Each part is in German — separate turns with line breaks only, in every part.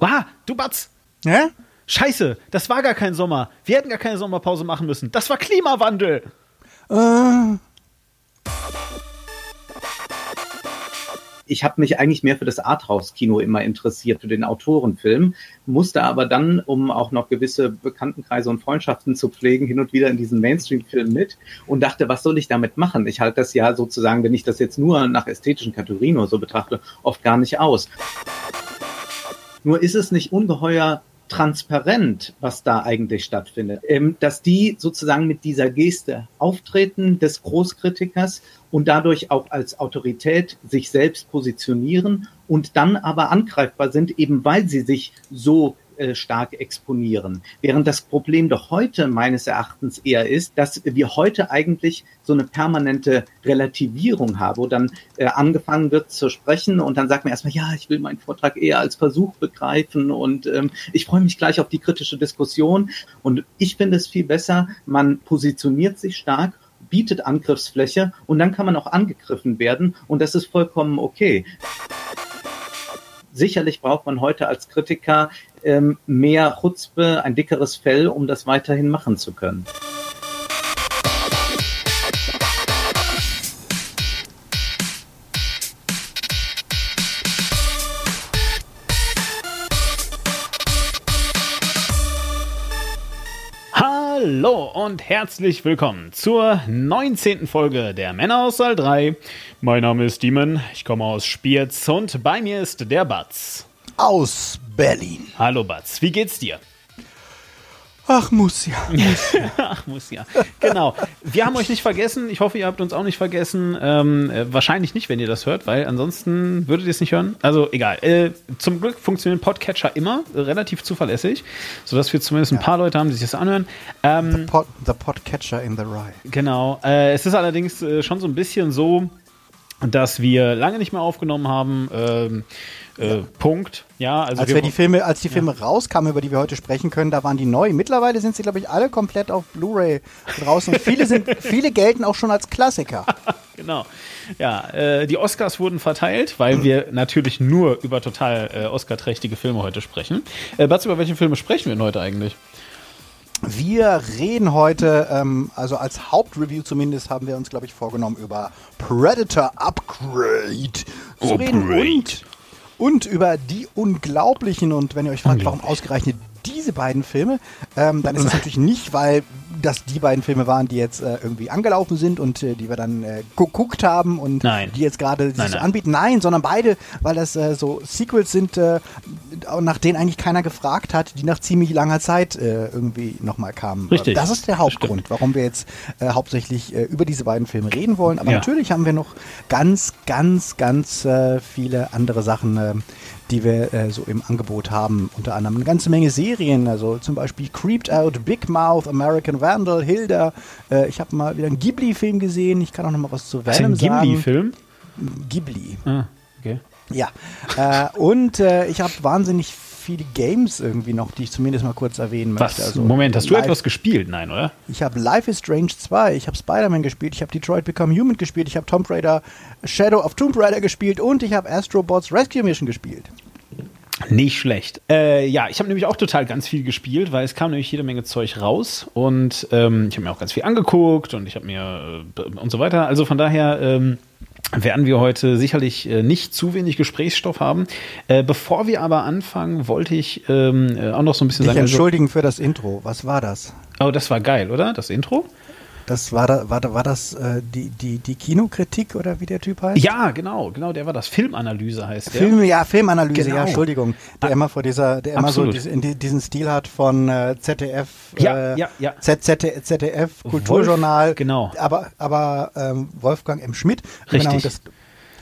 Ah, du Batz!
Hä?
Scheiße, das war gar kein Sommer. Wir hätten gar keine Sommerpause machen müssen. Das war Klimawandel.
Äh,
ich habe mich eigentlich mehr für das Arthouse-Kino immer interessiert, für den Autorenfilm, musste aber dann, um auch noch gewisse Bekanntenkreise und Freundschaften zu pflegen, hin und wieder in diesen Mainstream-Film mit und dachte, was soll ich damit machen? Ich halte das ja sozusagen, wenn ich das jetzt nur nach ästhetischen Kategorien oder so betrachte, oft gar nicht aus. Nur ist es nicht ungeheuer transparent, was da eigentlich stattfindet. Ähm, dass die sozusagen mit dieser Geste auftreten des Großkritikers und dadurch auch als Autorität sich selbst positionieren und dann aber angreifbar sind, eben weil sie sich so äh, stark exponieren. Während das Problem doch heute meines Erachtens eher ist, dass wir heute eigentlich so eine permanente Relativierung haben, wo dann äh, angefangen wird zu sprechen und dann sagt man erstmal, ja, ich will meinen Vortrag eher als Versuch begreifen und ähm, ich freue mich gleich auf die kritische Diskussion. Und ich finde es viel besser, man positioniert sich stark bietet Angriffsfläche und dann kann man auch angegriffen werden und das ist vollkommen okay. Sicherlich braucht man heute als Kritiker ähm, mehr Chutzpe, ein dickeres Fell, um das weiterhin machen zu können.
Hallo und herzlich willkommen zur 19. Folge der Männer aus Saal 3. Mein Name ist Demon, ich komme aus Spiez und bei mir ist der Batz.
aus Berlin.
Hallo Batz, wie geht's dir?
Ach, muss ja.
Ach, muss ja. Genau. Wir haben euch nicht vergessen. Ich hoffe, ihr habt uns auch nicht vergessen. Ähm, äh, wahrscheinlich nicht, wenn ihr das hört, weil ansonsten würdet ihr es nicht hören. Also egal. Äh, zum Glück funktionieren Podcatcher immer äh, relativ zuverlässig, sodass wir zumindest ein paar Leute haben, die sich das anhören. Ähm,
The, pod, the Podcatcher in the Rye.
Genau. Äh, es ist allerdings schon so ein bisschen so, dass wir lange nicht mehr aufgenommen haben. Ähm, äh, Punkt. Ja, also
Als wir die Filme, als die Filme rauskamen, über die wir heute sprechen können, da waren die neu. Mittlerweile sind sie, glaube ich, alle komplett auf Blu-ray draußen. Viele sind, viele gelten auch schon als Klassiker.
Genau. Ja, äh, die Oscars wurden verteilt, weil wir natürlich nur über total äh, Oscar-trächtige Filme heute sprechen. Äh, Batz, über welche Filme sprechen wir denn heute eigentlich?
Wir reden heute, ähm, also als Hauptreview zumindest, haben wir uns, glaube ich, vorgenommen, über Predator Upgrade zu reden und, und über die unglaublichen. Und wenn ihr euch fragt, warum ausgerechnet diese beiden Filme, ähm, dann ist es natürlich nicht, weil das die beiden Filme waren, die jetzt äh, irgendwie angelaufen sind und äh, die wir dann äh, geguckt haben und
Nein.
die jetzt gerade sich
Nein,
so
nein.
anbieten. Nein, sondern beide, weil das äh, so Sequels sind, äh, nach denen eigentlich keiner gefragt hat, die nach ziemlich langer Zeit äh, irgendwie nochmal kamen.
Richtig.
Das ist der Hauptgrund, warum wir jetzt hauptsächlich über diese beiden Filme reden wollen. Aber
Ja.
natürlich haben wir noch ganz, ganz, ganz viele andere Sachen, die wir äh, so im Angebot haben. Unter anderem eine ganze Menge Serien, also zum Beispiel Creeped Out, Big Mouth, American Vandal, Hilda. Äh, ich habe mal wieder einen Ghibli-Film gesehen. Ich kann auch noch mal was zu Venom
ein
sagen.
Ghibli-Film.
Ghibli.
Ah, okay.
Ja. Äh, und äh, ich habe wahnsinnig viele Games irgendwie noch, die ich zumindest mal kurz erwähnen
Was?
möchte. Also
Moment, hast du
Life-
etwas gespielt? Nein, oder?
Ich habe Life is Strange 2, ich habe Spider-Man gespielt, ich habe Detroit Become Human gespielt, ich habe Tomb Raider Shadow of Tomb Raider gespielt und ich habe Astrobots Rescue Mission gespielt.
Nicht schlecht. Äh, ja, ich habe nämlich auch total ganz viel gespielt, weil es kam nämlich jede Menge Zeug raus und ähm, ich habe mir auch ganz viel angeguckt und ich habe mir äh, und so weiter. Also von daher ähm, werden wir heute sicherlich äh, nicht zu wenig Gesprächsstoff haben. Äh, bevor wir aber anfangen, wollte ich ähm, äh, auch noch so ein bisschen
Dich
sagen.
entschuldigen für das Intro. Was war das?
oh, das war geil, oder? Das Intro?
Das war da, war, da, war das äh, die, die, die Kinokritik oder wie der Typ heißt?
Ja, genau, genau, der war das. Filmanalyse heißt der.
Film, ja, Filmanalyse,
Genau.
ja, Entschuldigung. Der immer vor dieser, der immer so
absolut.
dies- in die- diesen Stil hat von äh, ZDF,
Ja,
äh,
ja, ja.
Z, Z, ZDF, Kulturjournal.
Wolf, genau.
Aber, aber ähm, Wolfgang M. Schmidt.
Richtig.
Genau, das,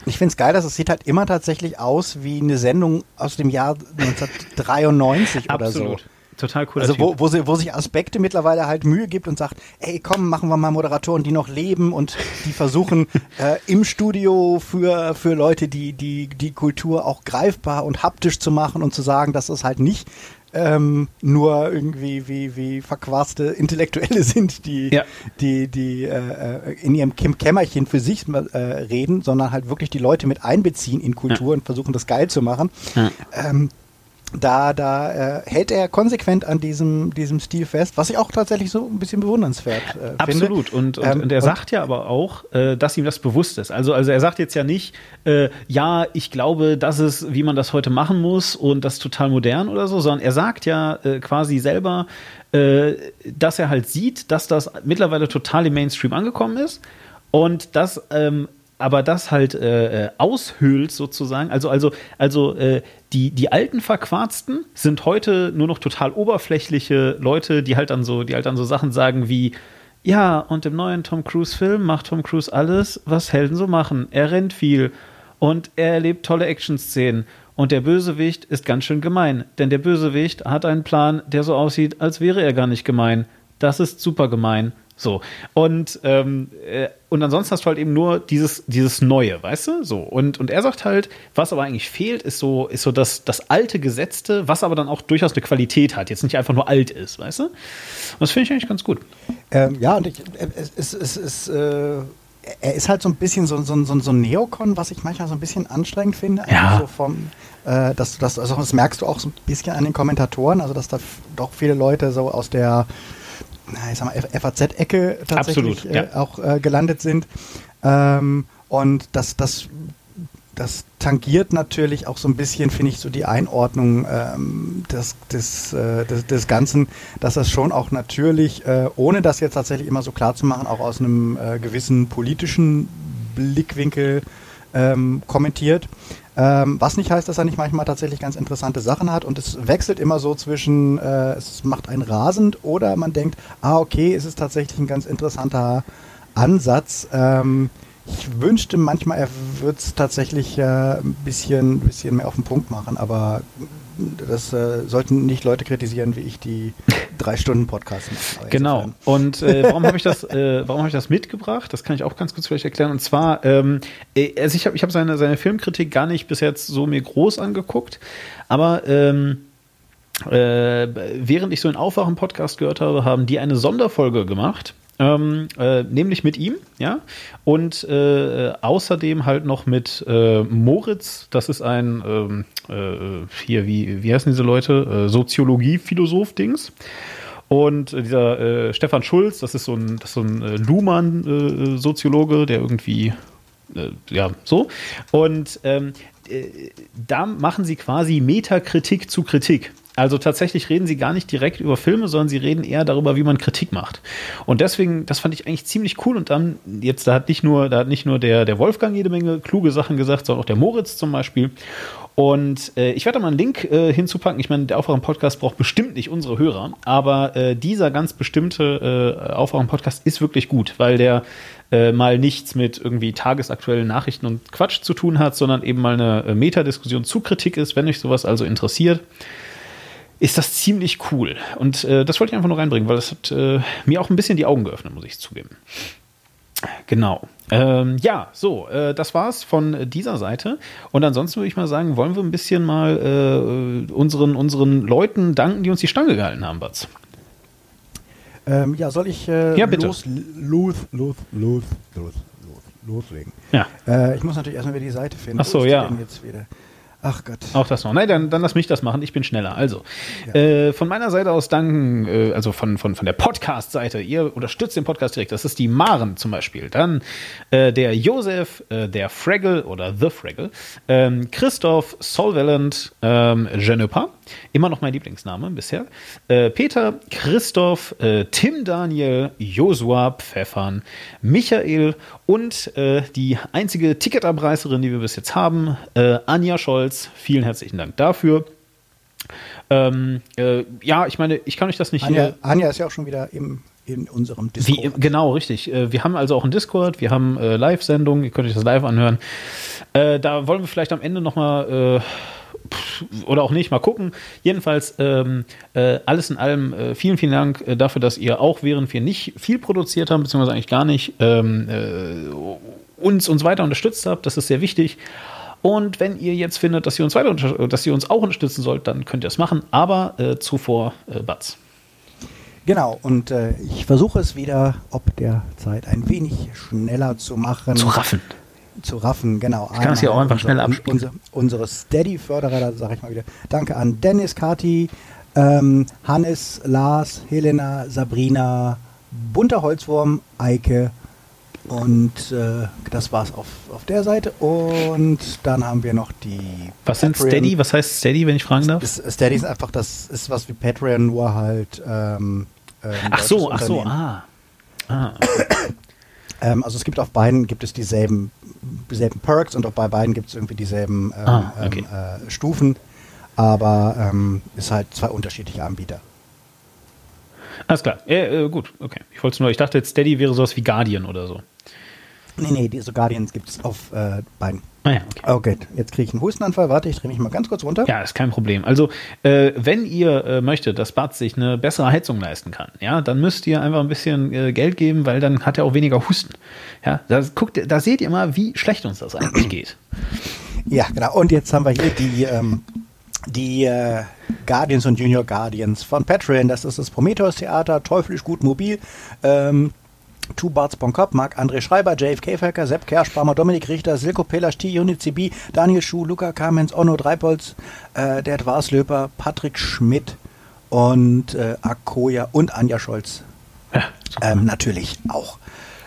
ich finde es geil, dass es sieht halt immer tatsächlich aus wie eine Sendung aus dem Jahr 1993 oder so.
Absolut. Total cooler
Also wo, wo, sie, wo sich Aspekte mittlerweile halt Mühe gibt und sagt, ey komm, machen wir mal Moderatoren, die noch leben und die versuchen äh, im Studio für, für Leute, die, die die Kultur auch greifbar und haptisch zu machen und zu sagen, dass es halt nicht ähm, nur irgendwie wie, wie verquaste Intellektuelle sind, die,
Ja.
die, die äh, in ihrem Kämmerchen für sich äh, reden, sondern halt wirklich die Leute mit einbeziehen in Kultur und versuchen das geil zu machen.
Ja.
Ähm, da, da äh, hält er konsequent an diesem, diesem Stil fest, was ich auch tatsächlich so ein bisschen bewundernswert äh,
Absolut.
finde.
Und, und, ähm, und er sagt ja aber auch, äh, dass ihm das bewusst ist. Also, also er sagt jetzt ja nicht, äh, ja, ich glaube, das ist, wie man das heute machen muss und das ist total modern oder so, sondern er sagt ja äh, quasi selber, äh, dass er halt sieht, dass das mittlerweile total im Mainstream angekommen ist und dass ähm, aber das halt äh, äh, aushöhlt sozusagen. Also, also, also äh, die, die alten Verquarzten sind heute nur noch total oberflächliche Leute, die halt dann so, die halt dann so Sachen sagen wie, ja, und im neuen Tom Cruise-Film macht Tom Cruise alles, was Helden so machen. Er rennt viel und er erlebt tolle Action-Szenen. Und der Bösewicht ist ganz schön gemein, denn der Bösewicht hat einen Plan, der so aussieht, als wäre er gar nicht gemein. Das ist super gemein. So. Und, ähm, äh, und ansonsten hast du halt eben nur dieses, dieses Neue, weißt du? So. Und, und er sagt halt, was aber eigentlich fehlt, ist so, ist so das, das alte Gesetzte, was aber dann auch durchaus eine Qualität hat, jetzt nicht einfach nur alt ist, weißt du? Und das finde ich eigentlich ganz gut.
Ähm, ja, und ich, es, es, es, es äh er ist halt so ein bisschen so, so, so, so ein Neokon, was ich manchmal so ein bisschen anstrengend finde.
Ja.
Also vom, äh, das, das, also das merkst du auch so ein bisschen an den Kommentatoren, also dass da doch viele Leute so aus der ich sag mal, FAZ-Ecke tatsächlich Absolut, ja. äh, auch äh, gelandet sind. Ähm, und das, das, das tangiert natürlich auch so ein bisschen, finde ich, so die Einordnung ähm, des, des, äh, des, des, Ganzen, dass das schon auch natürlich, äh, ohne das jetzt tatsächlich immer so klar zu machen, auch aus einem äh, gewissen politischen Blickwinkel ähm, kommentiert. Ähm, was nicht heißt, dass er nicht manchmal tatsächlich ganz interessante Sachen hat und es wechselt immer so zwischen, äh, es macht einen rasend oder man denkt, ah, okay, es ist tatsächlich ein ganz interessanter Ansatz. Ähm, ich wünschte manchmal, er würde es tatsächlich äh, ein bisschen, bisschen mehr auf den Punkt machen, aber das äh, sollten nicht Leute kritisieren, wie ich die drei Stunden Podcast mache.
Genau. Und äh, warum habe ich das, äh, warum habe ich das mitgebracht? Das kann ich auch ganz kurz vielleicht erklären. Und zwar, ähm, äh, also ich habe ich hab seine, seine Filmkritik gar nicht bis jetzt so mir groß angeguckt, aber ähm, äh, während ich so einen Aufwachen-Podcast gehört habe, haben die eine Sonderfolge gemacht ähm, äh, nämlich mit ihm, ja, und äh, außerdem halt noch mit äh, Moritz, das ist ein, ähm, äh, hier, wie, wie heißen diese Leute? Äh, Soziologie-Philosoph-Dings. Und dieser äh, Stefan Schulz, das ist so ein, das so ein äh, Luhmann-Soziologe, der irgendwie, ja, so. Und ähm, da machen sie quasi Metakritik zu Kritik. Also tatsächlich reden sie gar nicht direkt über Filme, sondern sie reden eher darüber, wie man Kritik macht. Und deswegen, das fand ich eigentlich ziemlich cool. Und dann, jetzt, da hat nicht nur, da hat nicht nur der, der Wolfgang jede Menge kluge Sachen gesagt, sondern auch der Moritz zum Beispiel. Und äh, ich werde da mal einen Link äh, hinzupacken. Ich meine, der Aufwachen-Podcast braucht bestimmt nicht unsere Hörer, aber äh, dieser ganz bestimmte äh, Aufwachen-Podcast ist wirklich gut, weil der äh, mal nichts mit irgendwie tagesaktuellen Nachrichten und Quatsch zu tun hat, sondern eben mal eine äh, Metadiskussion zu Kritik ist, wenn euch sowas also interessiert ist das ziemlich cool. Und äh, das wollte ich einfach nur reinbringen, weil das hat äh, mir auch ein bisschen die Augen geöffnet, muss ich zugeben. Genau. Ähm, ja, so, äh, das war's von dieser Seite. Und ansonsten würde ich mal sagen, wollen wir ein bisschen mal äh, unseren, unseren Leuten danken, die uns die Stange gehalten haben, Batz.
Ähm, ja, soll ich äh,
ja, bitte.
los, los, los, los, los, los, loslegen?
Ja.
Äh, ich muss natürlich erstmal wieder die Seite finden.
Ach so, ja.
Jetzt wieder? Ach Gott.
Auch das noch. Nein, dann, dann lass mich das machen. Ich bin schneller. Also, ja. äh, von meiner Seite aus danken, äh, also von, von, von der Podcast-Seite. Ihr unterstützt den Podcast direkt. Das ist die Maren zum Beispiel. Dann äh, der Josef, äh, der Fraggle oder The Fraggle, ähm, Christoph Solvelant, ähm, Genepa, immer noch mein Lieblingsname bisher. Äh, Peter, Christoph, äh, Tim Daniel, Josua Pfeffern, Michael und die einzige Ticketabreißerin, die wir bis jetzt haben, Anja Scholz. Vielen herzlichen Dank dafür. Ähm, äh, ja, ich meine, ich kann euch das nicht.
Anja, Anja ist ja auch schon wieder im in unserem
Discord. Wie, genau, richtig. Äh, wir haben also auch einen Discord, wir haben äh, Live-Sendungen, ihr könnt euch das live anhören. Äh, da wollen wir vielleicht am Ende nochmal äh, oder auch nicht, mal gucken. Jedenfalls ähm, äh, alles in allem äh, vielen, vielen Dank äh, dafür, dass ihr auch, während wir nicht viel produziert haben, beziehungsweise eigentlich gar nicht, ähm, äh, uns, uns weiter unterstützt habt. Das ist sehr wichtig. Und wenn ihr jetzt findet, dass ihr uns weiter, dass ihr uns auch unterstützen sollt, dann könnt ihr es machen. Aber äh, zuvor äh, Batz.
Genau, und äh, ich versuche es wieder, ob der Zeit ein wenig schneller zu machen.
Zu raffen.
zu raffen, genau.
Ich kann es hier auch einfach schnell
abspielen. Unsere, unsere Steady-Förderer, da sage ich mal wieder. Danke an Dennis, Kati, ähm, Hannes, Lars, Helena, Sabrina, Bunter Holzwurm, Eike und äh, das war's auf, auf der Seite. Und dann haben wir noch die.
Was sind Steady? Was heißt Steady, wenn ich fragen darf?
Ist, Steady ist einfach, das ist was wie Patreon, nur halt. Ähm,
äh, ach so, ach so, ah. ah.
ähm, also es gibt auf beiden gibt es dieselben, dieselben Perks und auch bei beiden gibt es irgendwie dieselben ähm, ah, okay. Ähm, äh, Stufen, aber ähm, ist halt zwei unterschiedliche Anbieter.
Alles klar. Äh, äh, gut, okay. Ich wollte nur, ich dachte jetzt Steady wäre sowas wie Guardian oder so.
Nee, nee, diese Guardians gibt es auf äh, beiden.
Ah ja, okay.
okay. jetzt kriege ich einen Hustenanfall. Warte, ich drehe mich mal ganz kurz runter.
Ja, ist kein Problem. Also, äh, wenn ihr äh, möchtet, dass Bud sich eine bessere Heizung leisten kann, ja, dann müsst ihr einfach ein bisschen äh, Geld geben, weil dann hat er auch weniger Husten. Ja, da, guckt, da seht ihr mal, wie schlecht uns das eigentlich geht.
Ja, genau. Und jetzt haben wir hier die, ähm, die äh, Guardians und Junior Guardians von Patreon. Das ist das Prometheus Theater, teuflisch gut mobil. Ähm, Two Barts Bonkop, Marc-André Schreiber, JFK Falker, Sepp Kerschbarmer, Dominik Richter, Silko Pelasch, T. CB, Daniel Schuh, Luca Kamens, Onno Dreipolz, äh, der Dwarslöper, Patrick Schmidt und äh, Akoya und Anja Scholz. Ja, ähm, natürlich auch.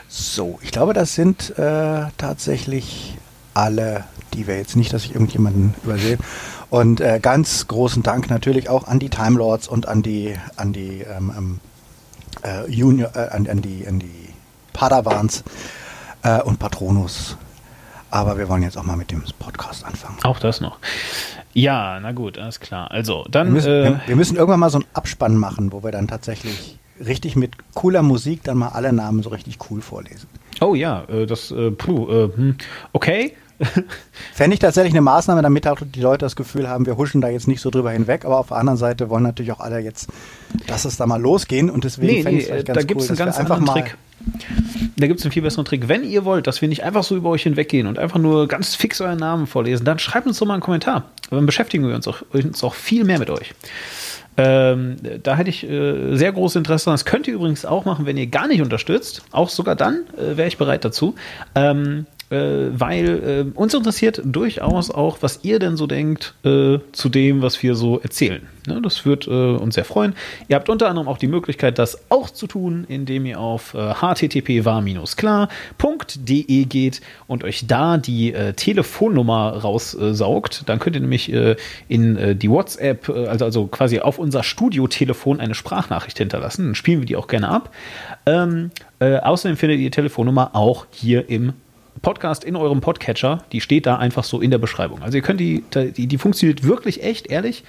So, ich glaube, das sind äh, tatsächlich alle, die wir jetzt nicht, dass ich irgendjemanden übersehe. Und äh, ganz großen Dank natürlich auch an die Time Lords und an die, an die ähm, ähm äh, Junior, äh, an, an, die, an die Padawans äh, und Patronus. Aber wir wollen jetzt auch mal mit dem Podcast anfangen.
Auch das noch. Ja, na gut, alles klar. Also, dann.
Wir müssen, äh, wir, wir müssen irgendwann mal so einen Abspann machen, wo wir dann tatsächlich richtig mit cooler Musik dann mal alle Namen so richtig cool vorlesen.
Oh ja, äh, das, äh, puh, hm, okay.
Fände ich tatsächlich eine Maßnahme, damit auch die Leute das Gefühl haben, wir huschen da jetzt nicht so drüber hinweg, aber auf der anderen Seite wollen natürlich auch alle jetzt, dass es da mal losgehen und deswegen
nee, fände ich es nee, ganz da gibt's cool, einen ganz anderen Trick. Da gibt es einen viel besseren Trick. Wenn ihr wollt, dass wir nicht einfach so über euch hinweggehen und einfach nur ganz fix euren Namen vorlesen, dann schreibt uns doch mal einen Kommentar. Dann beschäftigen wir uns auch, uns auch viel mehr mit euch. Ähm, da hätte ich äh, sehr großes Interesse dran. Das könnt ihr übrigens auch machen, wenn ihr gar nicht unterstützt. Auch sogar dann äh, wäre ich bereit dazu. Ähm, äh, weil äh, uns interessiert durchaus auch, was ihr denn so denkt äh, zu dem, was wir so erzählen. Ne, das wird äh, uns sehr freuen. Ihr habt unter anderem auch die Möglichkeit, das auch zu tun, indem ihr auf äh, http war-klar.de geht und euch da die äh, Telefonnummer raussaugt. Dann könnt ihr nämlich in die WhatsApp, also, also quasi auf unser Studiotelefon eine Sprachnachricht hinterlassen. Dann spielen wir die auch gerne ab. Ähm, außerdem findet ihr die Telefonnummer auch hier im Podcast in eurem Podcatcher, die steht da einfach so in der Beschreibung. Also ihr könnt die, die, die funktioniert wirklich echt, ehrlich.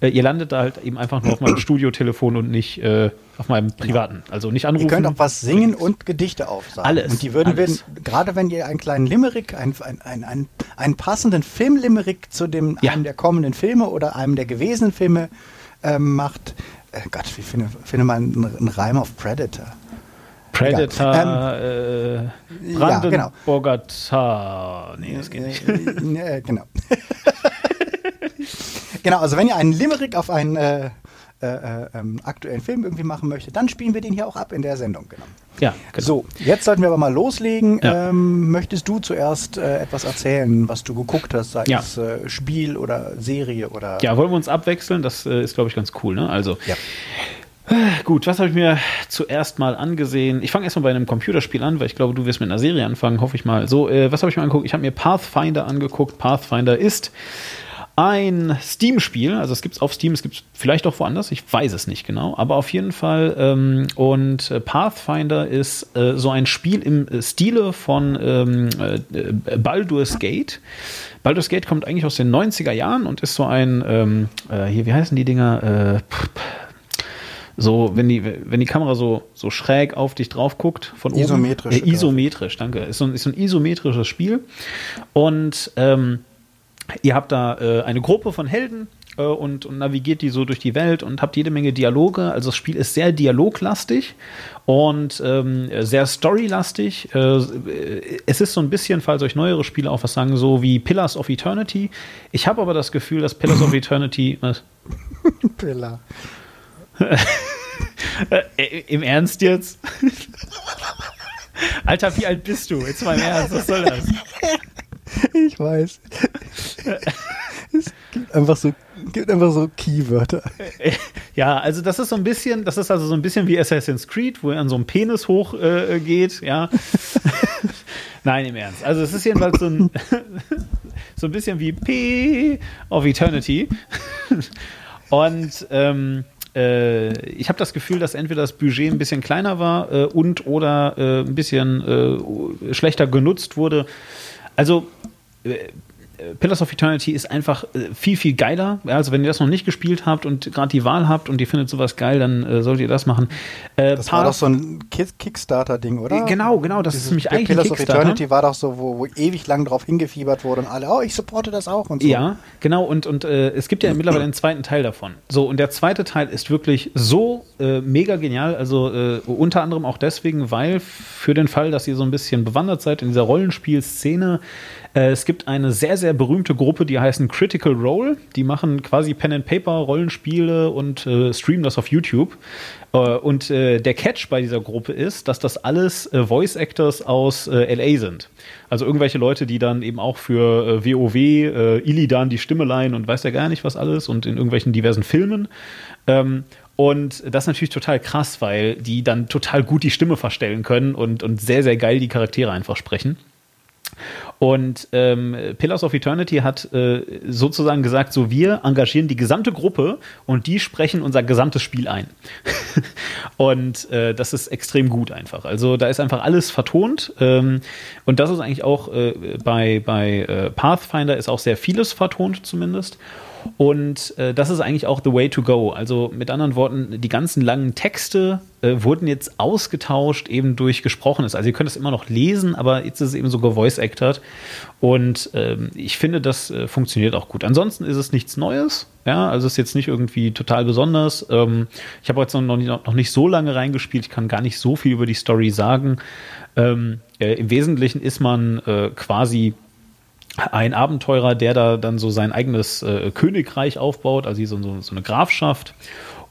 Äh, ihr landet da halt eben einfach nur auf meinem Studiotelefon und nicht äh, auf meinem privaten. Also nicht anrufen.
Ihr könnt auch was singen und Gedichte aufsagen.
Alles.
Und die würden wir, gerade wenn ihr einen kleinen Limerick, einen, einen, einen, einen passenden Filmlimerick zu dem, ja. einem der kommenden Filme oder einem der gewesenen Filme äh, macht, äh, Gott, wie finde, finde man einen, einen Reim auf Predator?
Predator, ähm, äh, Brandenburger ja, genau. Nee, das geht nicht.
Äh, genau. genau, also wenn ihr einen Limerick auf einen äh, äh, äh, ähm, aktuellen Film irgendwie machen möchtet, dann spielen wir den hier auch ab in der Sendung. Genau.
Ja, genau.
So, jetzt sollten wir aber mal loslegen. Ja. Ähm, möchtest du zuerst äh, etwas erzählen, was du geguckt hast, sei ja. es Spiel oder Serie oder.
Ja, wollen wir uns abwechseln? Das ist, glaube ich, ganz cool. Ne? Also. Ja. Gut, was habe ich mir zuerst mal angesehen? Ich fange erstmal bei einem Computerspiel an, weil ich glaube, du wirst mit einer Serie anfangen, hoffe ich mal. So, äh, was habe ich mir angeguckt? Ich habe mir Pathfinder angeguckt. Pathfinder ist ein Steam-Spiel, also es gibt es auf Steam, es gibt es vielleicht auch woanders, ich weiß es nicht genau, aber auf jeden Fall. Ähm, und äh, Pathfinder ist äh, so ein Spiel im Stile von ähm, äh, Baldur's Gate. Baldur's Gate kommt eigentlich aus den 90er Jahren und ist so ein, ähm, äh, hier, wie heißen die Dinger? Äh, so, wenn die, wenn die Kamera so, so schräg auf dich drauf guckt, von
isometrisch,
oben. Äh, isometrisch, danke. Ist so, ein, ist so ein isometrisches Spiel. Und ähm, ihr habt da äh, eine Gruppe von Helden äh, und, und, navigiert die so durch die Welt und habt jede Menge Dialoge. Also das Spiel ist sehr dialoglastig und ähm, sehr storylastig. Äh, es ist so ein bisschen, falls euch neuere Spiele auch was sagen, so wie Pillars of Eternity. Ich habe aber das Gefühl, dass Pillars of Eternity. Was?
Pillar.
Äh, Im Ernst jetzt? Alter, wie alt bist du? Jetzt mal im Ernst, was soll das?
Ich weiß. es gibt einfach so, gibt einfach so Keywörter.
Ja, also das ist so ein bisschen, das ist also so ein bisschen wie Assassin's Creed, wo er an so einem Penis hoch äh, geht, ja. Nein, im Ernst. Also es ist jedenfalls so ein, so ein bisschen wie P of Eternity. Und ähm, äh, ich habe das Gefühl, dass entweder das Budget ein bisschen kleiner war äh, und oder äh, ein bisschen äh, schlechter genutzt wurde. Also äh, Pillars of Eternity ist einfach äh, viel, viel geiler. Also, wenn ihr das noch nicht gespielt habt und gerade die Wahl habt und ihr findet sowas geil, dann äh, solltet ihr das machen.
Äh, das war doch so ein Kickstarter-Ding, oder?
Genau, genau. Das Dieses, ist nämlich eigentlich
Pillars of Eternity war doch so, wo, wo ewig lang drauf hingefiebert wurde und alle, oh, ich supporte das auch und so.
Ja, genau. Und, und äh, es gibt ja mittlerweile einen zweiten Teil davon. So, und der zweite Teil ist wirklich so äh, mega genial. Also, äh, unter anderem auch deswegen, weil für den Fall, dass ihr so ein bisschen bewandert seid in dieser Rollenspielszene, äh, es gibt eine sehr, sehr berühmte Gruppe, die heißen Critical Role. Die machen quasi Pen and Paper Rollenspiele und äh, streamen das auf YouTube. Äh, und äh, der Catch bei dieser Gruppe ist, dass das alles äh, Voice Actors aus äh, LA sind. Also irgendwelche Leute, die dann eben auch für WoW, Illidan die Stimme leihen und weiß ja gar nicht was alles und in irgendwelchen diversen Filmen. Ähm, und das ist natürlich total krass, weil die dann total gut die Stimme verstellen können und, und sehr, sehr geil die Charaktere einfach sprechen. Und ähm, Pillars of Eternity hat äh, sozusagen gesagt, so wir engagieren die gesamte Gruppe und die sprechen unser gesamtes Spiel ein. und äh, das ist extrem gut einfach. Also da ist einfach alles vertont. Ähm, und das ist eigentlich auch äh, bei, bei äh, Pathfinder ist auch sehr vieles vertont zumindest. Und äh, das ist eigentlich auch the way to go. Also mit anderen Worten, die ganzen langen Texte äh, wurden jetzt ausgetauscht eben durch Gesprochenes. Also ihr könnt es immer noch lesen, aber jetzt ist es eben so gevoice-acted. Und ähm, ich finde, das äh, funktioniert auch gut. Ansonsten ist es nichts Neues. Ja, also es ist jetzt nicht irgendwie total besonders. Ähm, ich habe jetzt noch nicht, noch nicht so lange reingespielt. Ich kann gar nicht so viel über die Story sagen. Ähm, äh, Im Wesentlichen ist man äh, quasi ein Abenteurer, der da dann so sein eigenes äh, Königreich aufbaut, also so, so, so eine Grafschaft.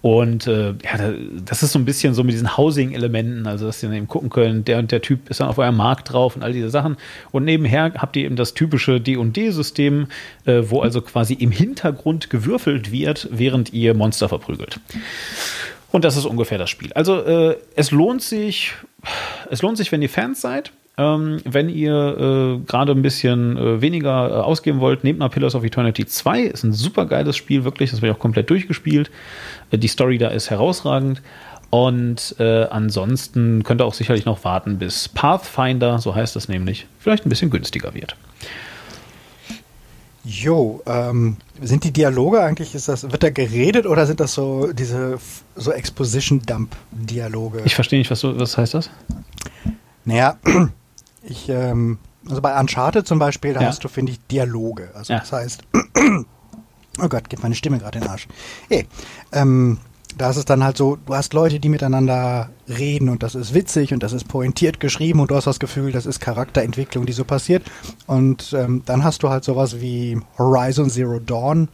Und äh, ja, das ist so ein bisschen so mit diesen Housing-Elementen, also dass sie dann eben gucken können, der und der Typ ist dann auf eurem Markt drauf und all diese Sachen. Und nebenher habt ihr eben das typische D&D-System, äh, wo also quasi im Hintergrund gewürfelt wird, während ihr Monster verprügelt. Und das ist ungefähr das Spiel. Also äh, es lohnt sich, es lohnt sich, wenn ihr Fans seid. Ähm, wenn ihr äh, gerade ein bisschen äh, weniger äh, ausgeben wollt, nehmt mal Pillars of Eternity 2. Ist ein super geiles Spiel, wirklich. Das habe ich auch komplett durchgespielt. Äh, die Story da ist herausragend. Und äh, ansonsten könnt ihr auch sicherlich noch warten, bis Pathfinder, so heißt das nämlich, vielleicht ein bisschen günstiger wird.
Jo, ähm, sind die Dialoge eigentlich, ist das, wird da geredet oder sind das so diese so Exposition-Dump-Dialoge?
Ich verstehe nicht, was, was heißt das?
Naja, ich, ähm, also bei Uncharted zum Beispiel, da ja. hast du, finde ich, Dialoge. Also ja. das heißt, oh Gott, geht meine Stimme gerade in den Arsch. Hey, ähm, da ist es dann halt so, du hast Leute, die miteinander reden und das ist witzig und das ist pointiert geschrieben und du hast das Gefühl, das ist Charakterentwicklung, die so passiert. Und ähm, dann hast du halt sowas wie Horizon Zero Dawn.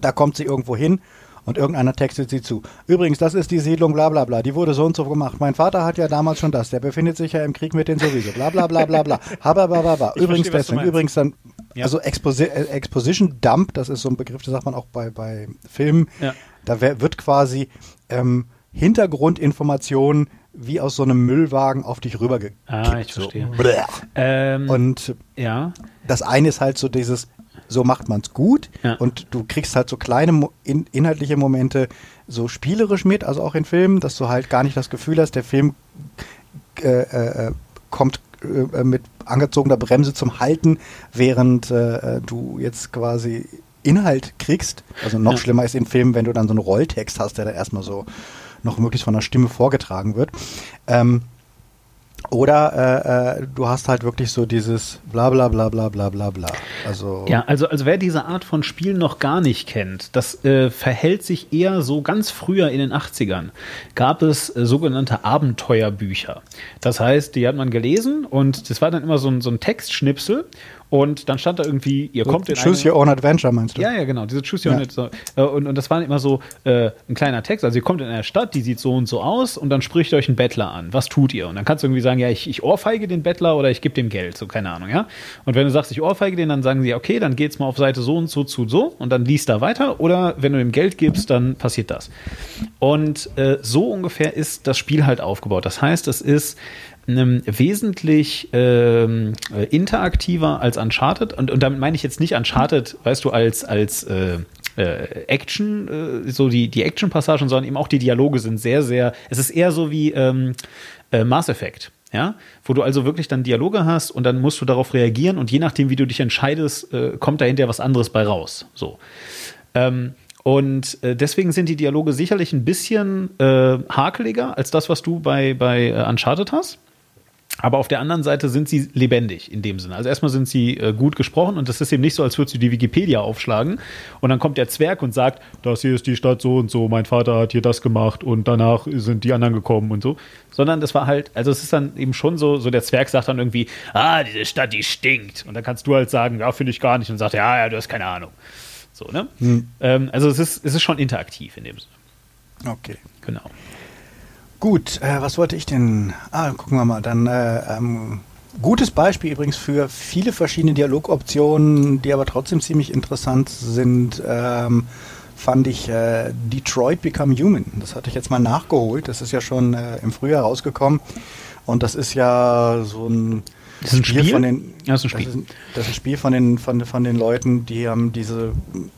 Da kommt sie irgendwo hin und irgendeiner textet sie zu. Übrigens, das ist die Siedlung, bla bla bla. Die wurde so und so gemacht. Mein Vater hat ja damals schon das. Der befindet sich ja im Krieg mit den sowieso. Bla bla bla bla bla. Hababababa. Übrigens verstehe, deswegen. Übrigens dann, ja. also Exposi äh, Exposition Dump, das ist so ein Begriff, das sagt man auch bei, bei Filmen. Ja. Da wird quasi ähm, Hintergrundinformationen wie aus so einem Müllwagen auf dich rübergekippt.
Ah, ich verstehe.
So. Ähm, und ja. das eine ist halt so dieses, so macht man es gut. Ja. Und du kriegst halt so kleine in, inhaltliche Momente so spielerisch mit, also auch in Filmen, dass du halt gar nicht das Gefühl hast, der Film äh, äh, kommt äh, mit angezogener Bremse zum Halten, während äh, du jetzt quasi Inhalt kriegst. Also noch ja. schlimmer ist in Filmen, wenn du dann so einen Rolltext hast, der da erstmal so noch möglichst von der Stimme vorgetragen wird. Ähm, oder äh, äh, du hast halt wirklich so dieses bla bla bla bla bla bla bla. Also
ja, also, also wer diese Art von Spiel noch gar nicht kennt, das äh, verhält sich eher so ganz früher in den 80ern. Gab es äh, sogenannte Abenteuerbücher. Das heißt, die hat man gelesen und das war dann immer so ein, so ein Textschnipsel Und dann stand da irgendwie, ihr kommt in
Choose
eine,
Your Own Adventure, meinst du?
Ja, ja, genau, diese Choose Your
Ja.
Own so, äh, und, und das war immer so äh, ein kleiner Text. Also ihr kommt in eine Stadt, die sieht so und so aus und dann spricht euch ein Bettler an. Was tut ihr? Und dann kannst du irgendwie sagen, ja, ich, ich ohrfeige den Bettler oder ich gebe dem Geld, so keine Ahnung, ja. Und wenn du sagst, ich ohrfeige den, dann sagen sie, okay, dann geht's mal auf Seite so und so zu so und dann liest da weiter. Oder wenn du ihm Geld gibst, dann passiert das. Und äh, so ungefähr ist das Spiel halt aufgebaut. Das heißt, es ist ähm, wesentlich ähm, äh, interaktiver als Uncharted. Und, und damit meine ich jetzt nicht Uncharted, weißt du, als, als äh, äh, Action, äh, so die, die Action-Passagen, sondern eben auch die Dialoge sind sehr, sehr, es ist eher so wie ähm, äh, Mass Effect. Ja, wo du also wirklich dann Dialoge hast und dann musst du darauf reagieren und je nachdem, wie du dich entscheidest, äh, kommt da hinterher was anderes bei raus. So. Ähm, und deswegen sind die Dialoge sicherlich ein bisschen äh, hakeliger als das, was du bei, bei Uncharted hast. Aber auf der anderen Seite sind sie lebendig in dem Sinne. Also erstmal sind sie äh, gut gesprochen und das ist eben nicht so, als würdest du die Wikipedia aufschlagen und dann kommt der Zwerg und sagt, das hier ist die Stadt so und so, mein Vater hat hier das gemacht und danach sind die anderen gekommen und so. Sondern das war halt, also es ist dann eben schon so, so der Zwerg sagt dann irgendwie, ah, diese Stadt, die stinkt. Und dann kannst du halt sagen, ja, finde ich gar nicht. Und sagt, ja, ja, du hast keine Ahnung. So, ne? Ähm, also es ist, es ist schon interaktiv in dem Sinne.
Okay.
Genau.
Gut, äh, was wollte ich denn? Ah, gucken wir mal. Dann äh, ähm, gutes Beispiel übrigens für viele verschiedene Dialogoptionen, die aber trotzdem ziemlich interessant sind. Ähm, fand ich äh, Detroit Become Human. Das hatte ich jetzt mal nachgeholt. Das ist ja schon äh, im Frühjahr rausgekommen. Und das ist ja so ein
Das ist ein Spiel?
von den
Ja, das ist ein Spiel.
Das ist, das ist ein Spiel von den von, von den Leuten, die haben diese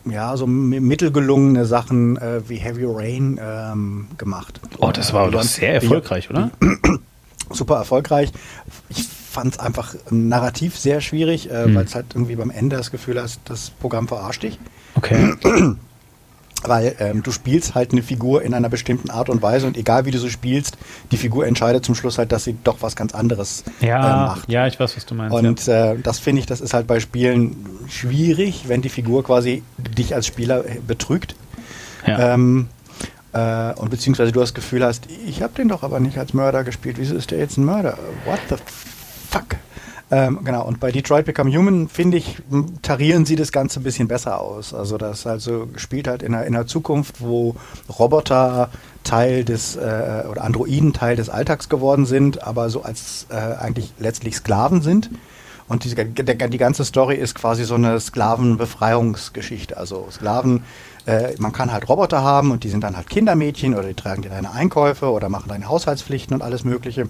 ja so mi- mittelgelungene Sachen äh, wie Heavy Rain ähm, gemacht.
Oh, das war
Die
doch sehr erfolgreich, oder?
super erfolgreich. Ich fand es einfach narrativ sehr schwierig, äh,
Hm.
weil es halt irgendwie beim Ende das Gefühl hast, das Programm verarscht dich.
Okay.
Weil ähm, du spielst halt eine Figur in einer bestimmten Art und Weise und egal wie du so spielst, die Figur entscheidet zum Schluss halt, dass sie doch was ganz anderes äh,
Ja,
macht.
ja, ich weiß, was du meinst.
Und äh, das finde ich, das ist halt bei Spielen schwierig, wenn die Figur quasi dich als Spieler äh, betrügt.
ja.
Ähm, äh, und beziehungsweise du das Gefühl hast, ich habe den doch aber nicht als Mörder gespielt. Wieso ist der jetzt ein Mörder? What the fuck? Ähm, genau, und bei Detroit Become Human, finde ich, tarieren sie das Ganze ein bisschen besser aus. Also das also spielt halt in einer, in einer Zukunft, wo Roboter Teil des, äh, oder Androiden Teil des Alltags geworden sind, aber so als äh, eigentlich letztlich Sklaven sind. Und der, die ganze Story ist quasi so eine Sklavenbefreiungsgeschichte. Also Sklaven, äh, man kann halt Roboter haben und die sind dann halt Kindermädchen oder die tragen dir deine Einkäufe oder machen deine Haushaltspflichten und alles Mögliche.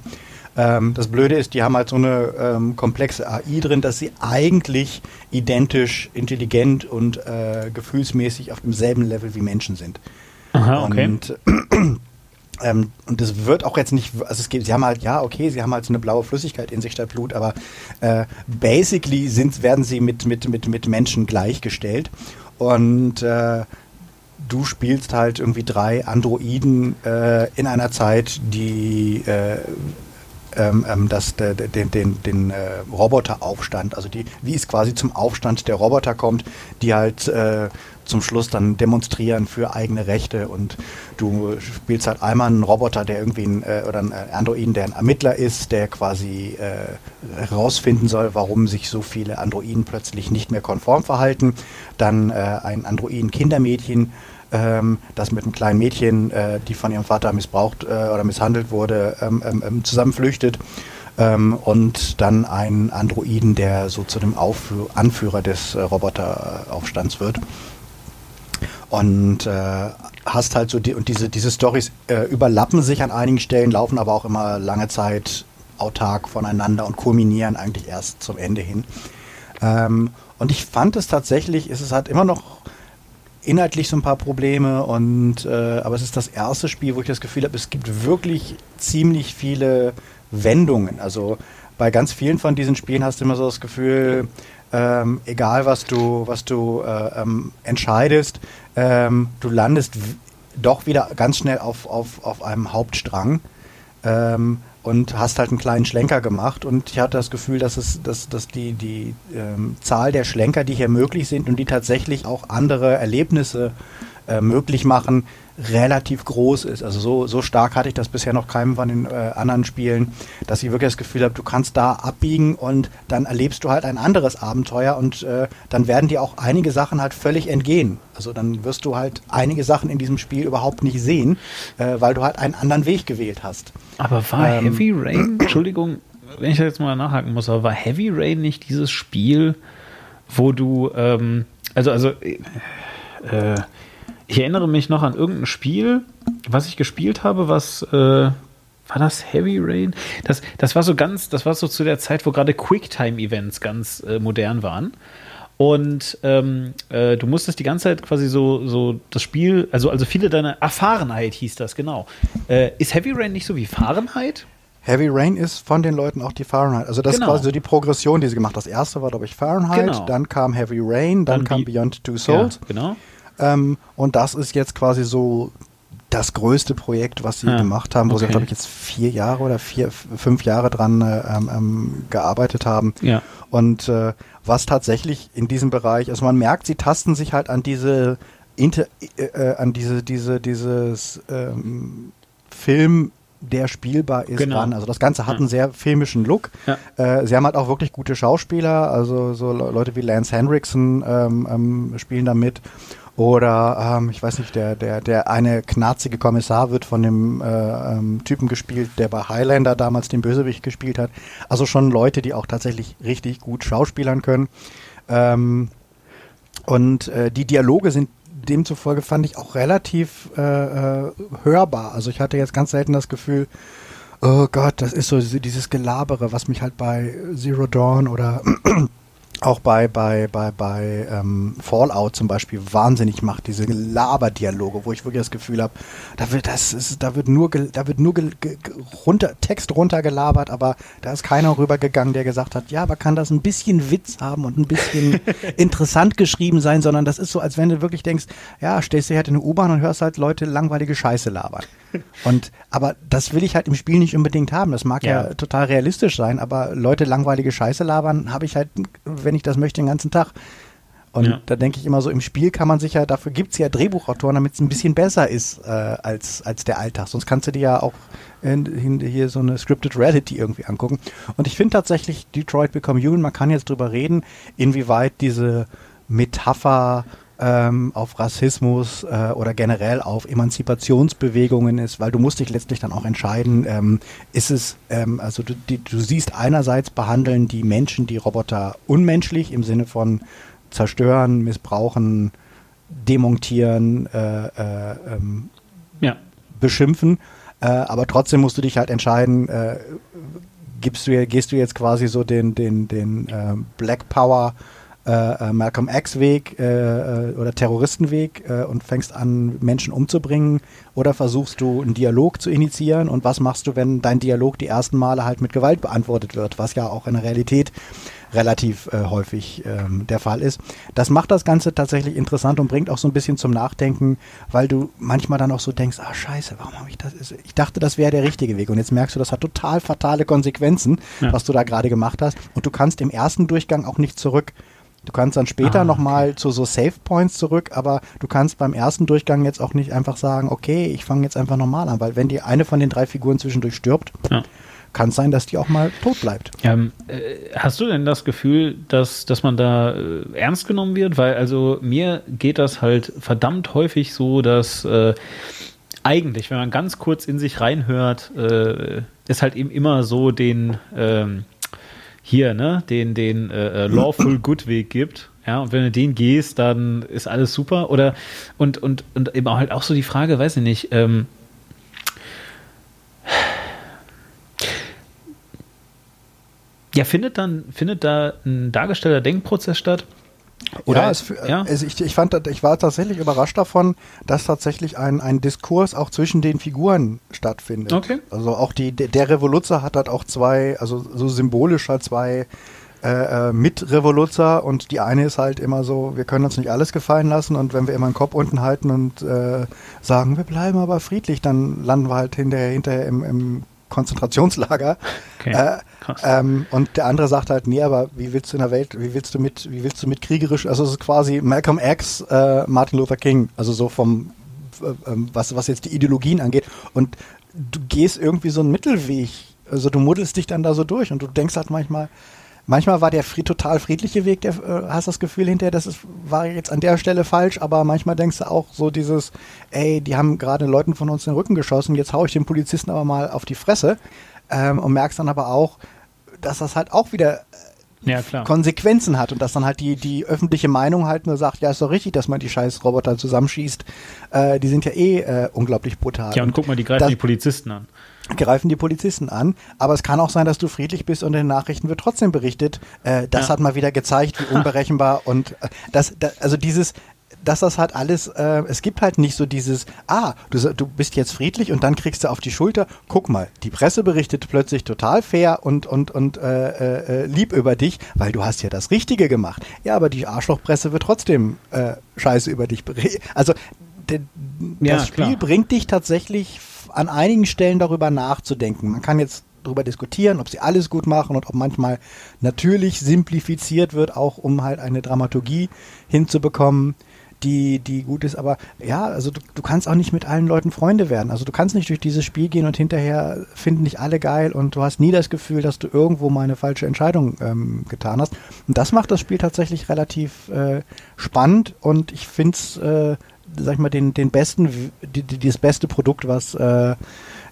Ähm, das Blöde ist, die haben halt so eine ähm, komplexe AI drin, dass sie eigentlich identisch, intelligent und äh, gefühlsmäßig auf demselben Level wie Menschen sind.
Aha, okay.
Und ähm, und das wird auch jetzt nicht, also es gibt, sie haben halt, ja, okay, sie haben halt so eine blaue Flüssigkeit in sich statt Blut, aber äh, basically sind, werden sie mit, mit, mit, mit Menschen gleichgestellt. Und äh, du spielst halt irgendwie drei Androiden äh, in einer Zeit, die äh, ähm, ähm, das, de, de, den, den, den äh, Roboteraufstand, also die, wie es quasi zum Aufstand der Roboter kommt, die halt äh, zum Schluss dann demonstrieren für eigene Rechte und du spielst halt einmal einen Roboter, der irgendwie ein, äh, oder einen äh, Androiden, der ein Ermittler ist, der quasi äh, herausfinden soll, warum sich so viele Androiden plötzlich nicht mehr konform verhalten. Dann äh, ein Androiden-Kindermädchen, ähm, das mit einem kleinen Mädchen, äh, die von ihrem Vater missbraucht äh, oder misshandelt wurde, ähm, ähm, ähm, zusammenflüchtet. Ähm, und dann einen Androiden, der so zu dem Aufführ Anführer des äh, Roboteraufstands wird. Und äh, hast halt so die, und diese, diese Stories äh, überlappen sich an einigen Stellen, laufen aber auch immer lange Zeit autark voneinander und kulminieren eigentlich erst zum Ende hin. Ähm, und ich fand es tatsächlich, ist es hat immer noch inhaltlich so ein paar Probleme und äh, aber es ist das erste Spiel, wo ich das Gefühl habe, es gibt wirklich ziemlich viele Wendungen. Also bei ganz vielen von diesen Spielen hast du immer so das Gefühl, ähm, egal was du, was du äh, ähm, entscheidest, ähm, du landest doch wieder ganz schnell auf, auf, auf einem Hauptstrang ähm, und hast halt einen kleinen Schlenker gemacht. Und ich hatte das Gefühl, dass es, dass, dass die, die ähm, Zahl der Schlenker, die hier möglich sind und die tatsächlich auch andere Erlebnisse äh, möglich machen, relativ groß ist. Also so, so stark hatte ich das bisher noch keinem von den äh, anderen Spielen, dass ich wirklich das Gefühl habe, du kannst da abbiegen und dann erlebst du halt ein anderes Abenteuer und äh, dann werden dir auch einige Sachen halt völlig entgehen. Also dann wirst du halt einige Sachen in diesem Spiel überhaupt nicht sehen, äh, weil du halt einen anderen Weg gewählt hast.
Aber war ähm, Heavy Rain, Entschuldigung, wenn ich jetzt mal nachhaken muss, aber war Heavy Rain nicht dieses Spiel, wo du, ähm, also, also, äh, äh ich erinnere mich noch an irgendein Spiel, was ich gespielt habe, was äh, war das Heavy Rain? Das, das war so ganz, das war so zu der Zeit, wo gerade Quicktime-Events ganz äh, modern waren. Und ähm, äh, du musstest die ganze Zeit quasi so, so das Spiel, also, also viele deiner Erfahrenheit hieß das, genau. Äh, ist Heavy Rain nicht so wie Fahrenheit?
Heavy Rain ist von den Leuten auch die Fahrenheit. Also das genau. ist quasi so die Progression, die sie gemacht haben. Das erste war, glaube ich, Fahrenheit, genau. dann kam Heavy Rain, dann, dann kam Beyond Two Souls.
Ja, genau.
Ähm, und das ist jetzt quasi so das größte Projekt, was sie ja, gemacht haben, wo okay. sie, glaube ich, jetzt vier Jahre oder vier, fünf Jahre dran äh, ähm, ähm, gearbeitet haben.
Ja.
Und äh, was tatsächlich in diesem Bereich, also man merkt, sie tasten sich halt an diese Inter, äh, äh an diese, diese, dieses ähm, Film der spielbar ist
genau.
ran. Also das Ganze hat ja. einen sehr filmischen Look. Ja. Äh, sie haben halt auch wirklich gute Schauspieler, also so Leute wie Lance Henriksen ähm, ähm, spielen da mit. Oder ähm, ich weiß nicht, der, der, der eine knarzige Kommissar wird von dem äh, ähm, Typen gespielt, der bei Highlander damals den Bösewicht gespielt hat. Also schon Leute, die auch tatsächlich richtig gut schauspielern können. Ähm, und äh, die Dialoge sind demzufolge fand ich auch relativ äh, äh, hörbar. Also ich hatte jetzt ganz selten das Gefühl, oh Gott, das ist so dieses Gelabere, was mich halt bei Zero Dawn oder auch bei, bei, bei, bei ähm, Fallout zum Beispiel wahnsinnig macht, diese Laberdialoge, wo ich wirklich das Gefühl habe, da wird das ist, da wird nur da wird nur runter, Text runtergelabert, aber da ist keiner rübergegangen, der gesagt hat, ja, aber kann das ein bisschen Witz haben und ein bisschen interessant geschrieben sein, sondern das ist so, als wenn du wirklich denkst, ja, stehst du halt in eine U-Bahn und hörst halt Leute langweilige Scheiße labern. Und aber das will ich halt im Spiel nicht unbedingt haben. Das mag ja, ja total realistisch sein, aber Leute langweilige Scheiße labern, habe ich halt, wenn ich das möchte, den ganzen Tag. Und ja. da denke ich immer so, im Spiel kann man sich ja, dafür gibt es ja Drehbuchautoren, damit es ein bisschen besser ist äh, als, als der Alltag. Sonst kannst du dir ja auch in, hier so eine Scripted Reality irgendwie angucken. Und ich finde tatsächlich Detroit Become Human, man kann jetzt drüber reden, inwieweit diese Metapher ähm, auf Rassismus äh, oder generell auf Emanzipationsbewegungen ist, weil du musst dich letztlich dann auch entscheiden, ähm, ist es, ähm, also du, die, du siehst einerseits behandeln die Menschen die Roboter unmenschlich im Sinne von zerstören, missbrauchen, demontieren, äh, äh, ähm,
ja.
beschimpfen, äh, aber trotzdem musst du dich halt entscheiden, äh, gibst du, gehst du jetzt quasi so den, den, den äh, Black Power äh, äh, Malcolm X-Weg äh, äh, oder Terroristenweg äh, und fängst an, Menschen umzubringen? Oder versuchst du einen Dialog zu initiieren? Und was machst du, wenn dein Dialog die ersten Male halt mit Gewalt beantwortet wird, was ja auch in der Realität relativ äh, häufig ähm, der Fall ist. Das macht das Ganze tatsächlich interessant und bringt auch so ein bisschen zum Nachdenken, weil du manchmal dann auch so denkst, ah scheiße, warum habe ich das? Ich dachte, das wäre der richtige Weg und jetzt merkst du, das hat total fatale Konsequenzen, ja. was du da gerade gemacht hast und du kannst im ersten Durchgang auch nicht zurück. Du kannst dann später ah, nochmal zu so Save Points zurück, aber du kannst beim ersten Durchgang jetzt auch nicht einfach sagen, okay, ich fange jetzt einfach normal an, weil wenn die eine von den drei Figuren zwischendurch stirbt, ja. kann es sein, dass die auch mal tot bleibt.
Ähm, äh, hast du denn das Gefühl, dass, dass man da äh, ernst genommen wird? Weil also mir geht das halt verdammt häufig so, dass äh, eigentlich, wenn man ganz kurz in sich reinhört, äh, ist halt eben immer so den ähm, hier, ne, den, den äh, äh, Lawful Good Weg gibt. Ja, und wenn du den gehst, dann ist alles super. Oder und, und, und eben halt auch so die Frage, weiß ich nicht, ähm, ja, findet dann, findet da ein dargestellter Denkprozess statt?
Oder ja, es, ja? Es, ich, ich, fand, ich war tatsächlich überrascht davon, dass tatsächlich ein, ein Diskurs auch zwischen den Figuren stattfindet.
Okay.
Also auch die, der Revoluzzer hat halt auch zwei, also so symbolisch halt zwei äh, äh, Mitrevoluzzer und die eine ist halt immer so, wir können uns nicht alles gefallen lassen und wenn wir immer den Kopf unten halten und äh, sagen, wir bleiben aber friedlich, dann landen wir halt hinterher, hinterher im, im Konzentrationslager. Okay, äh, ähm, und der andere sagt halt, nee, aber wie willst du in der Welt, wie willst du mit, wie willst du mit kriegerisch, also es ist quasi Malcolm X, äh, Martin Luther King, also so vom, äh, ähm, was, was jetzt die Ideologien angeht. Und du gehst irgendwie so einen Mittelweg, also du muddelst dich dann da so durch und du denkst halt manchmal, manchmal war der fried, total friedliche Weg, der äh, hast das Gefühl hinterher, das ist, war jetzt an der Stelle falsch, aber manchmal denkst du auch so dieses, ey, die haben gerade Leuten von uns den Rücken geschossen, jetzt hau ich den Polizisten aber mal auf die Fresse ähm, und merkst dann aber auch, dass das halt auch wieder
ja,
Konsequenzen hat und dass dann halt die, die öffentliche Meinung halt nur sagt, ja, ist doch richtig, dass man die scheiß Roboter zusammenschießt. Äh, die sind ja eh äh, unglaublich brutal.
Ja, und guck mal, die greifen das, die Polizisten an
greifen die Polizisten an. Aber es kann auch sein, dass du friedlich bist und in den Nachrichten wird trotzdem berichtet. Äh, das ja. hat mal wieder gezeigt, wie unberechenbar und äh, das, das, also dieses, dass das halt alles, äh, es gibt halt nicht so dieses, ah, du, du bist jetzt friedlich und dann kriegst du auf die Schulter, guck mal, die Presse berichtet plötzlich total fair und, und, und äh, äh, lieb über dich, weil du hast ja das Richtige gemacht. Ja, aber die Arschlochpresse wird trotzdem äh, scheiße über dich berichten. Also das ja, Spiel klar. bringt dich tatsächlich an einigen Stellen darüber nachzudenken. Man kann jetzt darüber diskutieren, ob sie alles gut machen und ob manchmal natürlich simplifiziert wird, auch um halt eine Dramaturgie hinzubekommen, die, die gut ist. Aber ja, also du, du kannst auch nicht mit allen Leuten Freunde werden. Also du kannst nicht durch dieses Spiel gehen und hinterher finden nicht alle geil und du hast nie das Gefühl, dass du irgendwo mal eine falsche Entscheidung ähm, getan hast. Und das macht das Spiel tatsächlich relativ äh, spannend und ich finde es äh, sag ich mal, den, den besten, die, die, das beste Produkt, was, äh,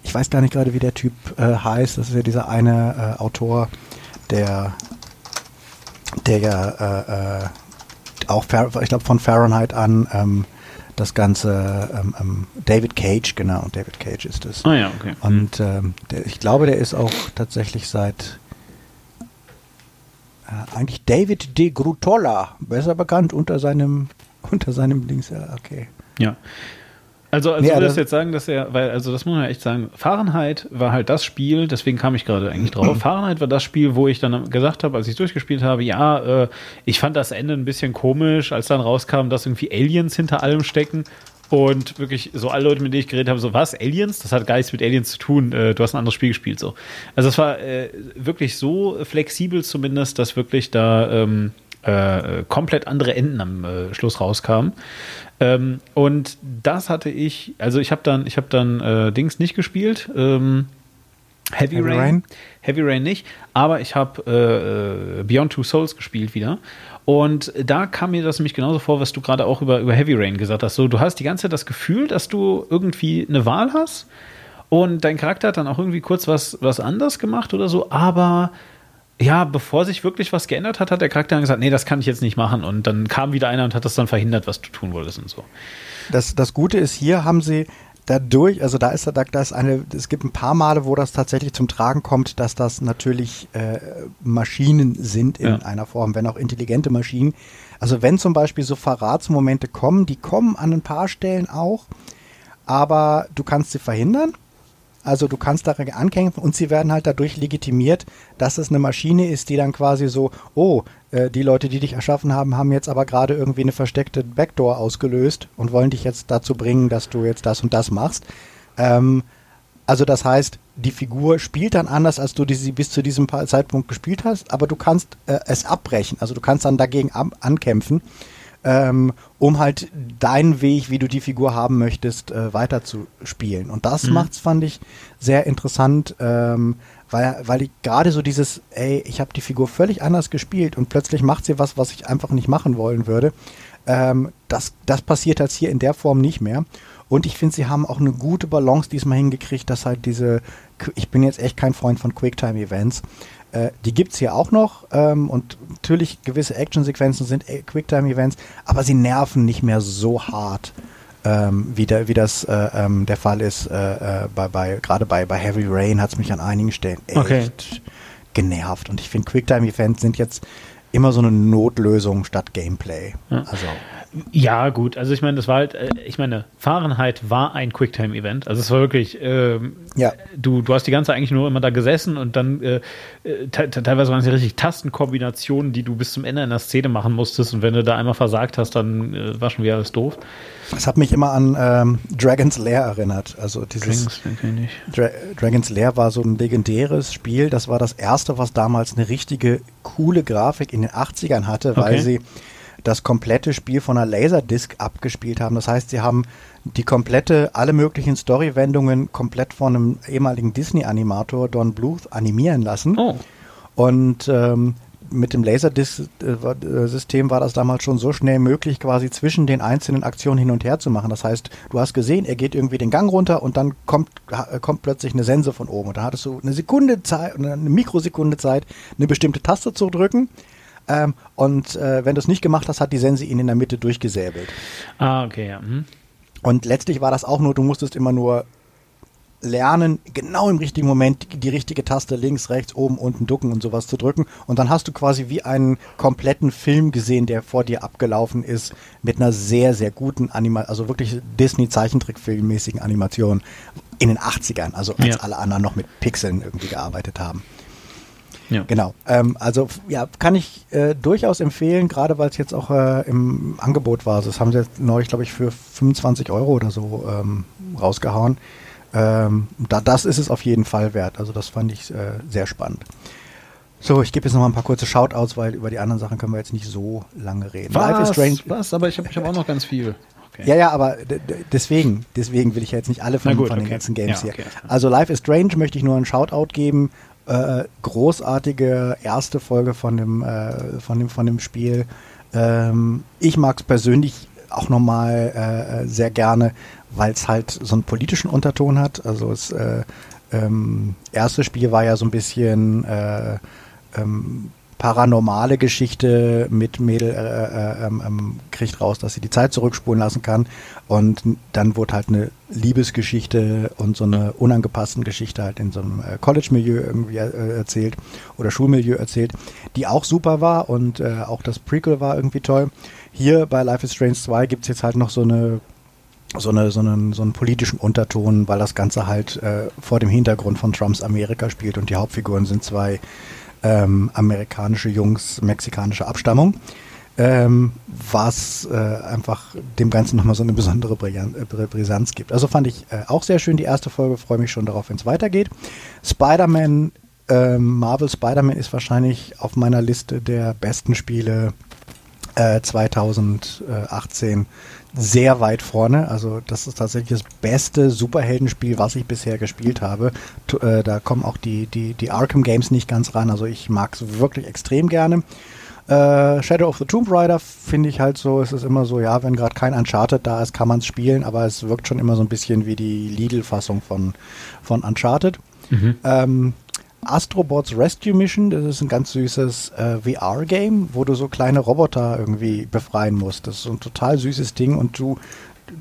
ich weiß gar nicht gerade, wie der Typ äh, heißt, das ist ja dieser eine äh, Autor, der, der ja äh, äh, auch, ich glaube, von Fahrenheit an ähm, das Ganze, ähm, ähm, David Cage, genau, David Cage ist es.
Ah ja, okay.
Und ähm, der, ich glaube, der ist auch tatsächlich seit äh, eigentlich David de Grutolla, besser bekannt unter seinem unter seinem Dings, ja, okay.
Ja. Also, also nee, du würdest jetzt sagen, dass er, weil, also das muss man echt sagen, Fahrenheit war halt das Spiel, deswegen kam ich gerade eigentlich drauf. Fahrenheit war das Spiel, wo ich dann gesagt habe, als ich durchgespielt habe, ja, äh, ich fand das Ende ein bisschen komisch, als dann rauskam, dass irgendwie Aliens hinter allem stecken. Und wirklich, so alle Leute, mit denen ich geredet habe, so, was, Aliens? Das hat gar nichts mit Aliens zu tun. Äh, du hast ein anderes Spiel gespielt, so. Also es war äh, wirklich so flexibel zumindest, dass wirklich da ähm, äh, komplett andere Enden am äh, Schluss rauskamen. Ähm, und das hatte ich, also ich habe dann, ich habe dann äh, Dings nicht gespielt. Ähm, Heavy, Heavy Rain. Rain. Heavy Rain nicht, aber ich habe äh, äh, Beyond Two Souls gespielt wieder. Und da kam mir das nämlich genauso vor, was du gerade auch über, über Heavy Rain gesagt hast. So, du hast die ganze Zeit das Gefühl, dass du irgendwie eine Wahl hast und dein Charakter hat dann auch irgendwie kurz was, was anders gemacht oder so, aber ja, bevor sich wirklich was geändert hat, hat der Charakter dann gesagt, nee, das kann ich jetzt nicht machen. Und dann kam wieder einer und hat das dann verhindert, was du tun wolltest und so.
Das, das Gute ist, hier haben sie dadurch, also da ist da, da ist eine, es gibt ein paar Male, wo das tatsächlich zum Tragen kommt, dass das natürlich äh, Maschinen sind in ja. einer Form, wenn auch intelligente Maschinen. Also wenn zum Beispiel so Verratsmomente kommen, die kommen an ein paar Stellen auch, aber du kannst sie verhindern also du kannst daran ankämpfen und sie werden halt dadurch legitimiert, dass es eine Maschine ist, die dann quasi so, oh, äh, die Leute, die dich erschaffen haben, haben jetzt aber gerade irgendwie eine versteckte Backdoor ausgelöst und wollen dich jetzt dazu bringen, dass du jetzt das und das machst. Ähm, also das heißt, die Figur spielt dann anders, als du sie bis zu diesem Zeitpunkt gespielt hast, aber du kannst äh, es abbrechen. Also du kannst dann dagegen ankämpfen ähm, um halt deinen Weg, wie du die Figur haben möchtest, äh, weiter zu spielen. Und das mhm. macht's, fand ich, sehr interessant, ähm, weil, weil ich gerade so dieses, ey, ich habe die Figur völlig anders gespielt und plötzlich macht sie was, was ich einfach nicht machen wollen würde. Ähm, das, das passiert jetzt hier in der Form nicht mehr. Und ich finde, sie haben auch eine gute Balance diesmal hingekriegt, dass halt diese, ich bin jetzt echt kein Freund von Quicktime-Events, äh, die gibt es hier auch noch ähm, und natürlich gewisse Actionsequenzen sind äh, Quicktime-Events, aber sie nerven nicht mehr so hart. Ähm, wie, der, wie das äh, ähm, der Fall ist, äh, äh bei, bei, gerade bei, bei Heavy Rain hat es mich an einigen Stellen echt okay. genervt. Und ich finde, Quicktime-Events sind jetzt immer so eine Notlösung statt Gameplay. Ja. Also
Ja, gut. Also ich meine, das war halt, äh, ich meine, Fahrenheit war ein Quicktime-Event. Also es war wirklich, ähm, ja. du, du hast die ganze Zeit eigentlich nur immer da gesessen und dann äh, äh teilweise waren es ja richtig Tastenkombinationen, die du bis zum Ende einer Szene machen musstest und wenn du da einmal versagt hast, dann äh, war schon wieder alles doof.
Das hat mich immer an ähm, Dragon's Lair erinnert. Also dieses Dragons, Dra Dragon's Lair war so ein legendäres Spiel. Das war das erste, was damals eine richtige coole Grafik in den 80ern hatte, weil okay. sie das komplette Spiel von einer Laserdisc abgespielt haben. Das heißt, sie haben die komplette, alle möglichen Story-Wendungen komplett von einem ehemaligen Disney-Animator, Don Bluth, animieren lassen. Oh. Und ähm, mit dem Laserdisc-System war das damals schon so schnell möglich, quasi zwischen den einzelnen Aktionen hin und her zu machen. Das heißt, du hast gesehen, er geht irgendwie den Gang runter und dann kommt, kommt plötzlich eine Sense von oben. Und da hattest du eine Sekunde Zeit, eine Mikrosekunde Zeit, eine bestimmte Taste zu drücken. Ähm, und äh, wenn du es nicht gemacht hast, hat die Sense ihn in der Mitte durchgesäbelt.
Ah, okay, ja. Mhm.
Und letztlich war das auch nur, du musstest immer nur lernen, genau im richtigen Moment die, die, richtige Taste links, rechts, oben, unten, ducken und sowas zu drücken. Und dann hast du quasi wie einen kompletten Film gesehen, der vor dir abgelaufen ist, mit einer sehr, sehr guten Animation, also wirklich Disney-Zeichentrickfilmmäßigen Animation in den 80ern, also als ja. alle anderen noch mit Pixeln irgendwie gearbeitet haben. Ja. Genau. Ähm, also ja, kann ich äh, durchaus empfehlen, gerade weil es jetzt auch äh, im Angebot war. Also das haben sie jetzt neulich, glaube ich, für 25 Euro oder so ähm, rausgehauen. Ähm, da, das ist es auf jeden Fall wert. Also das fand ich äh, sehr spannend. So, ich gebe jetzt noch mal ein paar kurze Shoutouts, weil über die anderen Sachen können wir jetzt nicht so lange reden.
Was? Life is Strange. Was? Aber ich habe hab auch noch ganz viel.
Okay. Ja, ja, aber deswegen, deswegen will ich ja jetzt nicht alle von, gut, von den ganzen Games ja, okay. hier. Also Life is Strange möchte ich nur einen Shoutout geben äh, großartige erste Folge von dem, äh, von dem, von dem Spiel. Ähm, ich mag es persönlich auch nochmal äh, sehr gerne, weil es halt so einen politischen Unterton hat. Also das äh, ähm, erste Spiel war ja so ein bisschen äh, ähm, paranormale Geschichte mit Mädel äh, äh, ähm, ähm, kriegt raus, dass sie die Zeit zurückspulen lassen kann. Und dann wurde halt eine Liebesgeschichte und so eine unangepasste Geschichte halt in so einem äh, College-Milieu irgendwie äh, erzählt oder Schulmilieu erzählt, die auch super war und äh, auch das Prequel war irgendwie toll. Hier bei Life is Strange 2 gibt es jetzt halt noch so eine so, eine, so, einen, so einen politischen Unterton, weil das Ganze halt äh, vor dem Hintergrund von Trumps Amerika spielt und die Hauptfiguren sind zwei ähm, amerikanische Jungs mexikanischer Abstammung, ähm, was äh, einfach dem Ganzen nochmal so eine besondere äh, Brisanz gibt. Also fand ich äh, auch sehr schön die erste Folge, freue mich schon darauf, wenn es weitergeht. Spider-Man, ähm, Marvel Spider-Man ist wahrscheinlich auf meiner Liste der besten Spiele 2018 äh, sehr weit vorne. Also das ist tatsächlich das beste Superheldenspiel, was ich bisher gespielt habe. T äh, da kommen auch die, die, die Arkham Games nicht ganz ran. Also ich mag es wirklich extrem gerne. Äh, Shadow of the Tomb Raider finde ich halt so, es ist immer so, ja, wenn gerade kein Uncharted da ist, kann man es spielen, aber es wirkt schon immer so ein bisschen wie die Lidl-Fassung von, von Uncharted. Mhm. Ähm, Astrobots Rescue Mission. Das ist ein ganz süßes äh, VR-Game, wo du so kleine Roboter irgendwie befreien musst. Das ist so ein total süßes Ding und du,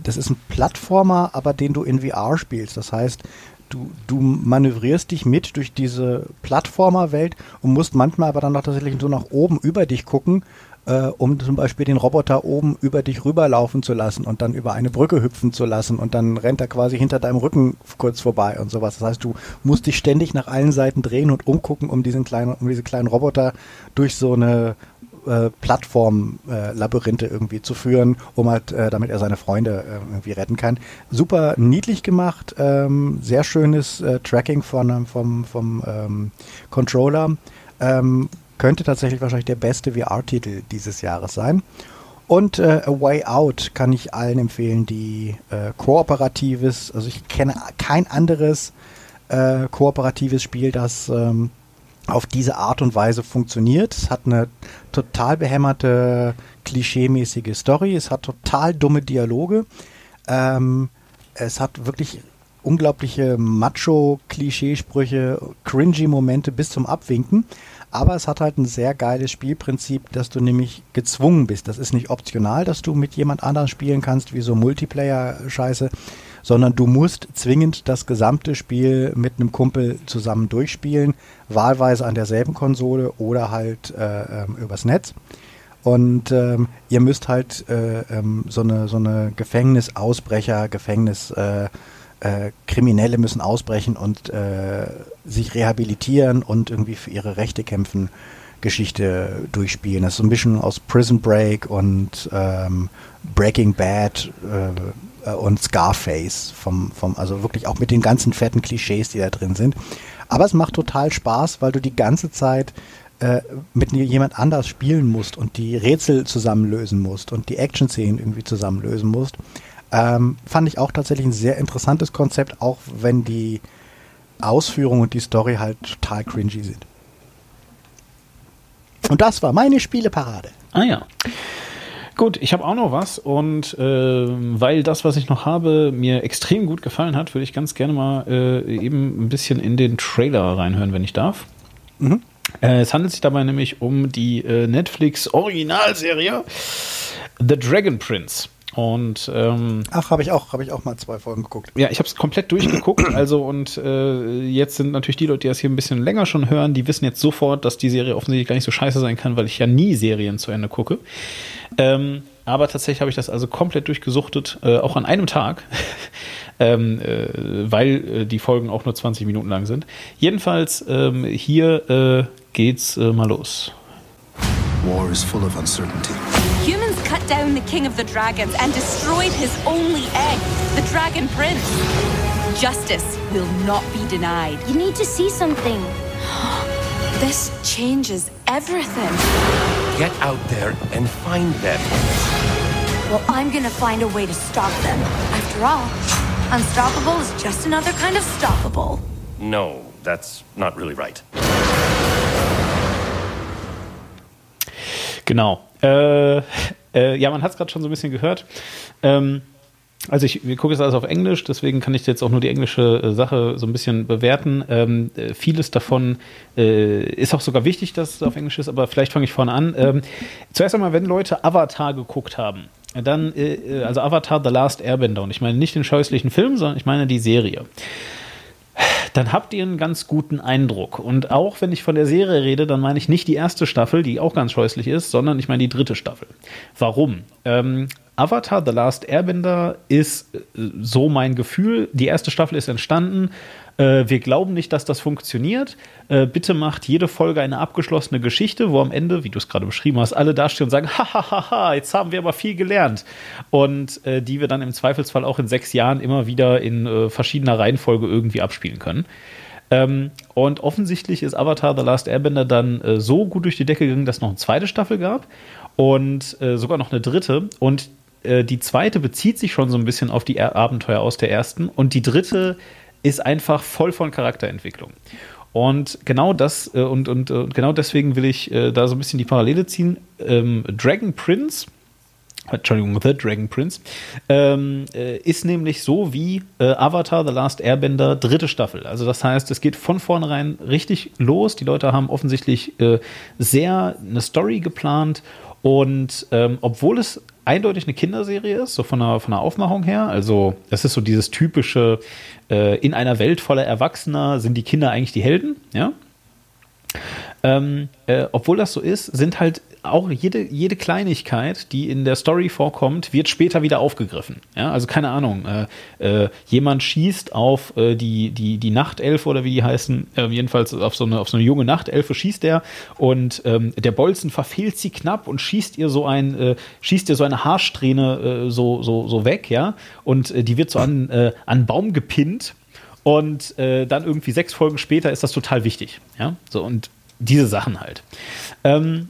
das ist ein Plattformer, aber den du in VR spielst. Das heißt, du, du manövrierst dich mit durch diese Plattformer-Welt und musst manchmal aber dann noch tatsächlich so nach oben über dich gucken äh, um zum Beispiel den Roboter oben über dich rüberlaufen zu lassen und dann über eine Brücke hüpfen zu lassen und dann rennt er quasi hinter deinem Rücken kurz vorbei und sowas. Das heißt, du musst dich ständig nach allen Seiten drehen und umgucken, um diesen kleinen, um diese kleinen Roboter durch so eine äh, Plattform-Labyrinthe äh, irgendwie zu führen, um halt, äh, damit er seine Freunde äh, irgendwie retten kann. Super niedlich gemacht, ähm, sehr schönes äh, Tracking von, vom, vom ähm, Controller. Ähm, könnte tatsächlich wahrscheinlich der beste VR-Titel dieses Jahres sein. Und äh, A Way Out kann ich allen empfehlen, die äh, kooperatives, also ich kenne kein anderes äh, kooperatives Spiel, das ähm, auf diese Art und Weise funktioniert. Es hat eine total behämmerte, klischeemäßige Story, es hat total dumme Dialoge, ähm, es hat wirklich unglaubliche Macho-Klischeesprüche, cringy Momente bis zum Abwinken. Aber es hat halt ein sehr geiles Spielprinzip, dass du nämlich gezwungen bist. Das ist nicht optional, dass du mit jemand anderem spielen kannst, wie so Multiplayer-Scheiße, sondern du musst zwingend das gesamte Spiel mit einem Kumpel zusammen durchspielen, wahlweise an derselben Konsole oder halt äh, ähm, übers Netz. Und ähm, ihr müsst halt äh, ähm, so eine, so eine Gefängnisausbrecher, Gefängnis, äh, äh, Kriminelle müssen ausbrechen und äh, sich rehabilitieren und irgendwie für ihre Rechte kämpfen. Geschichte durchspielen. Das ist so ein bisschen aus Prison Break und ähm, Breaking Bad äh, und Scarface vom, vom, also wirklich auch mit den ganzen fetten Klischees, die da drin sind. Aber es macht total Spaß, weil du die ganze Zeit äh, mit jemand anders spielen musst und die Rätsel zusammenlösen musst und die Action-Szenen irgendwie zusammenlösen musst. Ähm, fand ich auch tatsächlich ein sehr interessantes Konzept, auch wenn die Ausführung und die Story halt total cringy sind. Und das war meine Spieleparade.
Ah ja. Gut, ich habe auch noch was und äh, weil das, was ich noch habe, mir extrem gut gefallen hat, würde ich ganz gerne mal äh, eben ein bisschen in den Trailer reinhören, wenn ich darf. Mhm. Äh, es handelt sich dabei nämlich um die äh, Netflix Originalserie The Dragon Prince. Und ähm,
ach, habe ich auch, habe ich auch mal zwei Folgen geguckt.
Ja, ich habe es komplett durchgeguckt. Also und äh, jetzt sind natürlich die Leute, die das hier ein bisschen länger schon hören, die wissen jetzt sofort, dass die Serie offensichtlich gar nicht so scheiße sein kann, weil ich ja nie Serien zu Ende gucke. Ähm, aber tatsächlich habe ich das also komplett durchgesuchtet, äh, auch an einem Tag, ähm, äh, weil äh, die Folgen auch nur 20 Minuten lang sind. Jedenfalls ähm, hier äh, geht's äh, mal los. War is full of uncertainty. Humans cut down the king of the dragons and destroyed his only egg, the dragon prince. Justice will not be denied.
You need to see something. this changes everything.
Get out there and find them.
Well, I'm gonna find a way to stop them. After all, unstoppable is just another kind of stoppable.
No, that's not really right.
Genau. Äh, äh, ja, man hat es gerade schon so ein bisschen gehört. Ähm, also ich, wir gucken jetzt alles auf Englisch, deswegen kann ich jetzt auch nur die englische äh, Sache so ein bisschen bewerten. Ähm, äh, vieles davon äh, ist auch sogar wichtig, dass es auf Englisch ist, aber vielleicht fange ich vorne an. Ähm, zuerst einmal, wenn Leute Avatar geguckt haben, dann, äh, äh, also Avatar The Last Airbender, und ich meine nicht den scheußlichen Film, sondern ich meine die Serie dann habt ihr einen ganz guten Eindruck. Und auch wenn ich von der Serie rede, dann meine ich nicht die erste Staffel, die auch ganz scheußlich ist, sondern ich meine die dritte Staffel. Warum? Ähm, Avatar The Last Airbender ist äh, so mein Gefühl. Die erste Staffel ist entstanden äh, wir glauben nicht, dass das funktioniert. Äh, bitte macht jede Folge eine abgeschlossene Geschichte, wo am Ende, wie du es gerade beschrieben hast, alle dastehen und sagen, hahaha, jetzt haben wir aber viel gelernt. Und äh, die wir dann im Zweifelsfall auch in sechs Jahren immer wieder in äh, verschiedener Reihenfolge irgendwie abspielen können. Ähm, und offensichtlich ist Avatar The Last Airbender dann äh, so gut durch die Decke gegangen, dass es noch eine zweite Staffel gab und äh, sogar noch eine dritte. Und die zweite bezieht sich schon so ein bisschen auf die Abenteuer aus der ersten. Und die dritte ist einfach voll von Charakterentwicklung. Und genau das, äh, und, und, und genau deswegen will ich äh, da so ein bisschen die Parallele ziehen. Ähm, Dragon Prince, Entschuldigung, The Dragon Prince, ähm, äh, ist nämlich so wie äh, Avatar The Last Airbender dritte Staffel. Also das heißt, es geht von vornherein richtig los. Die Leute haben offensichtlich äh, sehr eine Story geplant und ähm, obwohl es eindeutig eine Kinderserie ist, so von der, von der Aufmachung her. Also, das ist so dieses typische, äh, in einer Welt voller Erwachsener sind die Kinder eigentlich die Helden, ja. Ähm, äh, obwohl das so ist, sind halt auch jede, jede Kleinigkeit, die in der Story vorkommt, wird später wieder aufgegriffen. Ja, also keine Ahnung. Äh, äh, jemand schießt auf äh, die, die, die Nachtelfe oder wie die heißen, äh, jedenfalls auf so, eine, auf so eine junge Nachtelfe schießt er und ähm, der Bolzen verfehlt sie knapp und schießt ihr so ein, äh, schießt ihr so eine Haarsträhne äh, so, so, so weg, ja. Und die wird so an, an Baum gepinnt. Und dann irgendwie sechs Folgen später ist das total wichtig. Ja, so und diese Sachen halt. Ähm,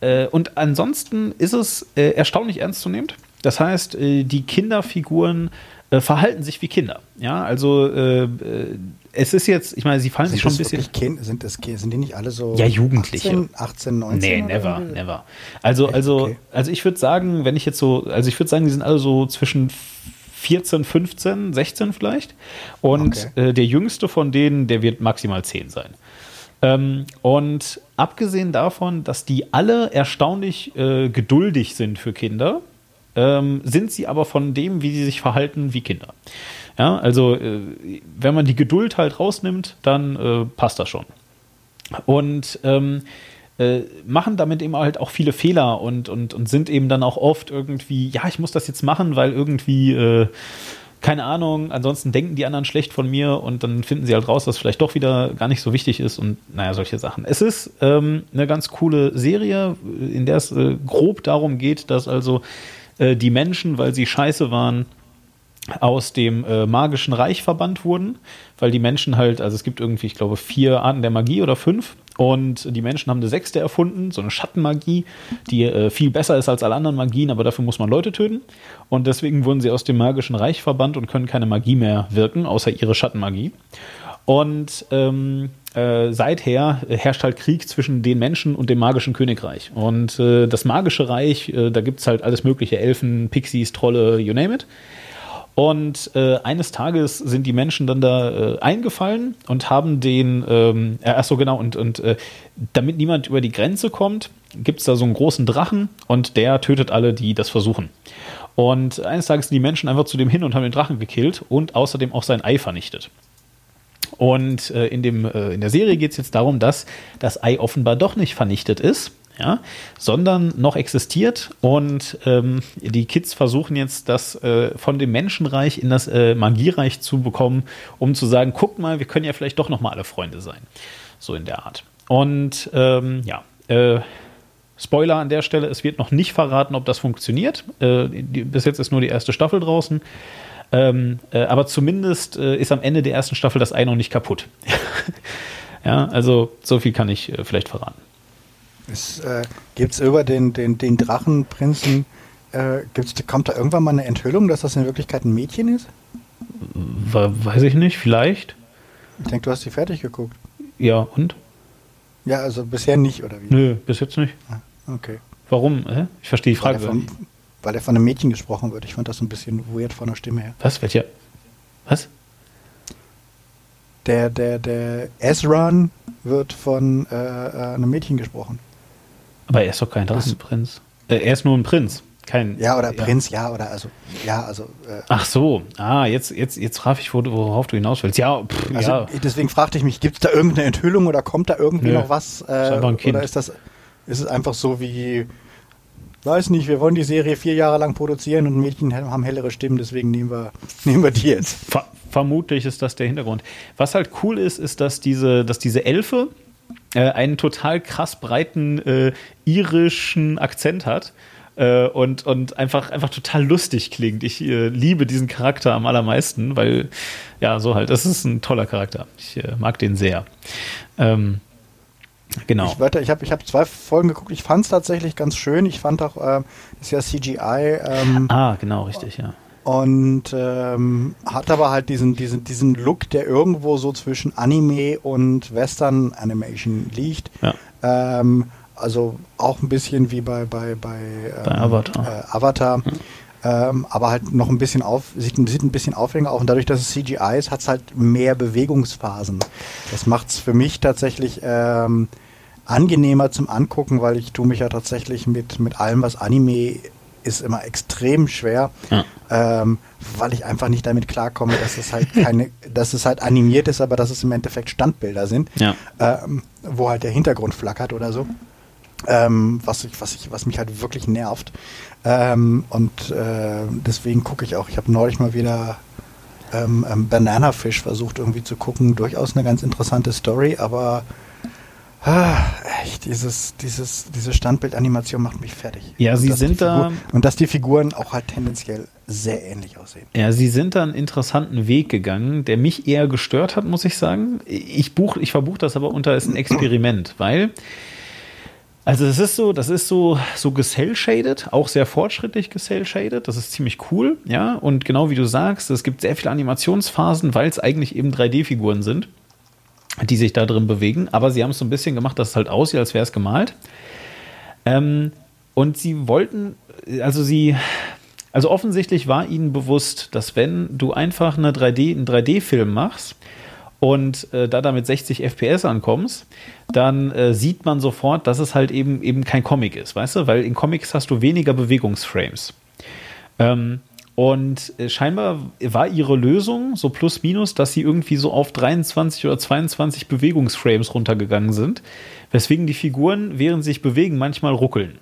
äh, und ansonsten ist es äh, erstaunlich ernstzunehmend. Das heißt, äh, die Kinderfiguren äh, verhalten sich wie Kinder. Ja, also äh, es ist jetzt, ich meine, sie fallen
sind
sich schon ein bisschen.
Kind, sind, das, sind die nicht alle so
ja, Jugendliche.
18, 18 19?
Nee, never, never. Also, also, okay. also ich würde sagen, wenn ich jetzt so, also ich würde sagen, die sind alle so zwischen 14, 15, 16 vielleicht. Und okay. äh, der jüngste von denen, der wird maximal 10 sein. Ähm, und abgesehen davon, dass die alle erstaunlich äh, geduldig sind für Kinder, ähm, sind sie aber von dem, wie sie sich verhalten, wie Kinder. Ja, also äh, wenn man die Geduld halt rausnimmt, dann äh, passt das schon. Und ähm, äh, machen damit eben halt auch viele Fehler und, und, und sind eben dann auch oft irgendwie, ja, ich muss das jetzt machen, weil irgendwie, äh, keine Ahnung, ansonsten denken die anderen schlecht von mir und dann finden sie halt raus, dass vielleicht doch wieder gar nicht so wichtig ist und naja, solche Sachen. Es ist ähm, eine ganz coole Serie, in der es äh, grob darum geht, dass also äh, die Menschen, weil sie scheiße waren, aus dem äh, magischen Reich verbannt wurden, weil die Menschen halt, also es gibt irgendwie, ich glaube, vier Arten der Magie oder fünf und die Menschen haben eine sechste erfunden, so eine Schattenmagie, die äh, viel besser ist als alle anderen Magien, aber dafür muss man Leute töten. Und deswegen wurden sie aus dem magischen Reich verbannt und können keine Magie mehr wirken, außer ihre Schattenmagie. Und ähm, äh, seither herrscht halt Krieg zwischen den Menschen und dem magischen Königreich. Und äh, das magische Reich, äh, da gibt es halt alles mögliche, Elfen, Pixies, Trolle, you name it. Und äh, eines Tages sind die Menschen dann da äh, eingefallen und haben den, ähm, äh, ach so genau, und, und äh, damit niemand über die Grenze kommt, gibt es da so einen großen Drachen und der tötet alle, die das versuchen. Und eines Tages sind die Menschen einfach zu dem hin und haben den Drachen gekillt und außerdem auch sein Ei vernichtet. Und äh, in, dem, äh, in der Serie geht es jetzt darum, dass das Ei offenbar doch nicht vernichtet ist, ja, sondern noch existiert und ähm, die Kids versuchen jetzt das äh, von dem Menschenreich in das äh, Magiereich zu bekommen, um zu sagen, guck mal, wir können ja vielleicht doch noch mal alle Freunde sein, so in der Art. Und ähm, ja, äh, Spoiler an der Stelle, es wird noch nicht verraten, ob das funktioniert. Äh, die, bis jetzt ist nur die erste Staffel draußen. Ähm, äh, aber zumindest äh, ist am Ende der ersten Staffel das Ei noch nicht kaputt. ja, also so viel kann ich vielleicht verraten.
Äh, Gibt es über den, den, den Drachenprinzen, äh, gibt's, kommt da irgendwann mal eine Enthüllung, dass das in Wirklichkeit ein Mädchen ist?
Weiß ich nicht, vielleicht.
Ich denke, du hast sie fertig geguckt.
Ja, und?
Ja, also bisher nicht, oder wie?
Nö, bis jetzt nicht.
Okay.
Warum? Hä? Ich verstehe die
Weil
Frage.
er, von, weil er von einem Mädchen gesprochen wird. Ich fand das so ein bisschen weird von der Stimme her.
Was? Welcher? Was?
Der, der, der Ezran wird von äh, äh, einem Mädchen gesprochen.
Aber er ist doch kein Drachenprinz. Äh, er ist nur ein Prinz. Kein,
Ja, oder Prinz, ja, oder also, ja, also, äh,
Ach so. Ah, jetzt, jetzt, jetzt frage ich, worauf du hinaus willst. Ja, pff,
also
ja.
deswegen fragte ich mich, gibt es da irgendeine Enthüllung oder kommt da irgendwie
Nö.
noch was? Äh,
Kind.
Oder ist das, ist es einfach so wie, weiß nicht, wir wollen die Serie vier Jahre lang produzieren und Mädchen haben hellere Stimmen, deswegen nehmen wir, nehmen wir die jetzt.
Ver vermutlich ist das der Hintergrund. Was halt cool ist, ist, dass diese, dass diese Elfe äh, einen total krass breiten äh, irischen Akzent hat. Äh, und, und einfach, einfach total lustig klingt. Ich äh, liebe diesen Charakter am allermeisten, weil, ja, so halt, das ist ein toller Charakter. Ich äh, mag den sehr. Ähm, genau.
Ich, warte, ich habe ich hab zwei Folgen geguckt, ich fand es tatsächlich ganz schön. Ich fand auch, ähm, ist ja CGI ähm,
ah, genau, richtig, ja.
Und ähm, hat aber halt diesen, diesen, diesen Look, der irgendwo so zwischen Anime und Western Animation liegt.
Ja.
Ähm, also auch ein bisschen wie bei, bei, bei, ähm,
Bei Avatar.
Äh, Avatar. Ähm, aber halt noch ein bisschen auf, sieht, sieht ein bisschen aufregender aus. Und dadurch, dass es CGI ist, hat es halt mehr Bewegungsphasen. Das macht es für mich tatsächlich ähm, angenehmer zum Angucken, weil ich tue mich ja tatsächlich mit, mit allem, was Anime ist, immer extrem schwer,
Ja.
ähm, weil ich einfach nicht damit klarkomme, dass es halt keine, dass es halt animiert ist, aber dass es im Endeffekt Standbilder sind,
Ja.
ähm, wo halt der Hintergrund flackert oder so. Ähm, was, ich, was, ich, was mich halt wirklich nervt. Ähm, und äh, deswegen gucke ich auch. Ich habe neulich mal wieder ähm, ähm, Banana Fish versucht irgendwie zu gucken. Durchaus eine ganz interessante Story, aber ah, echt, dieses, dieses, diese Standbildanimation macht mich fertig.
Ja,
Und
sie
dass die
sind da-
Und dass die Figuren auch halt tendenziell sehr ähnlich aussehen.
Ja, sie sind da einen interessanten Weg gegangen, der mich eher gestört hat, muss ich sagen. Ich buch, ich verbuche das aber unter als ein Experiment, weil also es ist so, das ist so so gecell-shaded, auch sehr fortschrittlich gecell-shaded. Das ist ziemlich cool, ja. Und genau wie du sagst, es gibt sehr viele Animationsphasen, weil es eigentlich eben 3D-Figuren sind, die sich da drin bewegen. Aber sie haben es so ein bisschen gemacht, dass es halt aussieht, als wäre es gemalt. Ähm, und sie wollten, also sie, also offensichtlich war ihnen bewusst, dass wenn du einfach eine 3D, einen 3D-Film machst und äh, da damit 60 FPS ankommst, dann äh, sieht man sofort, dass es halt eben eben kein Comic ist, weißt du? Weil in Comics hast du weniger Bewegungsframes. Ähm, und äh, scheinbar war ihre Lösung so plus minus, dass sie irgendwie so auf 23 oder 22 Bewegungsframes runtergegangen sind, weswegen die Figuren, während sie sich bewegen, manchmal ruckeln.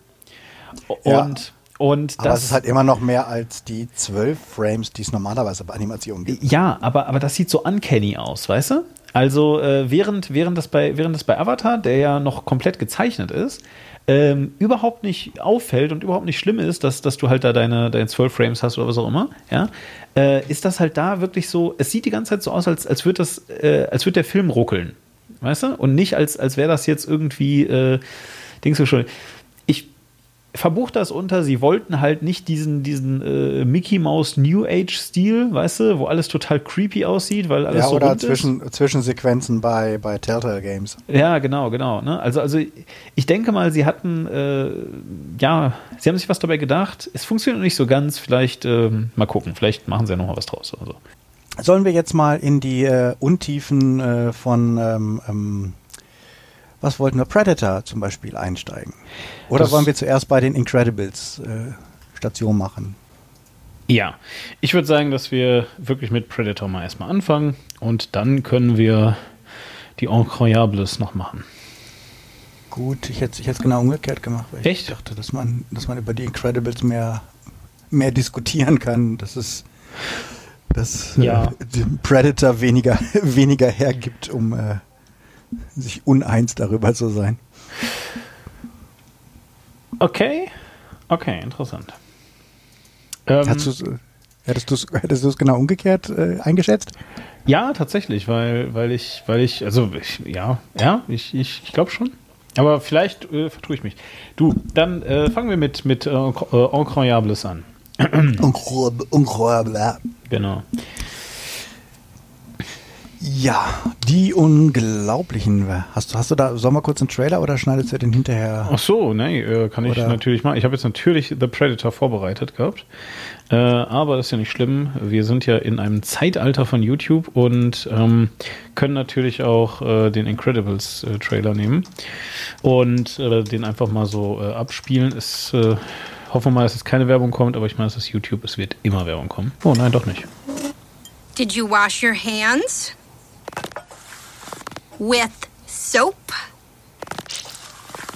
Und,
Ja.
und
Aber
das
es ist halt immer noch mehr als die 12 Frames, die es normalerweise bei Animationen gibt.
Ja, aber, aber das sieht so uncanny aus, weißt du? Also äh, während, während, das bei, während das bei Avatar, der ja noch komplett gezeichnet ist, ähm, überhaupt nicht auffällt und überhaupt nicht schlimm ist, dass, dass du halt da deine, deine 12 Frames hast oder was auch immer, ja, äh, ist das halt da wirklich so, es sieht die ganze Zeit so aus, als, als würde das, äh, als würde der Film ruckeln. Weißt du? Und nicht als, als wäre das jetzt irgendwie, äh, Dings du schon. Verbucht das unter, sie wollten halt nicht diesen, diesen äh, Mickey Mouse New Age Stil, weißt du, wo alles total creepy aussieht, weil alles
Ja,
so
oder
rund ist.
zwischen, Zwischensequenzen bei, bei Telltale Games.
Ja, genau, genau. Ne? Also, also ich denke mal, sie hatten, äh, ja, sie haben sich was dabei gedacht. Es funktioniert noch nicht so ganz. Vielleicht ähm, mal gucken. Vielleicht machen sie ja noch mal was draus. Also.
Sollen wir jetzt mal in die äh, Untiefen äh, von, ähm, ähm, was wollten wir, Predator zum Beispiel einsteigen? Oder
Das-
wollen wir zuerst bei den Incredibles äh, Station machen?
Ja, ich würde sagen, dass wir wirklich mit Predator mal erstmal anfangen und dann können wir die Incroyables noch machen.
Gut, ich hätte es genau umgekehrt gemacht, weil
Echt?
ich dachte, dass man, dass man über die Incredibles mehr, mehr diskutieren kann, dass es dass
Ja.
äh, Predator weniger, weniger hergibt, um äh, sich uneins darüber zu sein.
Okay, okay, interessant. Ähm,
äh, hättest du es hättest du's genau umgekehrt äh, eingeschätzt?
Ja, tatsächlich, weil, weil ich, weil ich, also ich, ja, ja, ich, ich, ich glaube schon. Aber vielleicht äh, vertue ich mich. Du, dann äh, fangen wir mit, mit äh, äh, Incroyables an.
Incroyable.
Genau.
Ja, die Unglaublichen. Hast du, hast du da, sollen wir kurz einen Trailer oder schneidest du den hinterher?
Ach so, nee, äh, kann ich
Oder-
natürlich machen. Ich habe jetzt natürlich The Predator vorbereitet gehabt. Äh, aber das ist ja nicht schlimm. Wir sind ja in einem Zeitalter von YouTube und ähm, können natürlich auch äh, den Incredibles äh, Trailer nehmen und äh, den einfach mal so äh, abspielen. Es, äh, hoffen wir mal, dass es keine Werbung kommt, aber ich meine, es ist YouTube, es wird immer Werbung kommen. Oh nein, doch nicht.
Did you wash your hands? With soap?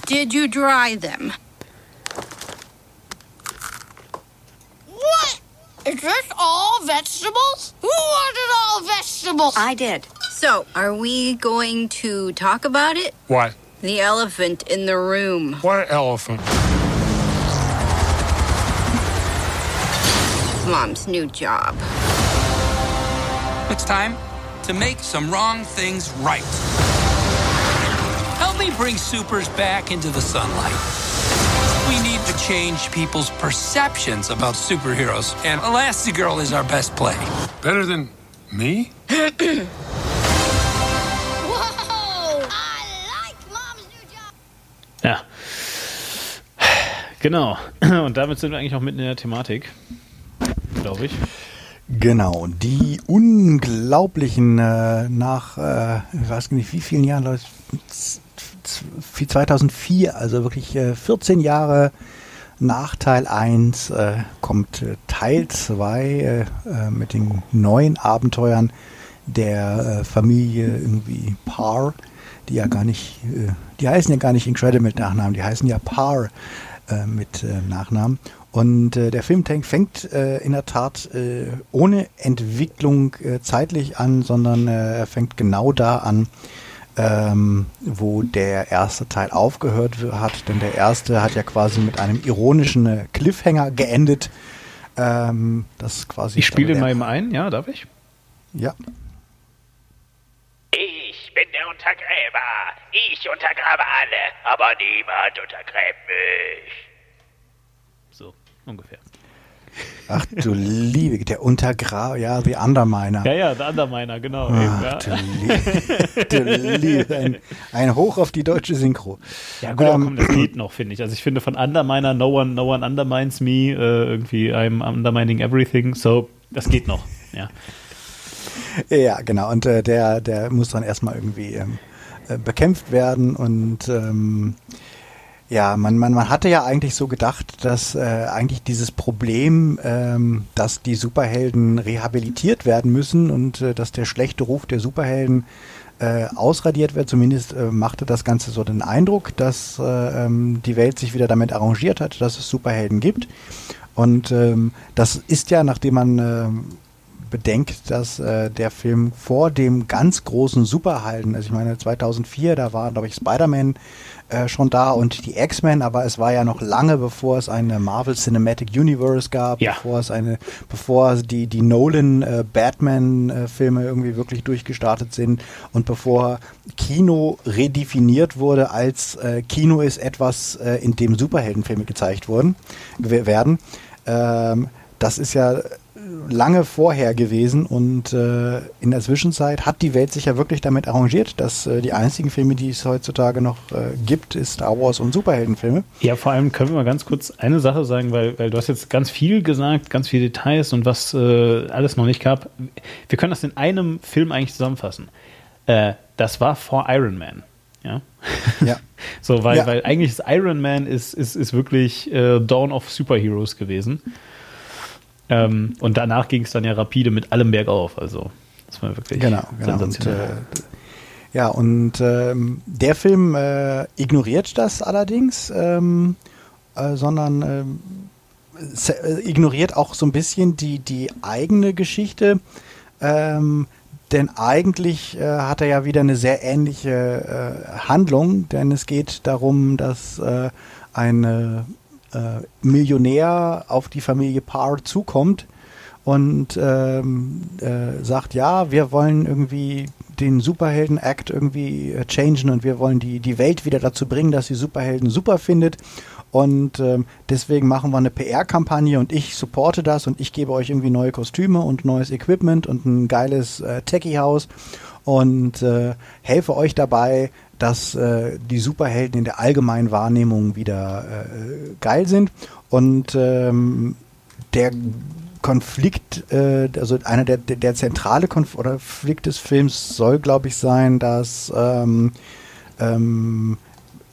Did you dry them?
What? Is this all vegetables? Who ordered all vegetables?
I did.
So, are we going to talk about it?
What?
The elephant in the room.
What elephant?
Mom's new job.
It's time to make some wrong things right. Help me bring supers back into the sunlight. We need to change people's perceptions about superheroes, and Elastigirl is our best play.
Better than me?
Whoa! I like Mom's new job.
Ja. Genau. Und damit sind wir eigentlich auch mitten in der Thematik. Glaube ich.
Genau, die unglaublichen äh, nach, äh, ich weiß nicht wie vielen Jahren, Leute, z- z- 2004, also wirklich äh, 14 Jahre nach Teil 1 äh, kommt äh, Teil 2 äh, äh, mit den neuen Abenteuern der äh, Familie irgendwie Parr, die ja gar nicht, äh, die heißen ja gar nicht Incredible mit Nachnamen, die heißen ja Parr äh, mit äh, Nachnamen. Und äh, der Film tank fängt äh, in der Tat äh, ohne Entwicklung äh, zeitlich an, sondern äh, er fängt genau da an, ähm, wo der erste Teil aufgehört hat. Denn der erste hat ja quasi mit einem ironischen äh, Cliffhanger geendet. Ähm, das quasi
Ich spiele mal eben ein, ja, darf ich?
Ja.
Ich bin der Untergräber. Ich untergrabe alle, aber niemand untergräbt mich.
Ungefähr.
Ach du Liebe, der Untergra, ja, The Underminer.
Ja, ja, der Underminer, genau. eben,
Ach,
ja.
du Liebe. Ein, ein Hoch auf die deutsche Synchro.
Ja, gut,
Ähm,
komm, das geht noch, finde ich. Also ich finde von Underminer, no one, no one undermines me, äh, irgendwie I'm undermining everything, so das geht noch. Ja.
Ja, genau. Und äh, der, der muss dann erstmal irgendwie ähm, äh, bekämpft werden und ähm, Ja, man, man, man hatte ja eigentlich so gedacht, dass äh, eigentlich dieses Problem, ähm, dass die Superhelden rehabilitiert werden müssen und äh, dass der schlechte Ruf der Superhelden äh, ausradiert wird. Zumindest äh, machte das Ganze so den Eindruck, dass äh, ähm, die Welt sich wieder damit arrangiert hat, dass es Superhelden gibt. Und ähm, das ist ja, nachdem man ähm, bedenkt, dass äh, der Film vor dem ganz großen Superhelden, also ich meine 2004, da war glaube ich Spider-Man äh, schon da und die X-Men, aber es war ja noch lange bevor es eine Marvel Cinematic Universe gab,
Ja.
bevor es eine, bevor die die Nolan äh, Batman äh, Filme irgendwie wirklich durchgestartet sind und bevor Kino redefiniert wurde als äh, Kino ist etwas, äh, in dem Superheldenfilme gezeigt wurden werden. Ähm, das ist ja lange vorher gewesen und äh, in der Zwischenzeit hat die Welt sich ja wirklich damit arrangiert, dass äh, die einzigen Filme, die es heutzutage noch äh, gibt, ist Star Wars und Superheldenfilme.
Ja, vor allem können wir mal ganz kurz eine Sache sagen, weil, weil du hast jetzt ganz viel gesagt, ganz viele Details und was äh, alles noch nicht gab. Wir können das in einem Film eigentlich zusammenfassen. Äh, das war vor Iron Man. Ja.
Ja.
So, weil,
Ja.
weil eigentlich ist Iron Man ist, ist, ist wirklich äh, Dawn of Superheroes gewesen. Ähm, und danach ging es dann ja rapide mit allem bergauf. Also, das war wirklich
Genau, genau. Und,
sensationell.
äh, ja, und ähm, der Film äh, ignoriert das allerdings, ähm, äh, sondern ähm, äh, ignoriert auch so ein bisschen die, die eigene Geschichte. Ähm, denn eigentlich äh, hat er ja wieder eine sehr ähnliche äh, Handlung, denn es geht darum, dass äh, ein äh, Millionär auf die Familie Parr zukommt und ähm, äh, sagt, ja, wir wollen irgendwie den Superhelden-Act irgendwie äh, changen und wir wollen die, die Welt wieder dazu bringen, dass sie Superhelden super findet. Und ähm, deswegen machen wir eine PR-Kampagne und ich supporte das und ich gebe euch irgendwie neue Kostüme und neues Equipment und ein geiles äh, Techie-Haus und äh, helfe euch dabei, dass äh, die Superhelden in der allgemeinen Wahrnehmung wieder äh, geil sind. Und ähm, der Konflikt, äh, also einer der, der, zentrale Konflikt des Films soll, glaube ich, sein, dass ähm, ähm,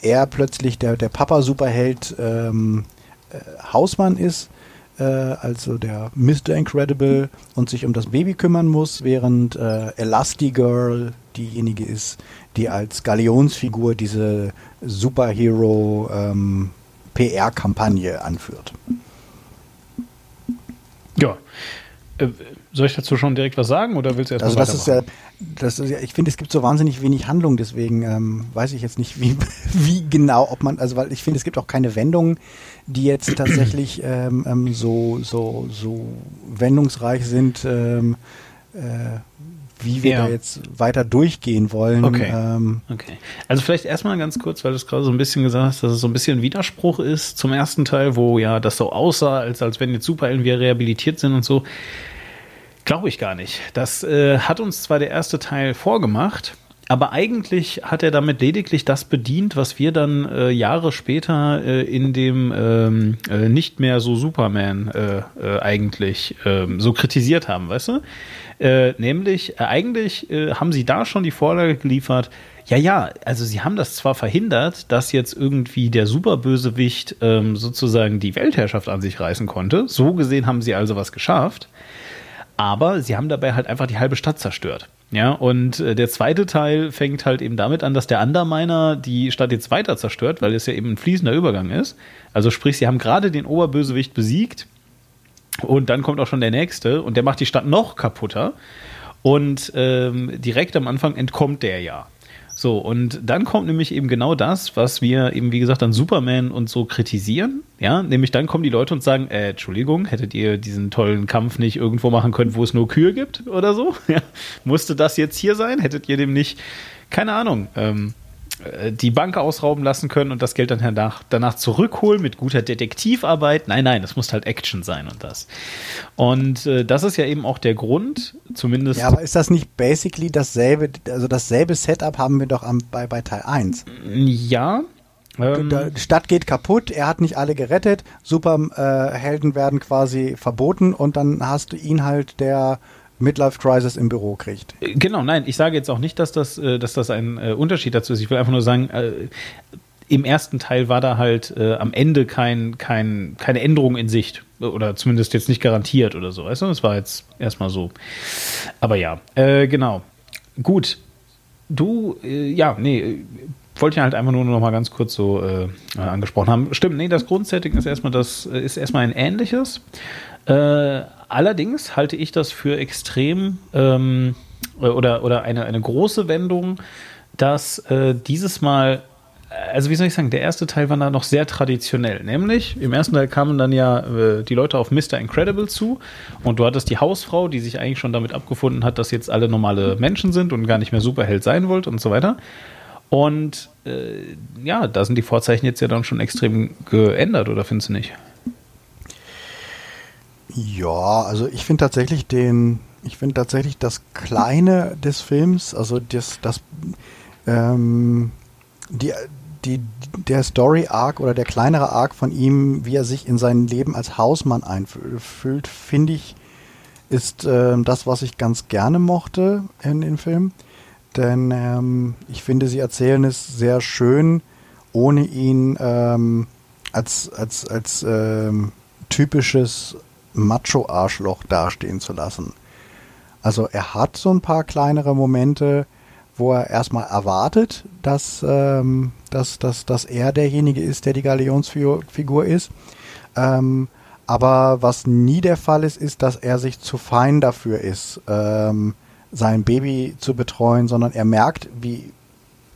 er plötzlich der, der Papa-Superheld ähm, äh, Hausmann ist, äh, also der Mr. Incredible und sich um das Baby kümmern muss, während äh, Elastigirl diejenige ist, die als Galionsfigur diese Superhero ähm, PR-Kampagne anführt.
Ja. Soll ich dazu schon direkt was sagen oder willst du erst
Also das ist ja, das ist ja, ich finde, es gibt so wahnsinnig wenig Handlung, deswegen ähm, weiß ich jetzt nicht, wie, wie genau, ob man, also weil ich finde, es gibt auch keine Wendungen, die jetzt tatsächlich ähm, ähm, so, so, so wendungsreich sind, ähm, äh, wie wir
Ja.
da jetzt weiter durchgehen wollen.
Okay.
Ähm,
Okay. Also vielleicht erstmal ganz kurz, weil du es gerade so ein bisschen gesagt hast, dass es so ein bisschen ein Widerspruch ist zum ersten Teil, wo ja das so aussah, als, als wenn jetzt Superhelden wieder rehabilitiert sind und so. Glaube ich gar nicht. Das äh, hat uns zwar der erste Teil vorgemacht, aber eigentlich hat er damit lediglich das bedient, was wir dann äh, Jahre später äh, in dem ähm, äh, nicht mehr so Superman äh, äh, eigentlich ähm, so kritisiert haben, weißt du? Äh, nämlich, eigentlich haben sie da schon die Vorlage geliefert, ja, ja, also sie haben das zwar verhindert, dass jetzt irgendwie der Superbösewicht ähm, sozusagen die Weltherrschaft an sich reißen konnte. So gesehen haben sie also was geschafft aber sie haben dabei halt einfach die halbe Stadt zerstört. Ja, und äh, der zweite Teil fängt halt eben damit an, dass der Underminer die Stadt jetzt weiter zerstört, weil es ja eben ein fließender Übergang ist. Also sprich, sie haben gerade den Oberbösewicht besiegt und dann kommt auch schon der nächste und der macht die Stadt noch kaputter. Und ähm, direkt am Anfang entkommt der ja. So, und dann kommt nämlich eben genau das, was wir eben, wie gesagt, an Superman und so kritisieren. Ja, nämlich dann kommen die Leute und sagen, äh, Entschuldigung, hättet ihr diesen tollen Kampf nicht irgendwo machen können, wo es nur Kühe gibt oder so? Ja. Musste das jetzt hier sein? Hättet ihr dem nicht, keine Ahnung, ähm, äh, die Bank ausrauben lassen können und das Geld dann danach, danach zurückholen mit guter Detektivarbeit? Nein, nein, das muss halt Action sein und das. Und äh, das ist ja eben auch der Grund, zumindest.
ja, aber ist das nicht basically dasselbe, also dasselbe Setup haben wir doch am, bei, bei Teil 1?
Ja. Ähm,
Die Stadt geht kaputt, er hat nicht alle gerettet, Superhelden werden quasi verboten und dann hast du ihn halt, der Midlife Crisis im Büro kriegt.
Genau, nein, ich sage jetzt auch nicht, dass das, äh, dass das ein äh, Unterschied dazu ist. Ich will einfach nur sagen, äh, im ersten Teil war da halt am Ende kein, kein, keine Änderung in Sicht. Oder zumindest jetzt nicht garantiert oder so. Weißt du, das war jetzt erstmal so. Aber ja, genau. Gut. Du, äh, ja, nee, wollte ich halt einfach nur noch mal ganz kurz so angesprochen haben. Stimmt, nee, das Grundsetting ist erstmal das ist erstmal ein ähnliches. Äh, allerdings halte ich das für extrem ähm, oder, oder eine, eine große Wendung, dass äh, dieses Mal also wie soll ich sagen, der erste Teil war da noch sehr traditionell. Nämlich, im ersten Teil kamen dann ja äh, die Leute auf Mr. Incredible zu und du hattest die Hausfrau, die sich eigentlich schon damit abgefunden hat, dass jetzt alle normale Menschen sind und gar nicht mehr Superheld sein wollt und so weiter. Und äh, ja, da sind die Vorzeichen jetzt ja dann schon extrem geändert, oder findest du nicht?
Ja, also ich finde tatsächlich den, ich finde tatsächlich das Kleine des Films, also das, das, ähm, die, die, der Story-Arc oder der kleinere Arc von ihm, wie er sich in sein Leben als Hausmann einfühlt, finde ich, ist äh, das, was ich ganz gerne mochte in dem Film. Denn ähm, ich finde, sie erzählen es sehr schön, ohne ihn ähm, als, als, als ähm, typisches Macho-Arschloch dastehen zu lassen. Also er hat so ein paar kleinere Momente, wo er erstmal erwartet, dass, ähm, dass, dass, dass er derjenige ist, der die Galionsfigur ist. Ähm, aber was nie der Fall ist, ist, dass er sich zu fein dafür ist, ähm, sein Baby zu betreuen, sondern er merkt, wie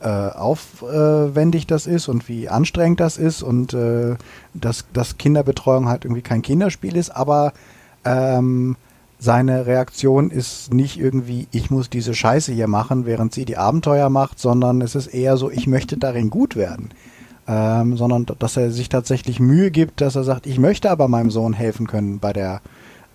äh, aufwendig das ist und wie anstrengend das ist und äh, dass, dass Kinderbetreuung halt irgendwie kein Kinderspiel ist, aber ähm, seine Reaktion ist nicht irgendwie, ich muss diese Scheiße hier machen, während sie die Abenteuer macht, sondern es ist eher so, ich möchte darin gut werden. Ähm, sondern dass er sich tatsächlich Mühe gibt, dass er sagt, ich möchte aber meinem Sohn helfen können bei der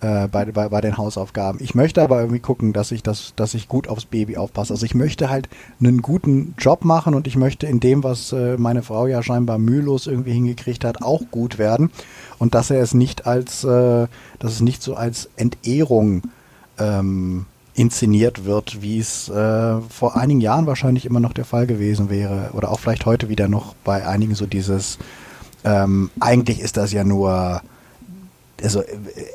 äh, bei, bei, bei den Hausaufgaben. Ich möchte aber irgendwie gucken, dass ich das, dass ich gut aufs Baby aufpasse. Also ich möchte halt einen guten Job machen und ich möchte in dem, was äh, meine Frau ja scheinbar mühelos irgendwie hingekriegt hat, auch gut werden. Und dass er es nicht als, äh, dass es nicht so als Entehrung ähm, inszeniert wird, wie es äh, vor einigen Jahren wahrscheinlich immer noch der Fall gewesen wäre. Oder auch vielleicht heute wieder noch bei einigen so dieses, ähm, eigentlich ist das ja nur also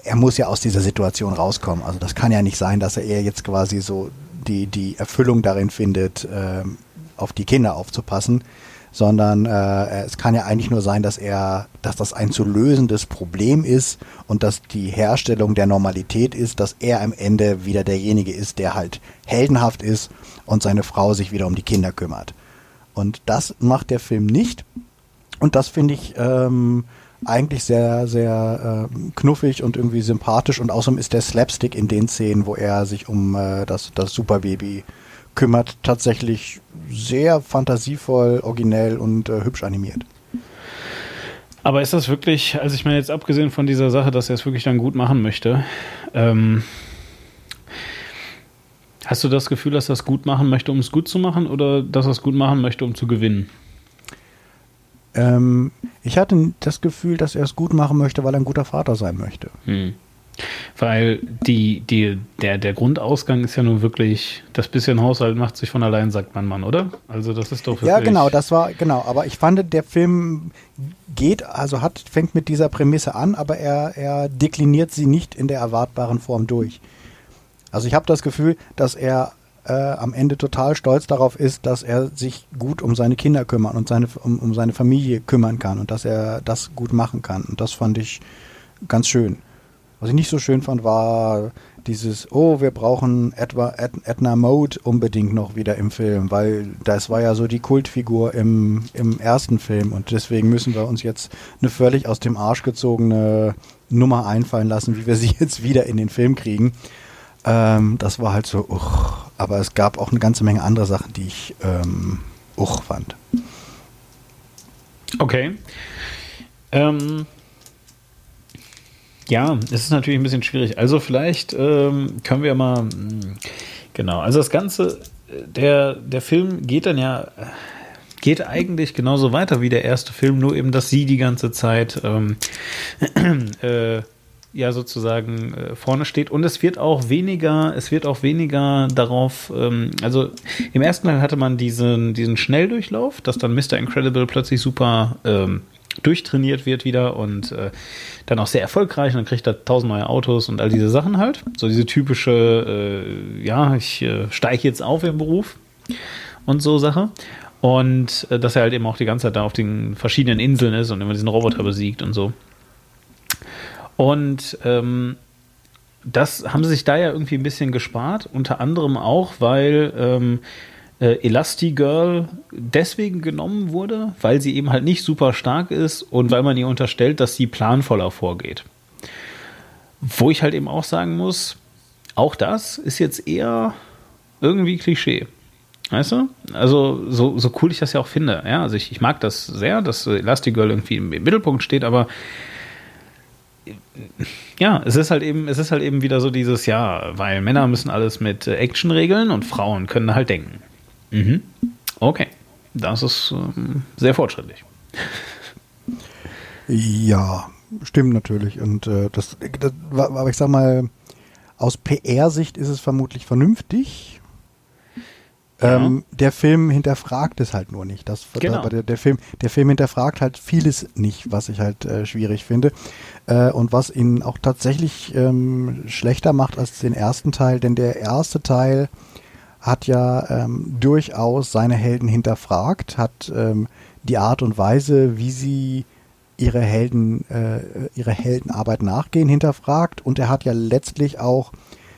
er muss ja aus dieser Situation rauskommen. Also das kann ja nicht sein, dass er eher jetzt quasi so die, die Erfüllung darin findet, ähm, auf die Kinder aufzupassen, sondern äh, es kann ja eigentlich nur sein, dass er, dass das ein zu lösendes Problem ist und dass die Herstellung der Normalität ist, dass er am Ende wieder derjenige ist, der halt heldenhaft ist und seine Frau sich wieder um die Kinder kümmert. Und das macht der Film nicht. Und das finde ich ähm, eigentlich sehr, sehr äh, knuffig und irgendwie sympathisch und außerdem ist der Slapstick in den Szenen, wo er sich um äh, das, das Superbaby kümmert, tatsächlich sehr fantasievoll, originell und äh, hübsch animiert.
Aber ist das wirklich, also ich meine jetzt abgesehen von dieser Sache, dass er es wirklich dann gut machen möchte, ähm, hast du das Gefühl, dass er es gut machen möchte, um es gut zu machen oder dass er es gut machen möchte, um zu gewinnen?
Ähm, ich hatte das Gefühl, dass er es gut machen möchte, weil er ein guter Vater sein möchte.
Hm. Weil die, die, der, der Grundausgang ist ja nun wirklich, das bisschen Haushalt macht sich von allein, sagt mein Mann, oder? Also das ist doch
Ja, genau, das war, genau, aber ich fand, der Film geht, also hat, fängt mit dieser Prämisse an, aber er, er dekliniert sie nicht in der erwartbaren Form durch. Also ich habe das Gefühl, dass er äh, am Ende total stolz darauf ist, dass er sich gut um seine Kinder kümmern und seine, um, um seine Familie kümmern kann und dass er das gut machen kann. Und das fand ich ganz schön. Was ich nicht so schön fand, war dieses, oh, wir brauchen etwa Edna Mode unbedingt noch wieder im Film, weil das war ja so die Kultfigur im, im ersten Film und deswegen müssen wir uns jetzt eine völlig aus dem Arsch gezogene Nummer einfallen lassen, wie wir sie jetzt wieder in den Film kriegen. Ähm, das war halt so, uch. aber es gab auch eine ganze Menge andere Sachen, die ich ähm, uch fand.
Okay. Ähm, ja, es ist natürlich ein bisschen schwierig. Also vielleicht ähm, können wir mal, hm, genau, also das Ganze, der, der Film geht dann ja, geht eigentlich genauso weiter wie der erste Film, nur eben, dass sie die ganze Zeit ähm, äh, ja sozusagen äh, vorne steht und es wird auch weniger, es wird auch weniger darauf, ähm, also im ersten Teil hatte man diesen, diesen Schnelldurchlauf, dass dann Mr. Incredible plötzlich super ähm, durchtrainiert wird wieder und äh, dann auch sehr erfolgreich und dann kriegt er tausend neue Autos und all diese Sachen halt. So diese typische, äh, ja, ich äh, steige jetzt auf im Beruf und so Sache. Und äh, dass er halt eben auch die ganze Zeit da auf den verschiedenen Inseln ist und immer diesen Roboter besiegt und so. Und ähm, das haben sie sich da ja irgendwie ein bisschen gespart, unter anderem auch, weil ähm, äh, Elastigirl deswegen genommen wurde, weil sie eben halt nicht super stark ist und weil man ihr unterstellt, dass sie planvoller vorgeht. Wo ich halt eben auch sagen muss, auch das ist jetzt eher irgendwie Klischee. Weißt du? Also, so, so cool ich das ja auch finde. Ja, also ich, ich mag das sehr, dass Elastigirl irgendwie im, im Mittelpunkt steht, aber ja, es ist halt eben, es ist halt eben wieder so dieses, ja, weil Männer müssen alles mit äh, Action regeln und Frauen können halt denken. Mhm. Okay. Das ist ähm, sehr fortschrittlich.
Ja, stimmt natürlich. Und äh, das, das, aber ich sag mal, aus PR-Sicht ist es vermutlich vernünftig. Ja. Ähm, der Film hinterfragt es halt nur nicht. Das,
genau.
der, der, Film, der Film hinterfragt halt vieles nicht, was ich halt äh, schwierig finde. Äh, und was ihn auch tatsächlich ähm, schlechter macht als den ersten Teil, denn der erste Teil hat ja ähm, durchaus seine Helden hinterfragt, hat ähm, die Art und Weise, wie sie ihre Helden, äh, ihre Heldenarbeit nachgehen, hinterfragt und er hat ja letztlich auch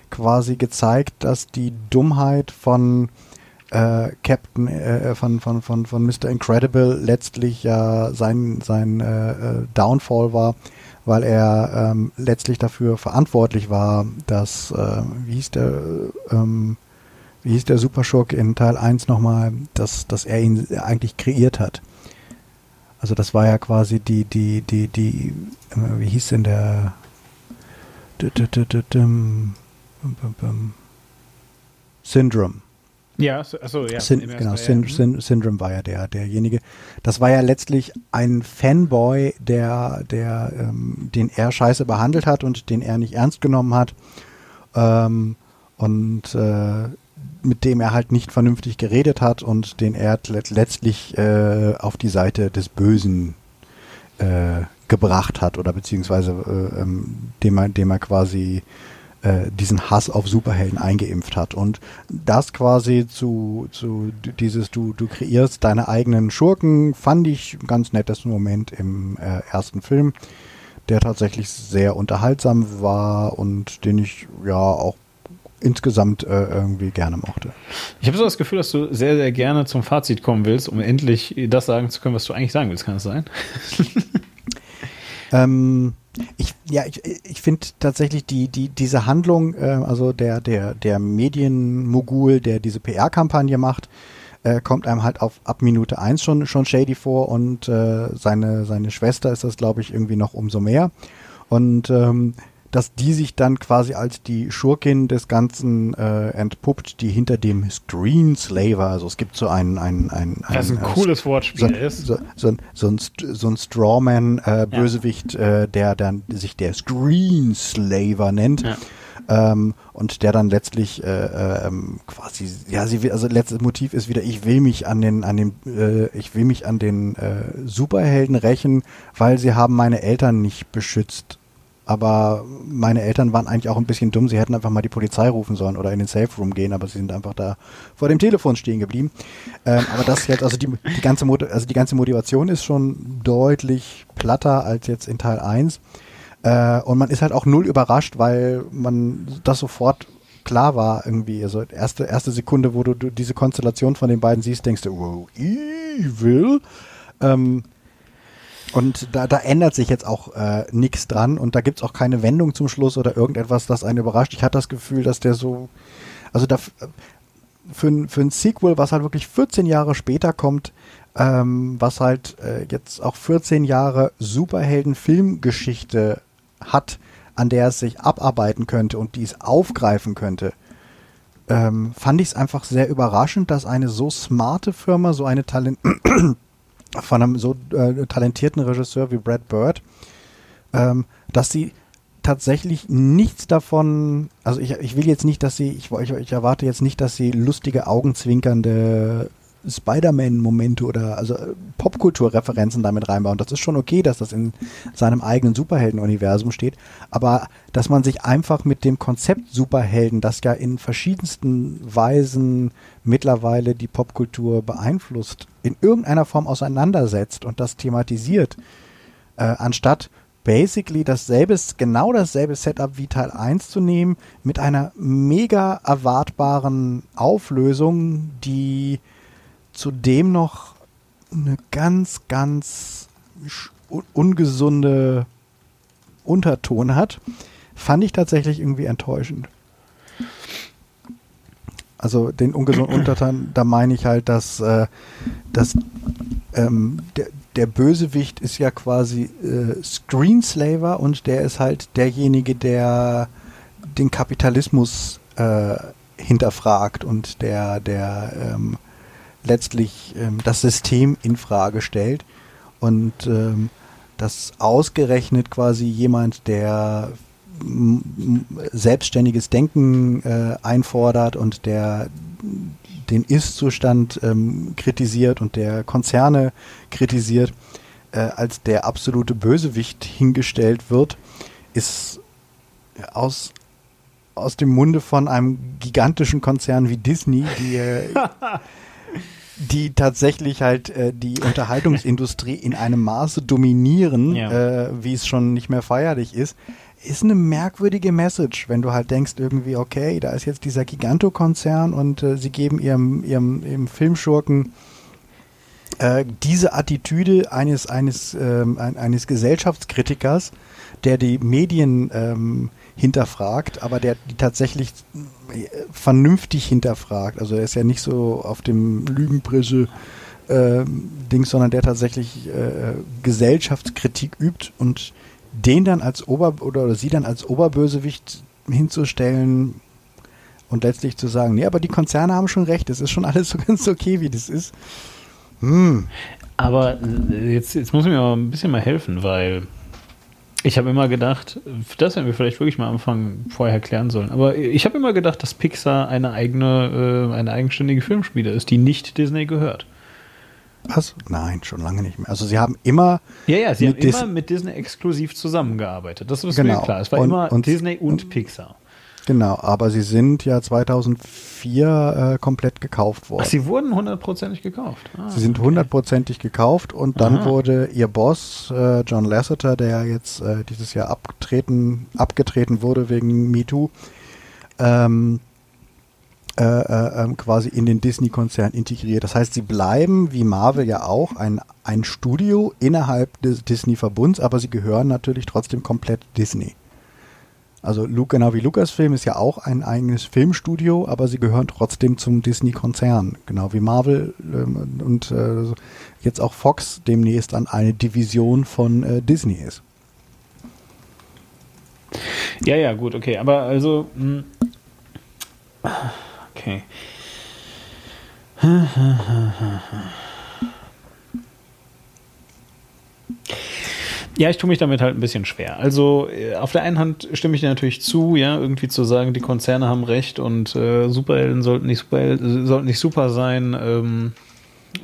quasi gezeigt, dass die Dummheit von äh, Captain äh, von, von, von, von Mr. Incredible letztlich ja sein, sein äh, äh, Downfall war, weil er ähm, letztlich dafür verantwortlich war, dass, äh, wie hieß der, ähm, wie hieß der Superschurk in Teil 1 nochmal, dass, dass er ihn eigentlich kreiert hat. Also das war ja quasi die, die, die, die, äh, wie hieß denn der Syndrome.
Ja, achso, ja.
Syn genau, Syn Syn Syndrome war ja der, derjenige. Das war ja letztlich ein Fanboy, der, der, ähm, den er scheiße behandelt hat und den er nicht ernst genommen hat. Ähm, und äh, mit dem er halt nicht vernünftig geredet hat und den er letztlich äh, auf die Seite des Bösen äh, gebracht hat oder beziehungsweise äh, ähm, dem, er, dem er quasi äh, diesen Hass auf Superhelden eingeimpft hat. Und das quasi zu, zu dieses, du, du kreierst deine eigenen Schurken, fand ich ein ganz nettes Moment im äh, ersten Film, der tatsächlich sehr unterhaltsam war und den ich ja auch insgesamt äh, irgendwie gerne mochte.
Ich habe so das Gefühl, dass du sehr, sehr gerne zum Fazit kommen willst, um endlich das sagen zu können, was du eigentlich sagen willst. Kann das sein?
ähm, ich, ja, ich, ich finde tatsächlich die, die, diese Handlung, äh, also der, der, der Medienmogul, der diese PR-Kampagne macht, äh, kommt einem halt auf ab Minute eins schon, schon shady vor und äh, seine, seine Schwester ist das, glaube ich, irgendwie noch umso mehr. Und ähm, dass die sich dann quasi als die Schurkin des Ganzen äh, entpuppt, die hinter dem Screenslaver, also es gibt so einen, einen, einen,
ein, ein, ein cooles Wortspiel
so,
ist.
So, so, so, ein, so ein Strawman-Bösewicht, äh, ja. äh, der dann sich der Screenslaver nennt. Ja. Ähm, und der dann letztlich äh, ähm, quasi, ja, sie also letztes Motiv ist wieder, ich will mich an den, an den, äh, ich will mich an den äh, Superhelden rächen, weil sie haben meine Eltern nicht beschützt aber meine Eltern waren eigentlich auch ein bisschen dumm. Sie hätten einfach mal die Polizei rufen sollen oder in den Safe Room gehen, aber sie sind einfach da vor dem Telefon stehen geblieben. Ähm, aber das jetzt, also die, die ganze also die ganze Motivation ist schon deutlich platter als jetzt in Teil 1. Äh, und man ist halt auch null überrascht, weil man das sofort klar war irgendwie. Also erste, erste Sekunde, wo du, du diese Konstellation von den beiden siehst, denkst du, wow, evil. Ähm, und da, da ändert sich jetzt auch äh, nichts dran und da gibt's auch keine Wendung zum Schluss oder irgendetwas, das einen überrascht. Ich hatte das Gefühl, dass der so, also da, für, ein, für ein Sequel, was halt wirklich 14 Jahre später kommt, ähm, was halt äh, jetzt auch 14 Jahre Superhelden-Filmgeschichte hat, an der es sich abarbeiten könnte und die es aufgreifen könnte, ähm, fand ich es einfach sehr überraschend, dass eine so smarte Firma, so eine Talent von einem so äh, talentierten Regisseur wie Brad Bird, ähm, dass sie tatsächlich nichts davon, also ich, ich will jetzt nicht, dass sie, ich, ich, ich erwarte jetzt nicht, dass sie lustige, augenzwinkernde Spider-Man-Momente oder also äh, Popkulturreferenzen damit reinbauen. Das ist schon okay, dass das in seinem eigenen Superhelden-Universum steht, aber dass man sich einfach mit dem Konzept Superhelden, das ja in verschiedensten Weisen mittlerweile die Popkultur beeinflusst, in irgendeiner Form auseinandersetzt und das thematisiert, äh, anstatt basically dasselbe, genau dasselbe Setup wie Teil 1 zu nehmen, mit einer mega erwartbaren Auflösung, die zudem noch eine ganz, ganz ungesunde Unterton hat, fand ich tatsächlich irgendwie enttäuschend. Also den ungesunden Unterton, da meine ich halt, dass, äh, dass ähm, der, der Bösewicht ist ja quasi äh, Screenslaver und der ist halt derjenige, der den Kapitalismus äh, hinterfragt und der, der ähm, letztlich ähm, das System in Frage stellt und ähm, das ausgerechnet quasi jemand, der selbstständiges Denken äh, einfordert und der den Ist-Zustand ähm, kritisiert und der Konzerne kritisiert, äh, als der absolute Bösewicht hingestellt wird, ist aus, aus dem Munde von einem gigantischen Konzern wie Disney, die, äh, die tatsächlich halt äh, die Unterhaltungsindustrie in einem Maße dominieren, ja. äh, wie es schon nicht mehr feierlich ist, ist eine merkwürdige Message, wenn du halt denkst irgendwie, okay, da ist jetzt dieser Giganto-Konzern und äh, sie geben ihrem, ihrem, ihrem Filmschurken äh, diese Attitüde eines, eines, ähm, eines Gesellschaftskritikers, der die Medien ähm, hinterfragt, aber der die tatsächlich äh, vernünftig hinterfragt. Also er ist ja nicht so auf dem Lügenpresse äh, Ding, sondern der tatsächlich äh, Gesellschaftskritik übt und den dann als Ober oder, oder sie dann als Oberbösewicht hinzustellen und letztlich zu sagen, nee, aber die Konzerne haben schon recht, es ist schon alles so ganz okay, wie das ist. Hm.
Aber äh, jetzt, jetzt muss ich mir mal ein bisschen mal helfen, weil ich habe immer gedacht, das hätten wir vielleicht wirklich mal am Anfang vorher klären sollen, aber ich habe immer gedacht, dass Pixar eine eigene, äh, eine eigenständige Filmspieler ist, die nicht Disney gehört.
Was? Nein, schon lange nicht mehr. Also sie haben immer.
Ja, ja, sie haben immer mit Disney exklusiv zusammengearbeitet. Das ist genau. mir klar. Es war und, immer und, Disney und, und Pixar.
Genau, aber sie sind ja 2004 äh, komplett gekauft worden. Ach,
sie wurden hundertprozentig gekauft.
Ah, sie sind hundertprozentig okay. gekauft und dann Aha. wurde ihr Boss äh, John Lasseter, der jetzt äh, dieses Jahr abgetreten, abgetreten wurde wegen MeToo, ähm, äh, äh, ähm, quasi in den Disney-Konzern integriert. Das heißt, sie bleiben, wie Marvel ja auch, ein, ein Studio innerhalb des Disney-Verbunds, aber sie gehören natürlich trotzdem komplett Disney. Also genau wie Lucasfilm ist ja auch ein eigenes Filmstudio, aber sie gehören trotzdem zum Disney-Konzern, genau wie Marvel ähm, und äh, jetzt auch Fox demnächst an eine Division von äh, Disney ist.
Ja, ja, gut, okay, aber also mh, hm, okay. Ja, ich tue mich damit halt ein bisschen schwer. Also äh, auf der einen Hand stimme ich dir natürlich zu, ja, irgendwie zu sagen, die Konzerne haben recht und äh, Superhelden sollten nicht super, sollten nicht super sein ähm,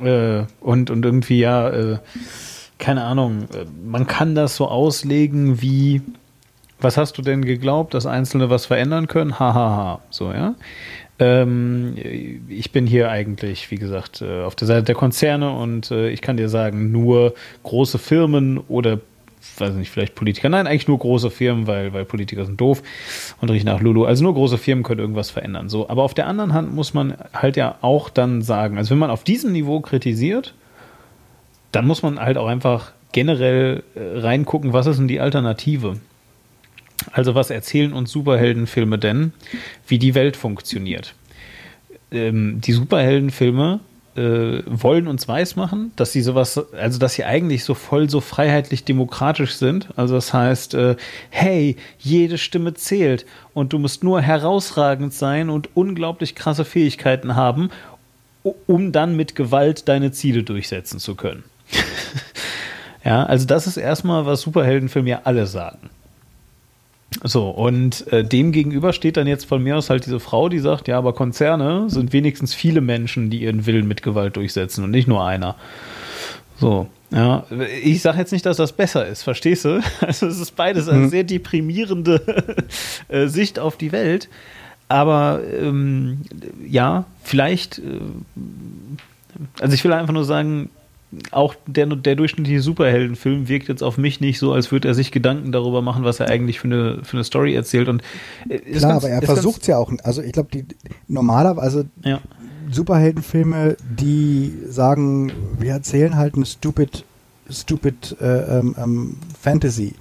äh, und, und irgendwie, ja, äh, keine Ahnung, äh, man kann das so auslegen wie, was hast du denn geglaubt, dass Einzelne was verändern können? Hahaha, ha, ha. so, ja. Ähm, ich bin hier eigentlich, wie gesagt, äh, auf der Seite der Konzerne und ich kann dir sagen, nur große Firmen oder weiß nicht, vielleicht Politiker. Nein, eigentlich nur große Firmen, weil, weil Politiker sind doof und riechen nach Lulu. Also nur große Firmen können irgendwas verändern. So, aber auf der anderen Hand muss man halt ja auch dann sagen, also wenn man auf diesem Niveau kritisiert, dann muss man halt auch einfach generell äh, reingucken, was ist denn die Alternative? Also was erzählen uns Superheldenfilme denn, wie die Welt funktioniert? Ähm, die Superheldenfilme äh, wollen uns weismachen, dass sie sowas, also dass sie eigentlich so voll so freiheitlich demokratisch sind. Also das heißt, äh, hey, jede Stimme zählt und du musst nur herausragend sein und unglaublich krasse Fähigkeiten haben, um dann mit Gewalt deine Ziele durchsetzen zu können. ja, also das ist erstmal, was Superheldenfilme ja alle sagen. So, und äh, dem gegenüber steht dann jetzt von mir aus halt diese Frau, die sagt, ja, aber Konzerne sind wenigstens viele Menschen, die ihren Willen mit Gewalt durchsetzen und nicht nur einer. So, ja, ich sage jetzt nicht, dass das besser ist, verstehst du? Also es ist beides eine
Mhm.
sehr deprimierende äh, Sicht auf die Welt. Aber ähm, ja, vielleicht, äh, also ich will einfach nur sagen, auch der, der durchschnittliche Superheldenfilm wirkt jetzt auf mich nicht so, als würde er sich Gedanken darüber machen, was er eigentlich für eine, für eine Story erzählt. Und äh,
Klar,
ganz-
aber er versucht es ja auch. Also ich glaube, die normalerweise
Ja.
Superheldenfilme, die sagen, wir erzählen halt eine stupid, stupid äh, ähm, ähm, Fantasy.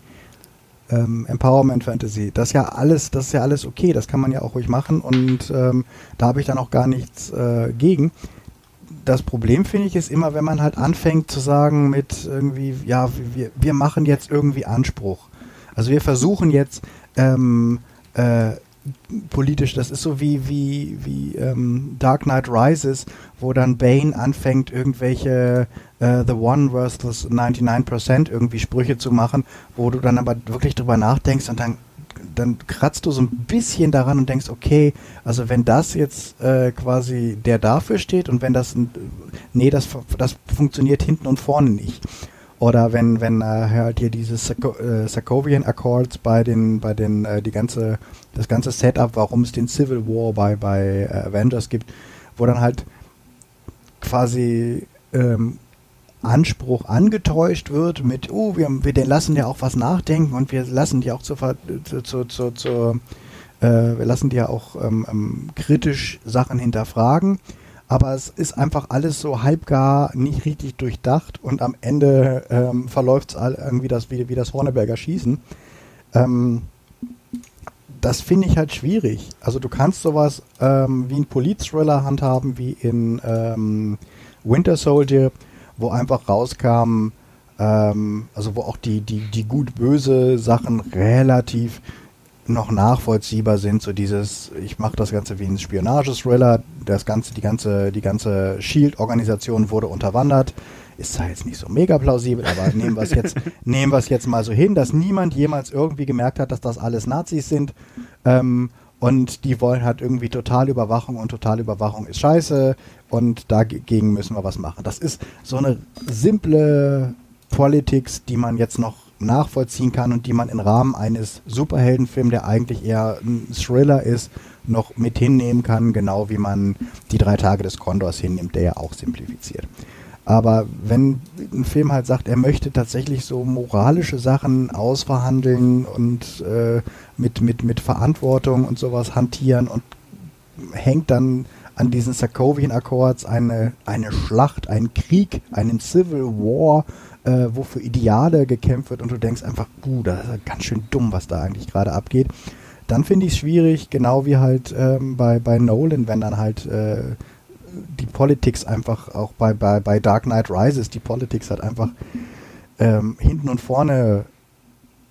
Ähm, Empowerment Fantasy. Das ist ja alles, das ist ja alles okay, das kann man ja auch ruhig machen und ähm, da habe ich dann auch gar nichts äh, gegen. Das Problem finde ich ist immer, wenn man halt anfängt zu sagen mit irgendwie, ja, wir, wir machen jetzt irgendwie Anspruch. Also wir versuchen jetzt ähm, äh, politisch, das ist so wie, wie, wie ähm, Dark Knight Rises, wo dann Bane anfängt, irgendwelche äh, The One versus 99% irgendwie Sprüche zu machen, wo du dann aber wirklich drüber nachdenkst und dann, dann kratzt du so ein bisschen daran und denkst, okay, also wenn das jetzt äh, quasi der dafür steht und wenn das, nee, das, das funktioniert hinten und vorne nicht. Oder wenn, wenn äh, halt hier diese Sarko äh, Sarkovian Accords bei den, bei den, äh, die ganze, das ganze Setup, warum es den Civil War bei, bei äh, Avengers gibt, wo dann halt quasi ähm, Anspruch angetäuscht wird mit, oh, wir, wir lassen dir auch was nachdenken und wir lassen dir auch zur, Ver- zu, zu, zu, zu äh, wir lassen dir auch ähm, ähm, kritisch Sachen hinterfragen. Aber es ist einfach alles so halbgar, nicht richtig durchdacht und am Ende ähm, verläuft es irgendwie das, wie, wie das Horneberger Schießen. Ähm, das finde ich halt schwierig. Also du kannst sowas ähm, wie ein Polit-Thriller handhaben, wie in ähm, Winter Soldier, wo einfach rauskam, ähm, also wo auch die, die, die gut-böse Sachen relativ noch nachvollziehbar sind, so dieses, ich mache das Ganze wie ein Spionage-Thriller, das ganze, die ganze, die ganze Shield-Organisation wurde unterwandert. Ist zwar jetzt nicht so mega plausibel, aber nehmen wir es jetzt, nehmen wir es jetzt mal so hin, dass niemand jemals irgendwie gemerkt hat, dass das alles Nazis sind. Ähm, und die wollen halt irgendwie Totalüberwachung und Totalüberwachung ist scheiße und dagegen müssen wir was machen. Das ist so eine simple Politics, die man jetzt noch nachvollziehen kann und die man im Rahmen eines Superheldenfilms, der eigentlich eher ein Thriller ist, noch mit hinnehmen kann, genau wie man die drei Tage des Kondors hinnimmt, der ja auch simplifiziert. Aber wenn ein Film halt sagt, er möchte tatsächlich so moralische Sachen ausverhandeln und äh, mit, mit, mit Verantwortung und sowas hantieren und hängt dann an diesen Sarkovian Accords eine, eine Schlacht, einen Krieg, einen Civil War, äh, wo für Ideale gekämpft wird und du denkst einfach, uh, das ist ganz schön dumm, was da eigentlich gerade abgeht. Dann finde ich es schwierig, genau wie halt ähm, bei, bei Nolan, wenn dann halt äh, die Politics einfach auch bei, bei, bei Dark Knight Rises, die Politics halt einfach ähm, hinten und vorne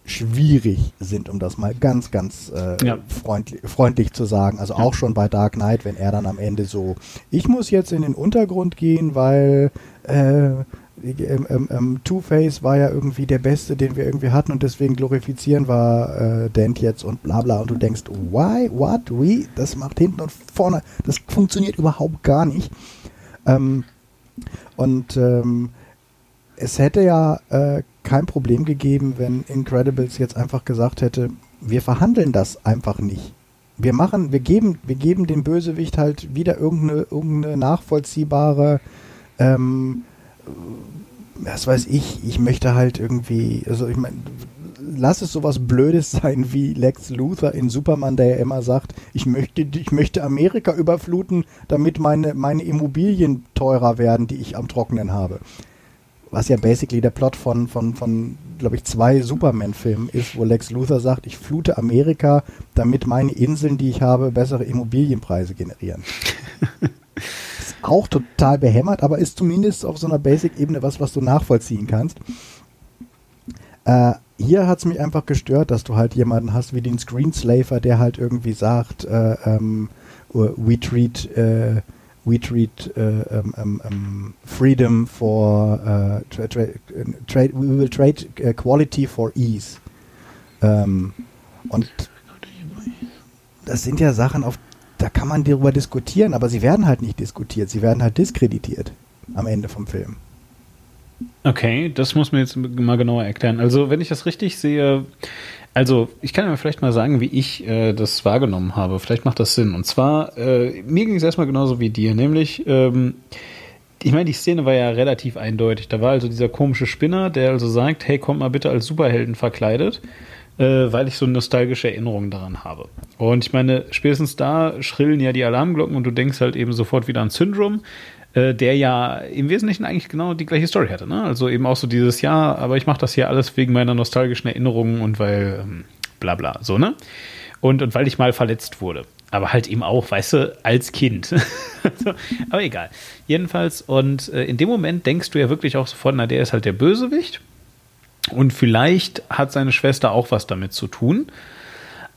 schwierig sind, um das mal ganz, ganz äh,
Ja.
freundlich, freundlich zu sagen. Also auch schon bei Dark Knight, wenn er dann am Ende so, ich muss jetzt in den Untergrund gehen, weil äh, ähm, ähm, ähm, Two-Face war ja irgendwie der Beste, den wir irgendwie hatten und deswegen glorifizieren wir äh, Dent jetzt und bla bla und du denkst, why, what, we, das macht hinten und vorne, das funktioniert überhaupt gar nicht. Ähm, und ähm, es hätte ja äh, kein Problem gegeben, wenn Incredibles jetzt einfach gesagt hätte, wir verhandeln das einfach nicht. Wir machen, wir geben, wir geben dem Bösewicht halt wieder irgendeine, irgendeine nachvollziehbare, ähm, was weiß ich, ich möchte halt irgendwie, also ich meine, lass es sowas Blödes sein wie Lex Luthor in Superman, der ja immer sagt, ich möchte, ich möchte Amerika überfluten, damit meine, meine Immobilien teurer werden, die ich am Trockenen habe. Was ja basically der Plot von, von, von glaube ich, zwei Superman-Filmen ist, wo Lex Luthor sagt, ich flute Amerika, damit meine Inseln, die ich habe, bessere Immobilienpreise generieren. auch total behämmert, aber ist zumindest auf so einer Basic-Ebene was, was du nachvollziehen kannst. Äh, hier hat es mich einfach gestört, dass du halt jemanden hast wie den Screenslaver, der halt irgendwie sagt, äh, ähm, we treat, äh, we treat äh, ähm, ähm, ähm, freedom for äh, tra tra trade, we will trade äh, quality for ease. Ähm, Und das sind ja Sachen, auf, da kann man darüber diskutieren, aber sie werden halt nicht diskutiert, sie werden halt diskreditiert am Ende vom Film.
Okay, das muss man jetzt mal genauer erklären. Also, wenn ich das richtig sehe, also ich kann ja vielleicht mal sagen, wie ich äh, das wahrgenommen habe. Vielleicht macht das Sinn. Und zwar, äh, mir ging es erstmal genauso wie dir, nämlich, ähm, ich meine, die Szene war ja relativ eindeutig. Da war also dieser komische Spinner, der also sagt, hey, kommt mal bitte als Superhelden verkleidet, äh, weil ich so nostalgische Erinnerungen daran habe. Und ich meine, spätestens da schrillen ja die Alarmglocken und du denkst halt eben sofort wieder an Syndrome äh, der ja im Wesentlichen eigentlich genau die gleiche Story hatte. Ne? Also eben auch so dieses Jahr, aber ich mache das hier alles wegen meiner nostalgischen Erinnerungen und weil ähm, bla bla, so, ne? Und, und weil ich mal verletzt wurde. Aber halt eben auch, weißt du, als Kind. also, aber egal. Jedenfalls, und äh, in dem Moment denkst du ja wirklich auch sofort, na, der ist halt der Bösewicht. Und vielleicht hat seine Schwester auch was damit zu tun.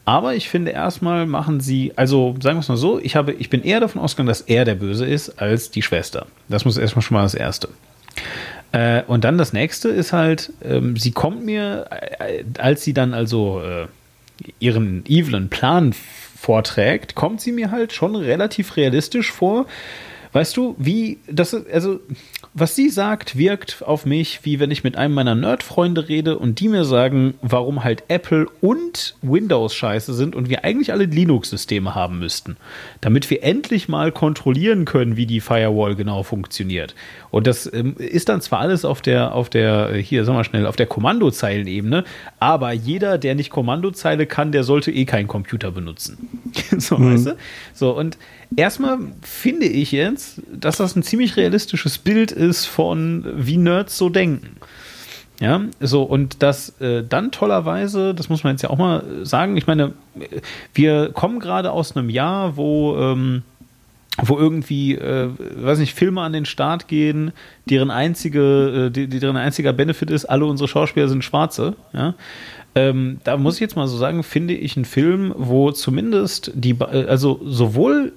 Aber ich finde, erstmal machen sie, also sagen wir es mal so, ich, habe, ich bin eher davon ausgegangen, dass er der Böse ist als die Schwester. Das muss erstmal schon mal das Erste. Äh, und dann das nächste ist halt, ähm, sie kommt mir, äh, als sie dann also äh, ihren evilen Plan vorträgt, kommt sie mir halt schon relativ realistisch vor. Weißt du, wie das ist, also was sie sagt, wirkt auf mich, wie wenn ich mit einem meiner Nerd-Freunde rede und die mir sagen, warum halt Apple und Windows scheiße sind und wir eigentlich alle Linux-Systeme haben müssten, damit wir endlich mal kontrollieren können, wie die Firewall genau funktioniert. Und das ähm, ist dann zwar alles auf der, auf der, hier, sag mal schnell, auf der Kommandozeilenebene, aber jeder, der nicht Kommandozeile kann, der sollte eh keinen Computer benutzen. so, mhm. weißt du? So, und erstmal finde ich jetzt, dass das ein ziemlich realistisches Bild ist von, wie Nerds so denken. Ja, so und das äh, dann tollerweise, das muss man jetzt ja auch mal sagen, ich meine, wir kommen gerade aus einem Jahr, wo, ähm, wo irgendwie, äh, weiß nicht, Filme an den Start gehen, deren einzige, äh, deren einziger Benefit ist, alle unsere Schauspieler sind Schwarze, ja. Ähm, da muss ich jetzt mal so sagen, finde ich einen Film, wo zumindest die, äh, also sowohl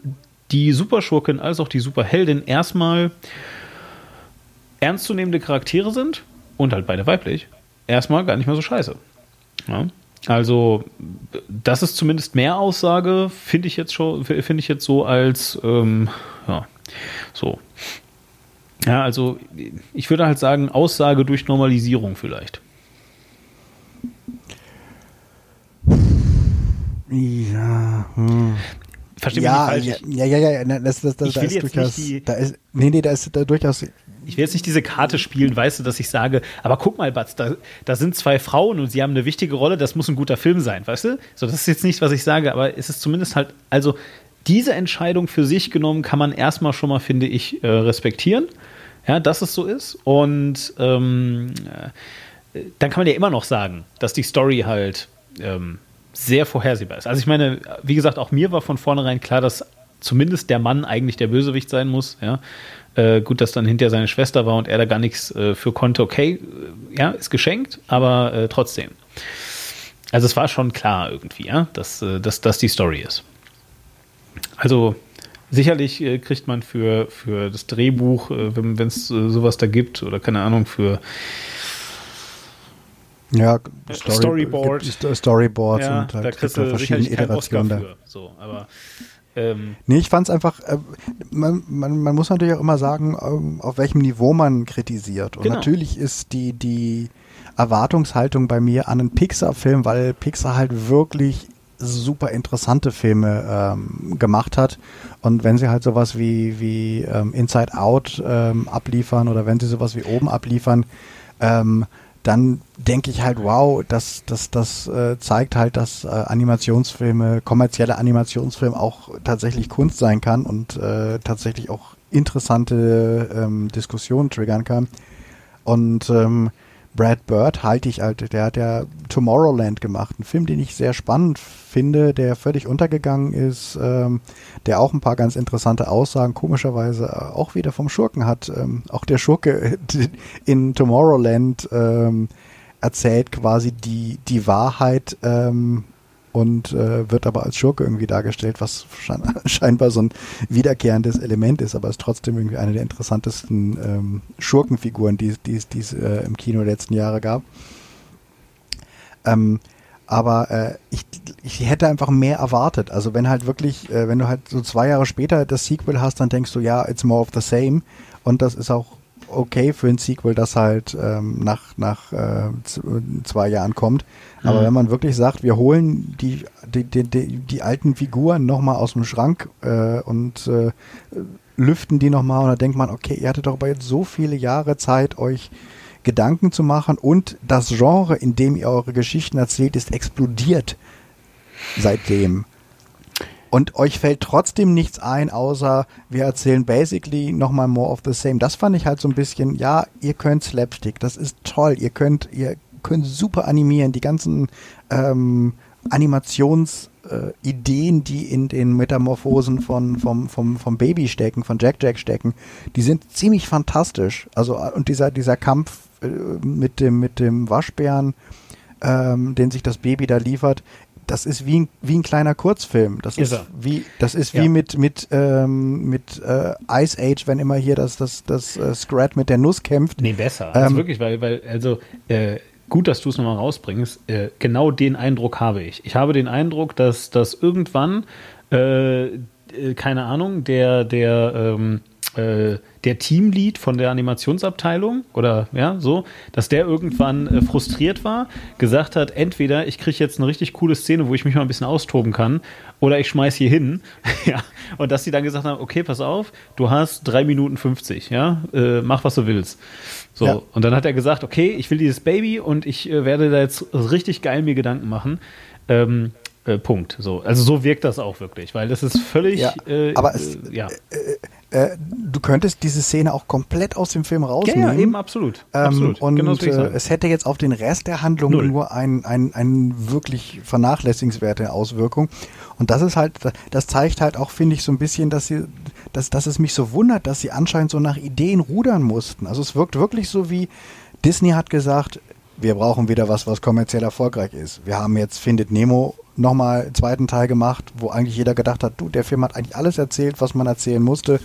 die Superschurkin als auch die Superheldin erstmal ernstzunehmende Charaktere sind und halt beide weiblich, erstmal gar nicht mehr so scheiße. Ja? Also, das ist zumindest mehr Aussage, finde ich jetzt schon, finde ich jetzt so als, ähm, ja, so. Ja, also, ich würde halt sagen, Aussage durch Normalisierung vielleicht.
Ja, hm.
Verstehe
ja,
mich nicht falsch.
Ja, ja, ja, ja, das, das, das,
ich
da
will
ist
jetzt
durchaus,
nicht die,
da ist, nee, nee, da ist da durchaus
ich will jetzt nicht diese Karte spielen, weißt du, dass ich sage, aber guck mal, Batz, da, da sind zwei Frauen und sie haben eine wichtige Rolle, das muss ein guter Film sein, weißt du? So, das ist jetzt nicht, was ich sage, aber es ist zumindest halt, also diese Entscheidung für sich genommen kann man erstmal schon mal, finde ich, äh, respektieren, ja, dass es so ist. Und ähm, äh, dann kann man ja immer noch sagen, dass die Story halt ähm, sehr vorhersehbar ist. Also ich meine, wie gesagt, auch mir war von vornherein klar, dass zumindest der Mann eigentlich der Bösewicht sein muss, ja. Äh, gut, dass dann hinterher seine Schwester war und er da gar nichts äh, für konnte. Okay, äh, ja, ist geschenkt, aber äh, trotzdem. Also es war schon klar irgendwie, ja, dass, äh, dass das die Story ist. Also sicherlich kriegt man für, für das Drehbuch, wenn es sowas da gibt, oder keine Ahnung, für
ja,
Story Storyboard.
Storyboards
ja,
und halt
da kriegst du
verschiedene
Iterationen
da.
Für, so, aber ähm,
nee, ich fand es einfach, äh, man, man, man, muss natürlich auch immer sagen, ähm, auf welchem Niveau man kritisiert. Und
genau.
natürlich ist die, die Erwartungshaltung bei mir an einen Pixar-Film, weil Pixar halt wirklich super interessante Filme ähm, gemacht hat. Und wenn sie halt sowas wie, wie ähm, Inside Out ähm, abliefern oder wenn sie sowas wie oben abliefern, ähm, dann denke ich halt, wow, das, das, das äh, zeigt halt, dass äh, Animationsfilme, kommerzielle Animationsfilme auch tatsächlich Kunst sein kann und äh, tatsächlich auch interessante ähm, Diskussionen triggern kann. Und ähm, Brad Bird halte ich halt, der hat ja Tomorrowland gemacht, einen Film, den ich sehr spannend finde, der völlig untergegangen ist, ähm, der auch ein paar ganz interessante Aussagen komischerweise äh, auch wieder vom Schurken hat. Ähm, auch der Schurke in Tomorrowland ähm, erzählt quasi die, die Wahrheit ähm, und äh, wird aber als Schurke irgendwie dargestellt, was scheinbar so ein wiederkehrendes Element ist, aber ist trotzdem irgendwie eine der interessantesten ähm, Schurkenfiguren, die, es äh, im Kino der letzten Jahre gab. Ähm, aber äh, ich, ich hätte einfach mehr erwartet. Also wenn halt wirklich, äh, wenn du halt so zwei Jahre später das Sequel hast, dann denkst du, ja, it's more of the same. Und das ist auch okay für ein Sequel, das halt ähm, nach, nach äh, zwei Jahren kommt. Aber
Mhm.
wenn man wirklich sagt, wir holen die, die, die, die, die alten Figuren nochmal aus dem Schrank äh, und äh, lüften die nochmal und dann denkt man, okay, ihr hattet doch aber jetzt so viele Jahre Zeit, euch Gedanken zu machen und das Genre, in dem ihr eure Geschichten erzählt, ist explodiert seitdem. Und euch fällt trotzdem nichts ein, außer wir erzählen basically nochmal more of the same. Das fand ich halt so ein bisschen, ja, ihr könnt Slapstick, das ist toll, ihr könnt, ihr könnt super animieren, die ganzen ähm, Animations äh, die in den Metamorphosen von, vom, vom, vom Baby stecken, von Jack Jack stecken, die sind ziemlich fantastisch. Also äh, und dieser, dieser Kampf mit dem, mit dem Waschbären, ähm, den sich das Baby da liefert, das ist wie ein, wie ein kleiner Kurzfilm. Das
Ist
ist, wie das ist
Ja.
wie mit mit ähm, mit äh, Ice Age, wenn immer hier das das das äh, Scrat mit der Nuss kämpft.
Nee, besser. Also
Ähm,
wirklich, weil, weil, also, äh, gut, dass du es nochmal rausbringst. Äh, genau den Eindruck habe ich. Ich habe den Eindruck, dass, dass irgendwann, äh, äh, keine Ahnung, der, der, ähm, äh, der Teamlead von der Animationsabteilung oder ja, so, dass der irgendwann äh, frustriert war, gesagt hat, entweder ich kriege jetzt eine richtig coole Szene, wo ich mich mal ein bisschen austoben kann, oder ich schmeiß hier hin. ja. Und dass sie dann gesagt haben, okay, pass auf, du hast drei Minuten 50, ja, äh, mach was du willst. So,
Ja.
und dann hat er gesagt, okay, ich will dieses Baby und ich äh, werde da jetzt richtig geil mir Gedanken machen. Ähm, äh, Punkt. So, also so wirkt das auch wirklich, weil das ist völlig.
Ja,
äh,
aber es-
äh, ja.
Äh, du könntest diese Szene auch komplett aus dem Film rausnehmen.
ja, eben absolut.
Ähm,
absolut.
Und
Genau so
äh, es hätte jetzt auf den Rest der Handlung
Null.
nur ein, ein, ein wirklich vernachlässigenswerte Auswirkung. Und das ist halt, das zeigt halt auch, finde ich, so ein bisschen, dass sie, dass, dass es mich so wundert, dass sie anscheinend so nach Ideen rudern mussten. Also es wirkt wirklich so wie Disney hat gesagt, wir brauchen wieder was, was kommerziell erfolgreich ist. Wir haben jetzt Findet Nemo nochmal einen zweiten Teil gemacht, wo eigentlich jeder gedacht hat, du, der Film hat eigentlich alles erzählt, was man erzählen musste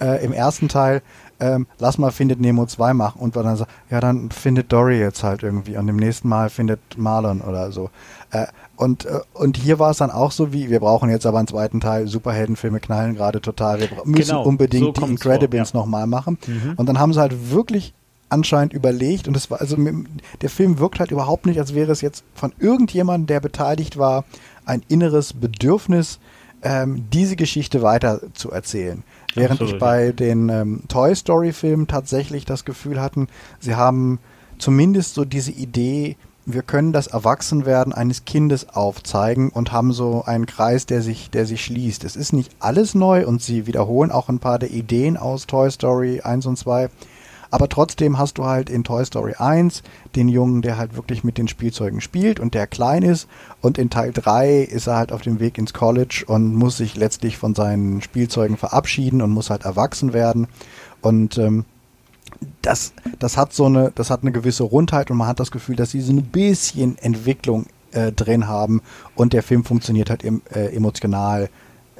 äh, im ersten Teil. Ähm, lass mal Findet Nemo 2 machen und dann sagen, ja, dann findet Dory jetzt halt irgendwie und im nächsten Mal findet Marlon oder so. Äh, und, äh, und hier war es dann auch so wie, wir brauchen jetzt aber einen zweiten Teil, Superheldenfilme knallen gerade total, wir müssen
Genau, so
unbedingt die
kommt's
Incredibles
vor, ja.
nochmal machen.
Mhm.
Und dann haben sie halt wirklich anscheinend überlegt und es war also der Film wirkt halt überhaupt nicht, als wäre es jetzt von irgendjemandem, der beteiligt war, ein inneres Bedürfnis, ähm, diese Geschichte weiter zu erzählen. Während
Absolut,
ich bei den ähm, Toy Story Filmen tatsächlich das Gefühl hatten, sie haben zumindest so diese Idee, wir können das Erwachsenwerden eines Kindes aufzeigen und haben so einen Kreis, der sich, der sich schließt. Es ist nicht alles neu und sie wiederholen auch ein paar der Ideen aus Toy Story 1 und 2. Aber trotzdem hast du halt in Toy Story 1 den Jungen, der halt wirklich mit den Spielzeugen spielt und der klein ist. Und in Teil 3 ist er halt auf dem Weg ins College und muss sich letztlich von seinen Spielzeugen verabschieden und muss halt erwachsen werden. Und ähm, das, das hat so eine, das hat eine gewisse Rundheit und man hat das Gefühl, dass sie so ein bisschen Entwicklung äh, drin haben und der Film funktioniert halt em, äh, emotional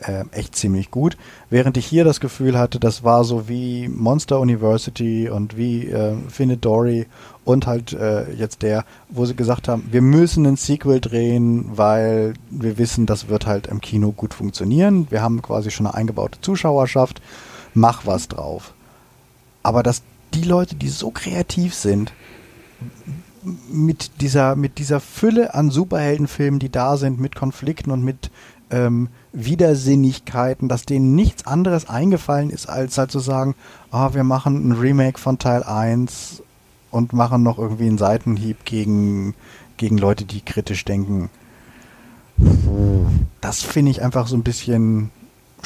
äh, echt ziemlich gut. Während ich hier das Gefühl hatte, das war so wie Monster University und wie äh, Findet Dory und halt äh, jetzt der, wo sie gesagt haben, wir müssen ein Sequel drehen, weil wir wissen, das wird halt im Kino gut funktionieren. Wir haben quasi schon eine eingebaute Zuschauerschaft. Mach was drauf. Aber dass die Leute, die so kreativ sind, mit dieser, mit dieser Fülle an Superheldenfilmen, die da sind, mit Konflikten und mit ähm, Widersinnigkeiten, dass denen nichts anderes eingefallen ist, als halt zu sagen, ah, wir machen ein Remake von Teil 1 und machen noch irgendwie einen Seitenhieb gegen, gegen Leute, die kritisch denken. Das finde ich einfach so ein bisschen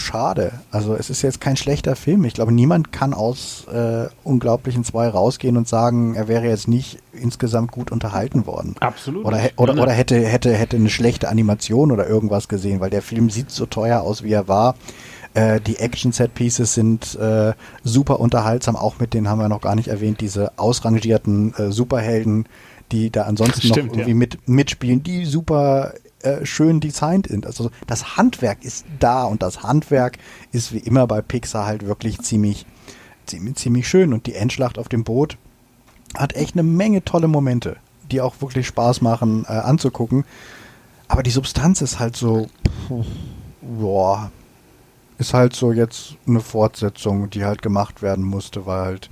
schade. Also es ist jetzt kein schlechter Film. Ich glaube, niemand kann aus äh, Unglaublichen 2 rausgehen und sagen, er wäre jetzt nicht insgesamt gut unterhalten worden.
Absolut.
Oder, oder, oder hätte, hätte, hätte eine schlechte Animation oder irgendwas gesehen, weil der Film sieht so teuer aus, wie er war. Äh, die Action-Set-Pieces sind äh, super unterhaltsam, auch mit denen haben wir noch gar nicht erwähnt, diese ausrangierten äh, Superhelden, die da ansonsten
Stimmt,
noch irgendwie mit, mitspielen, die super äh, schön designt sind. Also das Handwerk ist da und das Handwerk ist wie immer bei Pixar halt wirklich ziemlich, ziemlich, ziemlich schön. Und die Endschlacht auf dem Boot hat echt eine Menge tolle Momente, die auch wirklich Spaß machen äh, anzugucken. aber die Substanz ist halt so, boah, ist halt so jetzt eine Fortsetzung, die halt gemacht werden musste, weil halt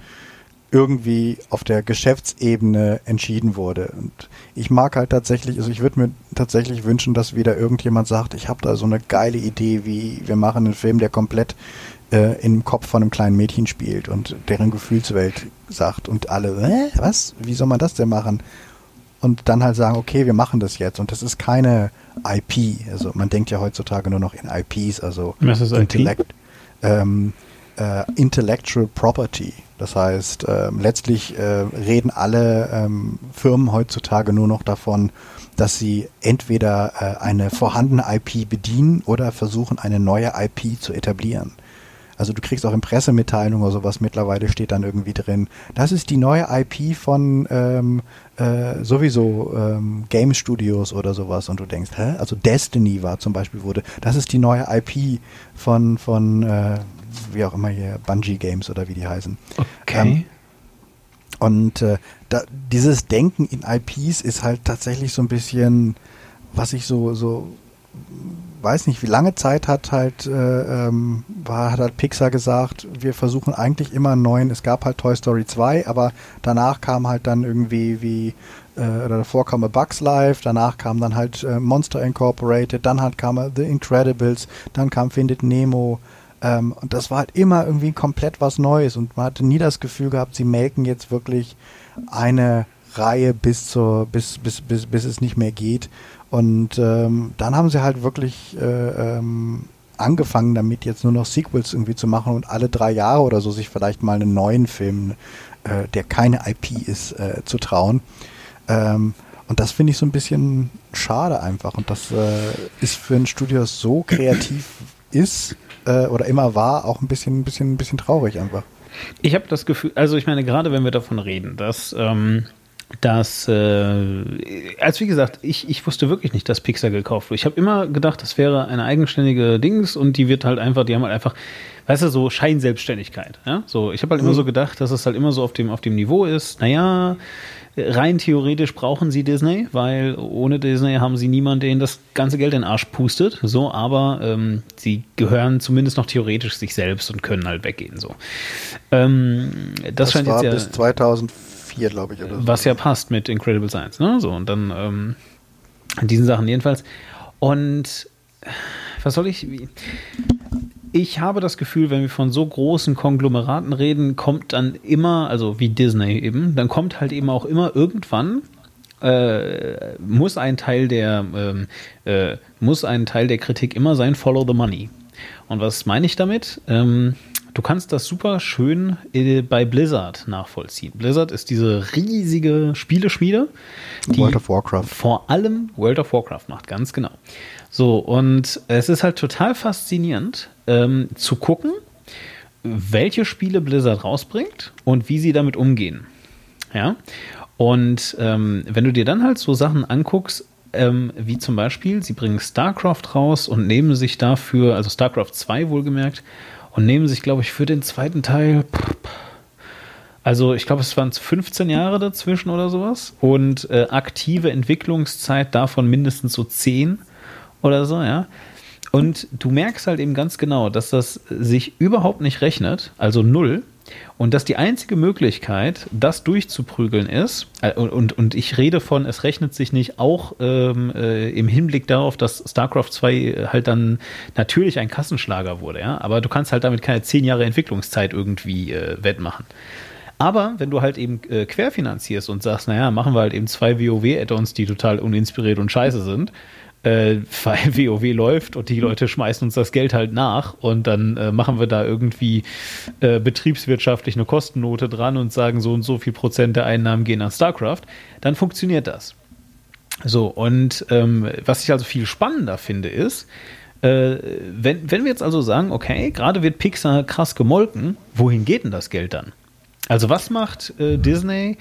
irgendwie auf der Geschäftsebene entschieden wurde. Und ich mag halt tatsächlich, also ich würde mir tatsächlich wünschen, dass wieder irgendjemand sagt, ich habe da so eine geile Idee, wie wir machen einen Film, der komplett äh, im Kopf von einem kleinen Mädchen spielt und deren Gefühlswelt sagt und alle, Hä, was? Wie soll man das denn machen? Und dann halt sagen, okay, wir machen das jetzt. Und das ist keine IP. Also man denkt ja heutzutage nur noch in IPs, also? Intellect, ähm, äh, Intellectual Property. Das heißt, ähm, letztlich äh, reden alle ähm, Firmen heutzutage nur noch davon, dass sie entweder äh, eine vorhandene IP bedienen oder versuchen, eine neue IP zu etablieren. Also du kriegst auch in Pressemitteilungen oder sowas mittlerweile steht dann irgendwie drin, das ist die neue IP von ähm, äh, sowieso ähm, Game Studios oder sowas und du denkst, hä? Also Destiny war zum Beispiel wurde, das ist die neue IP von von äh, wie auch immer hier Bungie Games oder wie die heißen.
Okay.
Ähm, und äh, da, dieses Denken in IPs ist halt tatsächlich so ein bisschen, was ich so, so weiß nicht, wie lange Zeit hat halt, äh, ähm, war, hat halt Pixar gesagt, wir versuchen eigentlich immer einen neuen, es gab halt Toy Story 2, aber danach kam halt dann irgendwie wie, äh, oder davor kam A Bugs Life, danach kam dann halt äh, Monster Incorporated, dann halt kam The Incredibles, dann kam Findet Nemo, ähm, und das war halt immer irgendwie komplett was Neues und man hatte nie das Gefühl gehabt, sie melken jetzt wirklich eine Reihe bis zur, bis, bis, bis, bis es nicht mehr geht. Und ähm, dann haben sie halt wirklich äh, ähm, angefangen damit, jetzt nur noch Sequels irgendwie zu machen und alle drei Jahre oder so sich vielleicht mal einen neuen Film, äh, der keine IP ist, äh, zu trauen. Ähm, und das finde ich so ein bisschen schade einfach. Und das äh, ist für ein Studio, das so kreativ ist äh, oder immer war, auch ein bisschen, ein bisschen, ein bisschen traurig einfach.
Ich habe das Gefühl, also ich meine, gerade wenn wir davon reden, dass, ähm, dass äh, als wie gesagt, ich, ich wusste wirklich nicht, dass Pixar gekauft wird. Ich habe immer gedacht, das wäre eine eigenständige Dings und die wird halt einfach, die haben halt einfach, weißt du, so Scheinselbstständigkeit. Ja? So, ich habe halt immer
Mhm.
so gedacht, dass es halt immer so auf dem, auf dem Niveau ist, naja, rein theoretisch brauchen sie Disney, weil ohne Disney haben sie niemanden, der ihnen das ganze Geld in den Arsch pustet. So, aber ähm, sie gehören zumindest noch theoretisch sich selbst und können halt weggehen. So. Ähm, das,
Das,
scheint
war
jetzt ja,
bis 2004, glaube ich, oder so.
was ja passt mit Incredible Science, ne? So, und dann ähm, diesen Sachen jedenfalls. Und was soll ich. Wie, ich habe das Gefühl, wenn wir von so großen Konglomeraten reden, kommt dann immer, also wie Disney eben, dann kommt halt eben auch immer irgendwann äh, muss ein Teil der ähm, äh, muss ein Teil der Kritik immer sein Follow the Money. Und was meine ich damit? Ähm, du kannst das super schön äh, bei Blizzard nachvollziehen. Blizzard ist diese riesige Spieleschmiede, die
World of Warcraft.
vor allem World of Warcraft macht, ganz genau. So, und es ist halt total faszinierend ähm, zu gucken, welche Spiele Blizzard rausbringt und wie sie damit umgehen. Ja. Und ähm, wenn du dir dann halt so Sachen anguckst, ähm, wie zum Beispiel, sie bringen StarCraft raus und nehmen sich dafür, also StarCraft 2 wohlgemerkt, und nehmen sich, glaube ich, für den zweiten Teil, also ich glaube, es waren 15 Jahre dazwischen oder sowas und äh, aktive Entwicklungszeit davon mindestens so 10 oder so, ja. Und du merkst halt eben ganz genau, dass das sich überhaupt nicht rechnet, also null. Und dass die einzige Möglichkeit, das durchzuprügeln ist, äh, und, und, ich rede von, es rechnet sich nicht auch ähm, äh, im Hinblick darauf, dass StarCraft 2 halt dann natürlich ein Kassenschlager wurde, ja, aber du kannst halt damit keine zehn Jahre Entwicklungszeit irgendwie äh, wettmachen. Aber wenn du halt eben äh, querfinanzierst und sagst, naja, machen wir halt eben zwei WoW-Add-ons, die total uninspiriert und scheiße sind, äh, weil WoW läuft und die Leute schmeißen uns das Geld halt nach und dann äh, machen wir da irgendwie äh, betriebswirtschaftlich eine Kostennote dran und sagen, so und so viel Prozent der Einnahmen gehen an StarCraft, dann funktioniert das. So, und ähm, was ich also viel spannender finde, ist, äh, wenn, wenn wir jetzt also sagen, okay, gerade wird Pixar krass gemolken, wohin geht denn das Geld dann? Also was macht äh, Disney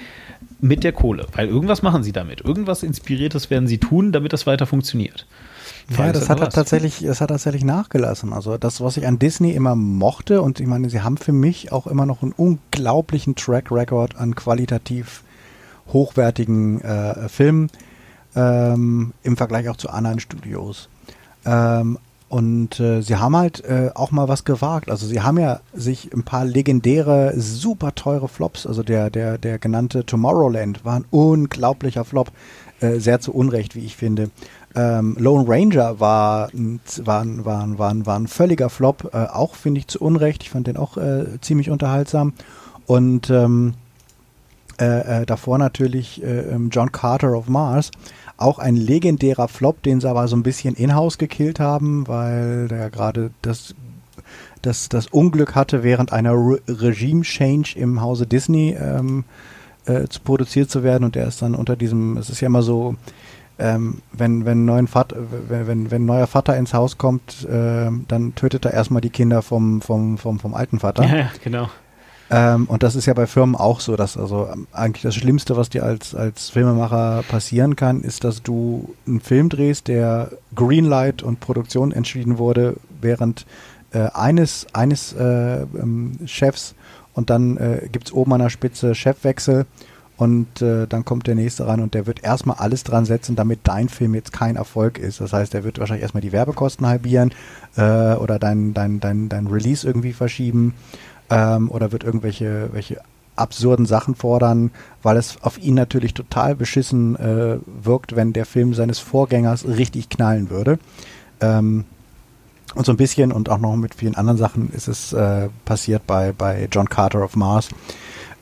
mit der Kohle? Weil irgendwas machen sie damit. Irgendwas Inspiriertes werden sie tun, damit das weiter funktioniert.
Ja, das
aber
hat tatsächlich, das hat tatsächlich nachgelassen. Also das, was ich an Disney immer mochte, und ich meine, sie haben für mich auch immer noch einen unglaublichen Track Record an qualitativ hochwertigen äh, Filmen. ähm, im Vergleich auch zu anderen Studios. Ähm, und äh, sie haben halt äh, auch mal was gewagt. Also sie haben ja sich ein paar legendäre, super teure Flops, also der, der, der genannte Tomorrowland war ein unglaublicher Flop. Äh, sehr zu Unrecht, wie ich finde. Ähm, Lone Ranger war, war, war, war, war ein völliger Flop, äh, auch finde ich zu Unrecht. Ich fand den auch äh, ziemlich unterhaltsam. Und ähm, äh, äh, davor natürlich äh, ähm, John Carter of Mars. Auch ein legendärer Flop, den sie aber so ein bisschen in-house gekillt haben, weil der gerade das, das, das Unglück hatte, während einer Re Regime-Change im Hause Disney ähm, äh, zu produziert zu werden. Und der ist dann unter diesem, es ist ja immer so, ähm, wenn, wenn, neuen Vater, wenn, wenn, wenn neuer Vater ins Haus kommt, äh, dann tötet er erstmal die Kinder vom, vom, vom, vom alten Vater.
Ja, genau.
Ähm, und das ist ja bei Firmen auch so, dass also ähm, eigentlich das Schlimmste, was dir als, als Filmemacher passieren kann, ist, dass du einen Film drehst, der Greenlight und Produktion entschieden wurde, während äh, eines, eines äh, ähm, Chefs und dann äh, gibt es oben an der Spitze Chefwechsel und äh, dann kommt der nächste ran und der wird erstmal alles dran setzen, damit dein Film jetzt kein Erfolg ist. Das heißt, der wird wahrscheinlich erstmal die Werbekosten halbieren äh, oder dein, dein, dein, dein Release irgendwie verschieben ähm, oder wird irgendwelche welche absurden Sachen fordern, weil es auf ihn natürlich total beschissen äh, wirkt, wenn der Film seines Vorgängers richtig knallen würde. Ähm, und so ein bisschen und auch noch mit vielen anderen Sachen ist es äh, passiert bei, bei John Carter of Mars,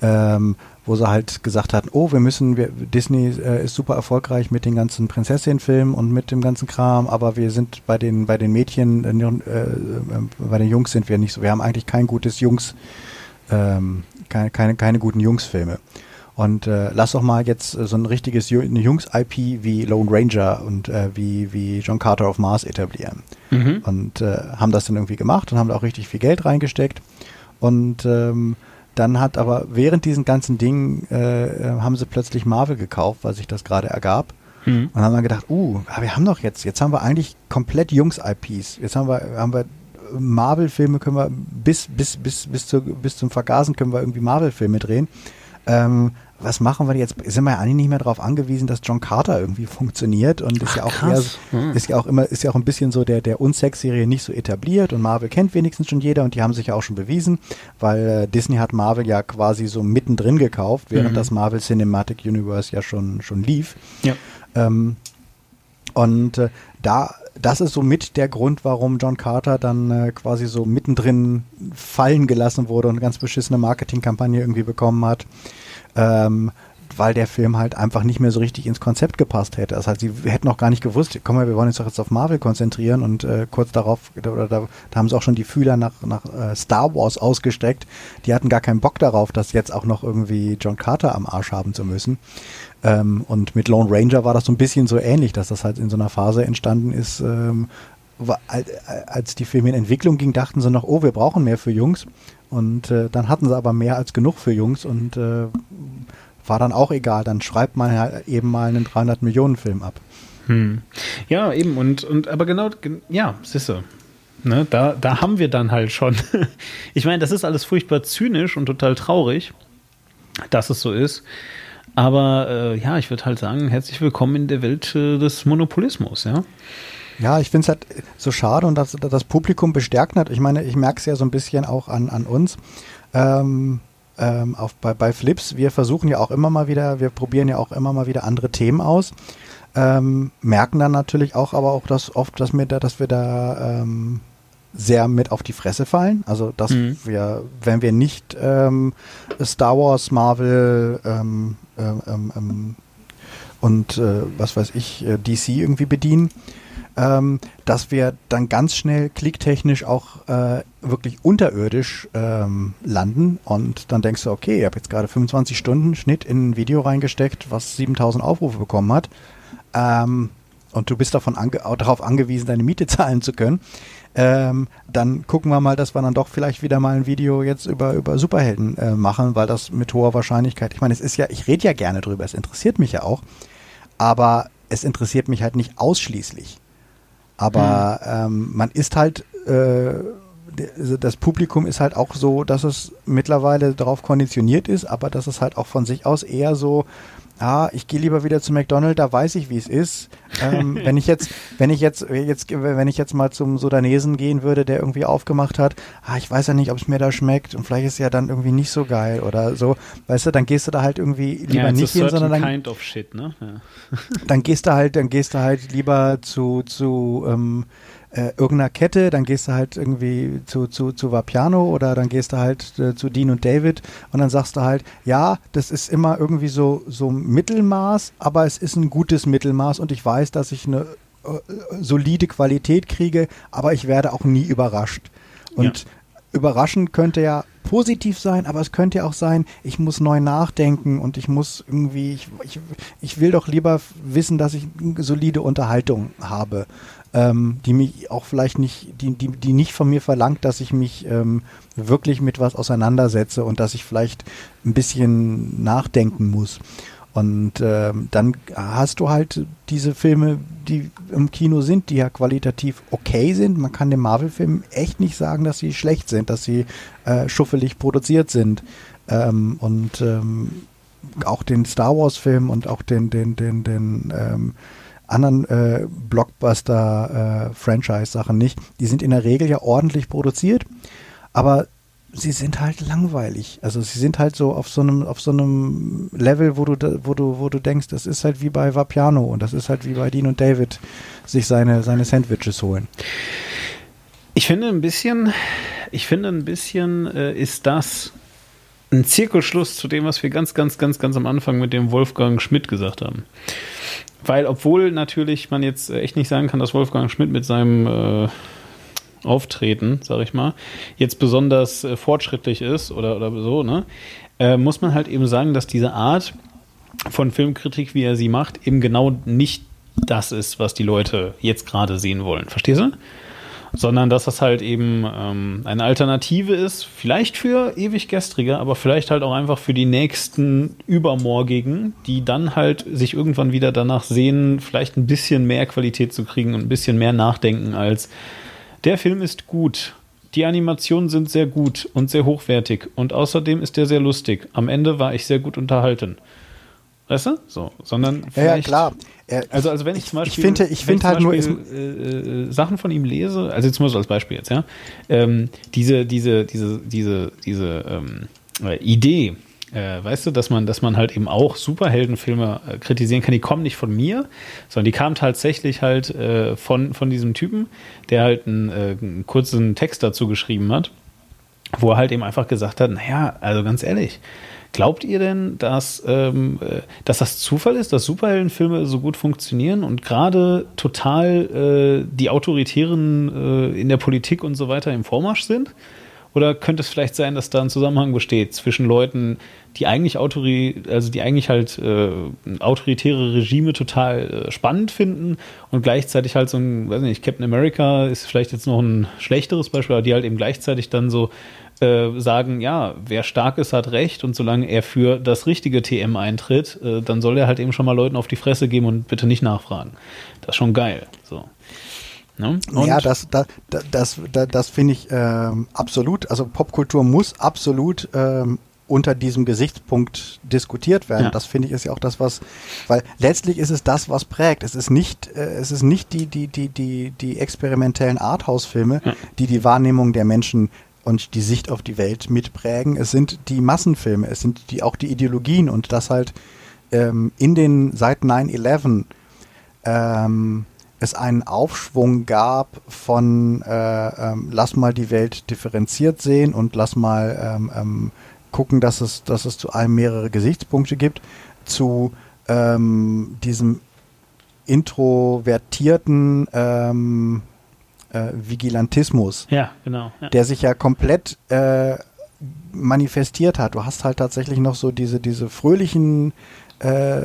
ähm, wo sie halt gesagt hatten, oh, wir müssen, wir, Disney äh, ist super erfolgreich mit den ganzen Prinzessin-Filmen und mit dem ganzen Kram, aber wir sind bei den, bei den Mädchen, äh, äh, bei den Jungs sind wir nicht so. Wir haben eigentlich kein gutes Jungs, ähm, keine, keine, keine guten Jungsfilme. Und äh, lass doch mal jetzt äh, so ein richtiges Jungs-IP wie Lone Ranger und äh, wie, wie John Carter of Mars etablieren.
Mhm.
Und äh, haben das dann irgendwie gemacht und haben da auch richtig viel Geld reingesteckt. Und ähm, dann hat aber während diesen ganzen Dingen äh, äh, haben sie plötzlich Marvel gekauft, weil sich das gerade ergab.
Mhm.
Und haben dann gedacht, uh, aber wir haben doch jetzt, jetzt haben wir eigentlich komplett Jungs-IPs. Jetzt haben wir, haben wir Marvel-Filme können wir bis, bis, bis, bis, zu, bis zum Vergasen können wir irgendwie Marvel-Filme drehen. Ähm, was machen wir jetzt? Sind wir ja eigentlich nicht mehr darauf angewiesen, dass John Carter irgendwie funktioniert und ist
Ach,
ja auch eher,
Hm.
ist ja auch immer, ist ja auch ein bisschen so der, der Unsex-Serie nicht so etabliert und Marvel kennt wenigstens schon jeder und die haben sich ja auch schon bewiesen, weil äh, Disney hat Marvel ja quasi so mittendrin gekauft, während
Mhm.
das Marvel Cinematic Universe ja schon, schon lief.
Ja.
Ähm, und äh, da, das ist so mit der Grund, warum John Carter dann äh, quasi so mittendrin fallen gelassen wurde und eine ganz beschissene Marketingkampagne irgendwie bekommen hat. Ähm, weil der Film halt einfach nicht mehr so richtig ins Konzept gepasst hätte. Das heißt, sie hätten auch gar nicht gewusst, komm mal, wir wollen uns doch jetzt auf Marvel konzentrieren und äh, kurz darauf, oder da, da haben sie auch schon die Fühler nach, nach äh, Star Wars ausgestreckt. Die hatten gar keinen Bock darauf, das jetzt auch noch irgendwie John Carter am Arsch haben zu müssen. Ähm, und mit Lone Ranger war das so ein bisschen so ähnlich, dass das halt in so einer Phase entstanden ist, ähm, al- als die Filme in Entwicklung ging, dachten sie noch, oh, wir brauchen mehr für Jungs. Und äh, dann hatten sie aber mehr als genug für Jungs und äh, war dann auch egal. Dann schreibt man halt eben mal einen 300 Millionen Film ab.
Hm. Ja, eben. Und, und aber genau, gen- ja, siehste. Ne, da, da haben wir dann halt schon. ich meine, das ist alles furchtbar zynisch und total traurig, dass es so ist. Aber äh, ja, ich würde halt sagen, herzlich willkommen in der Welt äh, des Monopolismus, ja.
Ja, ich finde es halt so schade und das, das Publikum bestärkt hat. Ich meine, ich merke es ja so ein bisschen auch an, an uns. Ähm, ähm, auf, bei, bei Flips, wir versuchen ja auch immer mal wieder, wir probieren ja auch immer mal wieder andere Themen aus. Ähm, merken dann natürlich auch, aber auch dass oft, dass wir da, dass wir da ähm, sehr mit auf die Fresse fallen. Also dass
Mhm.
wir, wenn wir nicht ähm, Star Wars, Marvel ähm, ähm, ähm, und äh, was weiß ich, äh, DC irgendwie bedienen, ähm, dass wir dann ganz schnell klicktechnisch auch äh, wirklich unterirdisch ähm, landen. Und dann denkst du, okay, ich habe jetzt gerade 25 Stunden Schnitt in ein Video reingesteckt, was 7000 Aufrufe bekommen hat. Ähm, und du bist davon ange darauf angewiesen, deine Miete zahlen zu können, ähm, dann gucken wir mal, dass wir dann doch vielleicht wieder mal ein Video jetzt über, über Superhelden äh, machen, weil das mit hoher Wahrscheinlichkeit, ich meine, es ist ja, ich rede ja gerne drüber, es interessiert mich ja auch, aber es interessiert mich halt nicht ausschließlich. Aber ähm, man ist halt äh, also das Publikum ist halt auch so, dass es mittlerweile darauf konditioniert ist, aber dass es halt auch von sich aus eher so, ah, ich gehe lieber wieder zu McDonald's, da weiß ich, wie es ist. Ähm, wenn ich jetzt, wenn ich jetzt, jetzt, wenn ich jetzt mal zum Sudanesen gehen würde, der irgendwie aufgemacht hat, ah, ich weiß ja nicht, ob es mir da schmeckt und vielleicht ist es ja dann irgendwie nicht so geil oder so, weißt du, dann gehst du da halt irgendwie lieber
ja,
nicht hin, sondern dann,
kind of shit, ne? Ja.
dann gehst du halt, dann gehst du halt lieber zu, zu, ähm, äh, irgendeiner Kette, dann gehst du halt irgendwie zu, zu, zu Vapiano oder dann gehst du halt äh, zu Dean und David und dann sagst du halt, ja, das ist immer irgendwie so, so Mittelmaß, aber es ist ein gutes Mittelmaß und ich weiß, dass ich eine äh, solide Qualität kriege, aber ich werde auch nie überrascht. Und ja. überraschend könnte ja positiv sein, aber es könnte ja auch sein, ich muss neu nachdenken und ich muss irgendwie, ich, ich, ich will doch lieber wissen, dass ich eine solide Unterhaltung habe ähm, die mich auch vielleicht nicht, die, die, die nicht von mir verlangt, dass ich mich ähm, wirklich mit was auseinandersetze und dass ich vielleicht ein bisschen nachdenken muss. Und ähm, dann hast du halt diese Filme, die im Kino sind, die ja qualitativ okay sind. Man kann den Marvel-Filmen echt nicht sagen, dass sie schlecht sind, dass sie äh, schuffelig produziert sind. Ähm, und ähm, auch den Star Wars-Film und auch den, den, den, den ähm, anderen äh, Blockbuster-Franchise-Sachen äh, nicht. Die sind in der Regel ja ordentlich produziert, aber sie sind halt langweilig. Also sie sind halt so auf so einem, auf so einem Level, wo du, wo du, wo du denkst, das ist halt wie bei Vapiano und das ist halt wie bei Dean und David sich seine, seine Sandwiches holen.
Ich finde ein bisschen, ich finde ein bisschen äh, ist das ein Zirkelschluss zu dem, was wir ganz, ganz, ganz, ganz am Anfang mit dem Wolfgang Schmidt gesagt haben. Weil, obwohl natürlich man jetzt echt nicht sagen kann, dass Wolfgang Schmidt mit seinem äh, Auftreten, sag ich mal, jetzt besonders äh, fortschrittlich ist oder, oder so, ne, äh, muss man halt eben sagen, dass diese Art von Filmkritik, wie er sie macht, eben genau nicht das ist, was die Leute jetzt gerade sehen wollen. Verstehst du? Sondern dass das halt eben ähm, eine Alternative ist, vielleicht für ewig gestrige, aber vielleicht halt auch einfach für die nächsten Übermorgigen, die dann halt sich irgendwann wieder danach sehen, vielleicht ein bisschen mehr Qualität zu kriegen und ein bisschen mehr nachdenken als der Film ist gut. Die Animationen sind sehr gut und sehr hochwertig und außerdem ist der sehr lustig. Am Ende war ich sehr gut unterhalten. Weißt du? So, sondern
ja, ja, klar.
Also, also wenn ich zum Beispiel,
ich finde, ich finde halt
Beispiel, nur äh, äh, Sachen von ihm lese, also jetzt mal so als Beispiel jetzt, ja, ähm, diese, diese, diese, diese, diese ähm, äh, Idee, äh, weißt du, dass man, dass man halt eben auch Superheldenfilme äh, kritisieren kann, die kommen nicht von mir, sondern die kamen tatsächlich halt äh, von, von diesem Typen, der halt einen, einen kurzen Text dazu geschrieben hat, wo er halt eben einfach gesagt hat, naja, also ganz ehrlich, Glaubt ihr denn, dass, ähm, äh, dass das Zufall ist, dass Superheldenfilme so gut funktionieren und gerade total äh, die Autoritären äh, in der Politik und so weiter im Vormarsch sind? Oder könnte es vielleicht sein, dass da ein Zusammenhang besteht zwischen Leuten, die eigentlich autori also die eigentlich halt äh, autoritäre Regime total äh, spannend finden und gleichzeitig halt so ein, weiß nicht, Captain America ist vielleicht jetzt noch ein schlechteres Beispiel, aber die halt eben gleichzeitig dann so äh, sagen, ja, wer stark ist, hat recht und solange er für das richtige TM eintritt, äh, dann soll er halt eben schon mal Leuten auf die Fresse geben und bitte nicht nachfragen. Das ist schon geil. So.
Ne? Ja, das, das, das, das, das finde ich ähm, absolut. Also Popkultur muss absolut ähm, unter diesem Gesichtspunkt diskutiert werden. Ja. Das finde ich ist ja auch das, was, weil letztlich ist es das, was prägt. Es ist nicht, äh, es ist nicht die, die, die, die, die experimentellen Arthouse-Filme, ja. die die Wahrnehmung der Menschen und die Sicht auf die Welt mitprägen. Es sind die Massenfilme, es sind die, auch die Ideologien und das halt ähm, in den seit 9-11 ähm, es einen Aufschwung gab von äh, ähm, lass mal die Welt differenziert sehen und lass mal ähm, ähm, gucken, dass es, dass es zu allem mehrere Gesichtspunkte gibt, zu ähm, diesem introvertierten ähm, äh, Vigilantismus.
Ja, genau. Ja.
Der sich ja komplett äh, manifestiert hat. Du hast halt tatsächlich noch so diese, diese fröhlichen äh,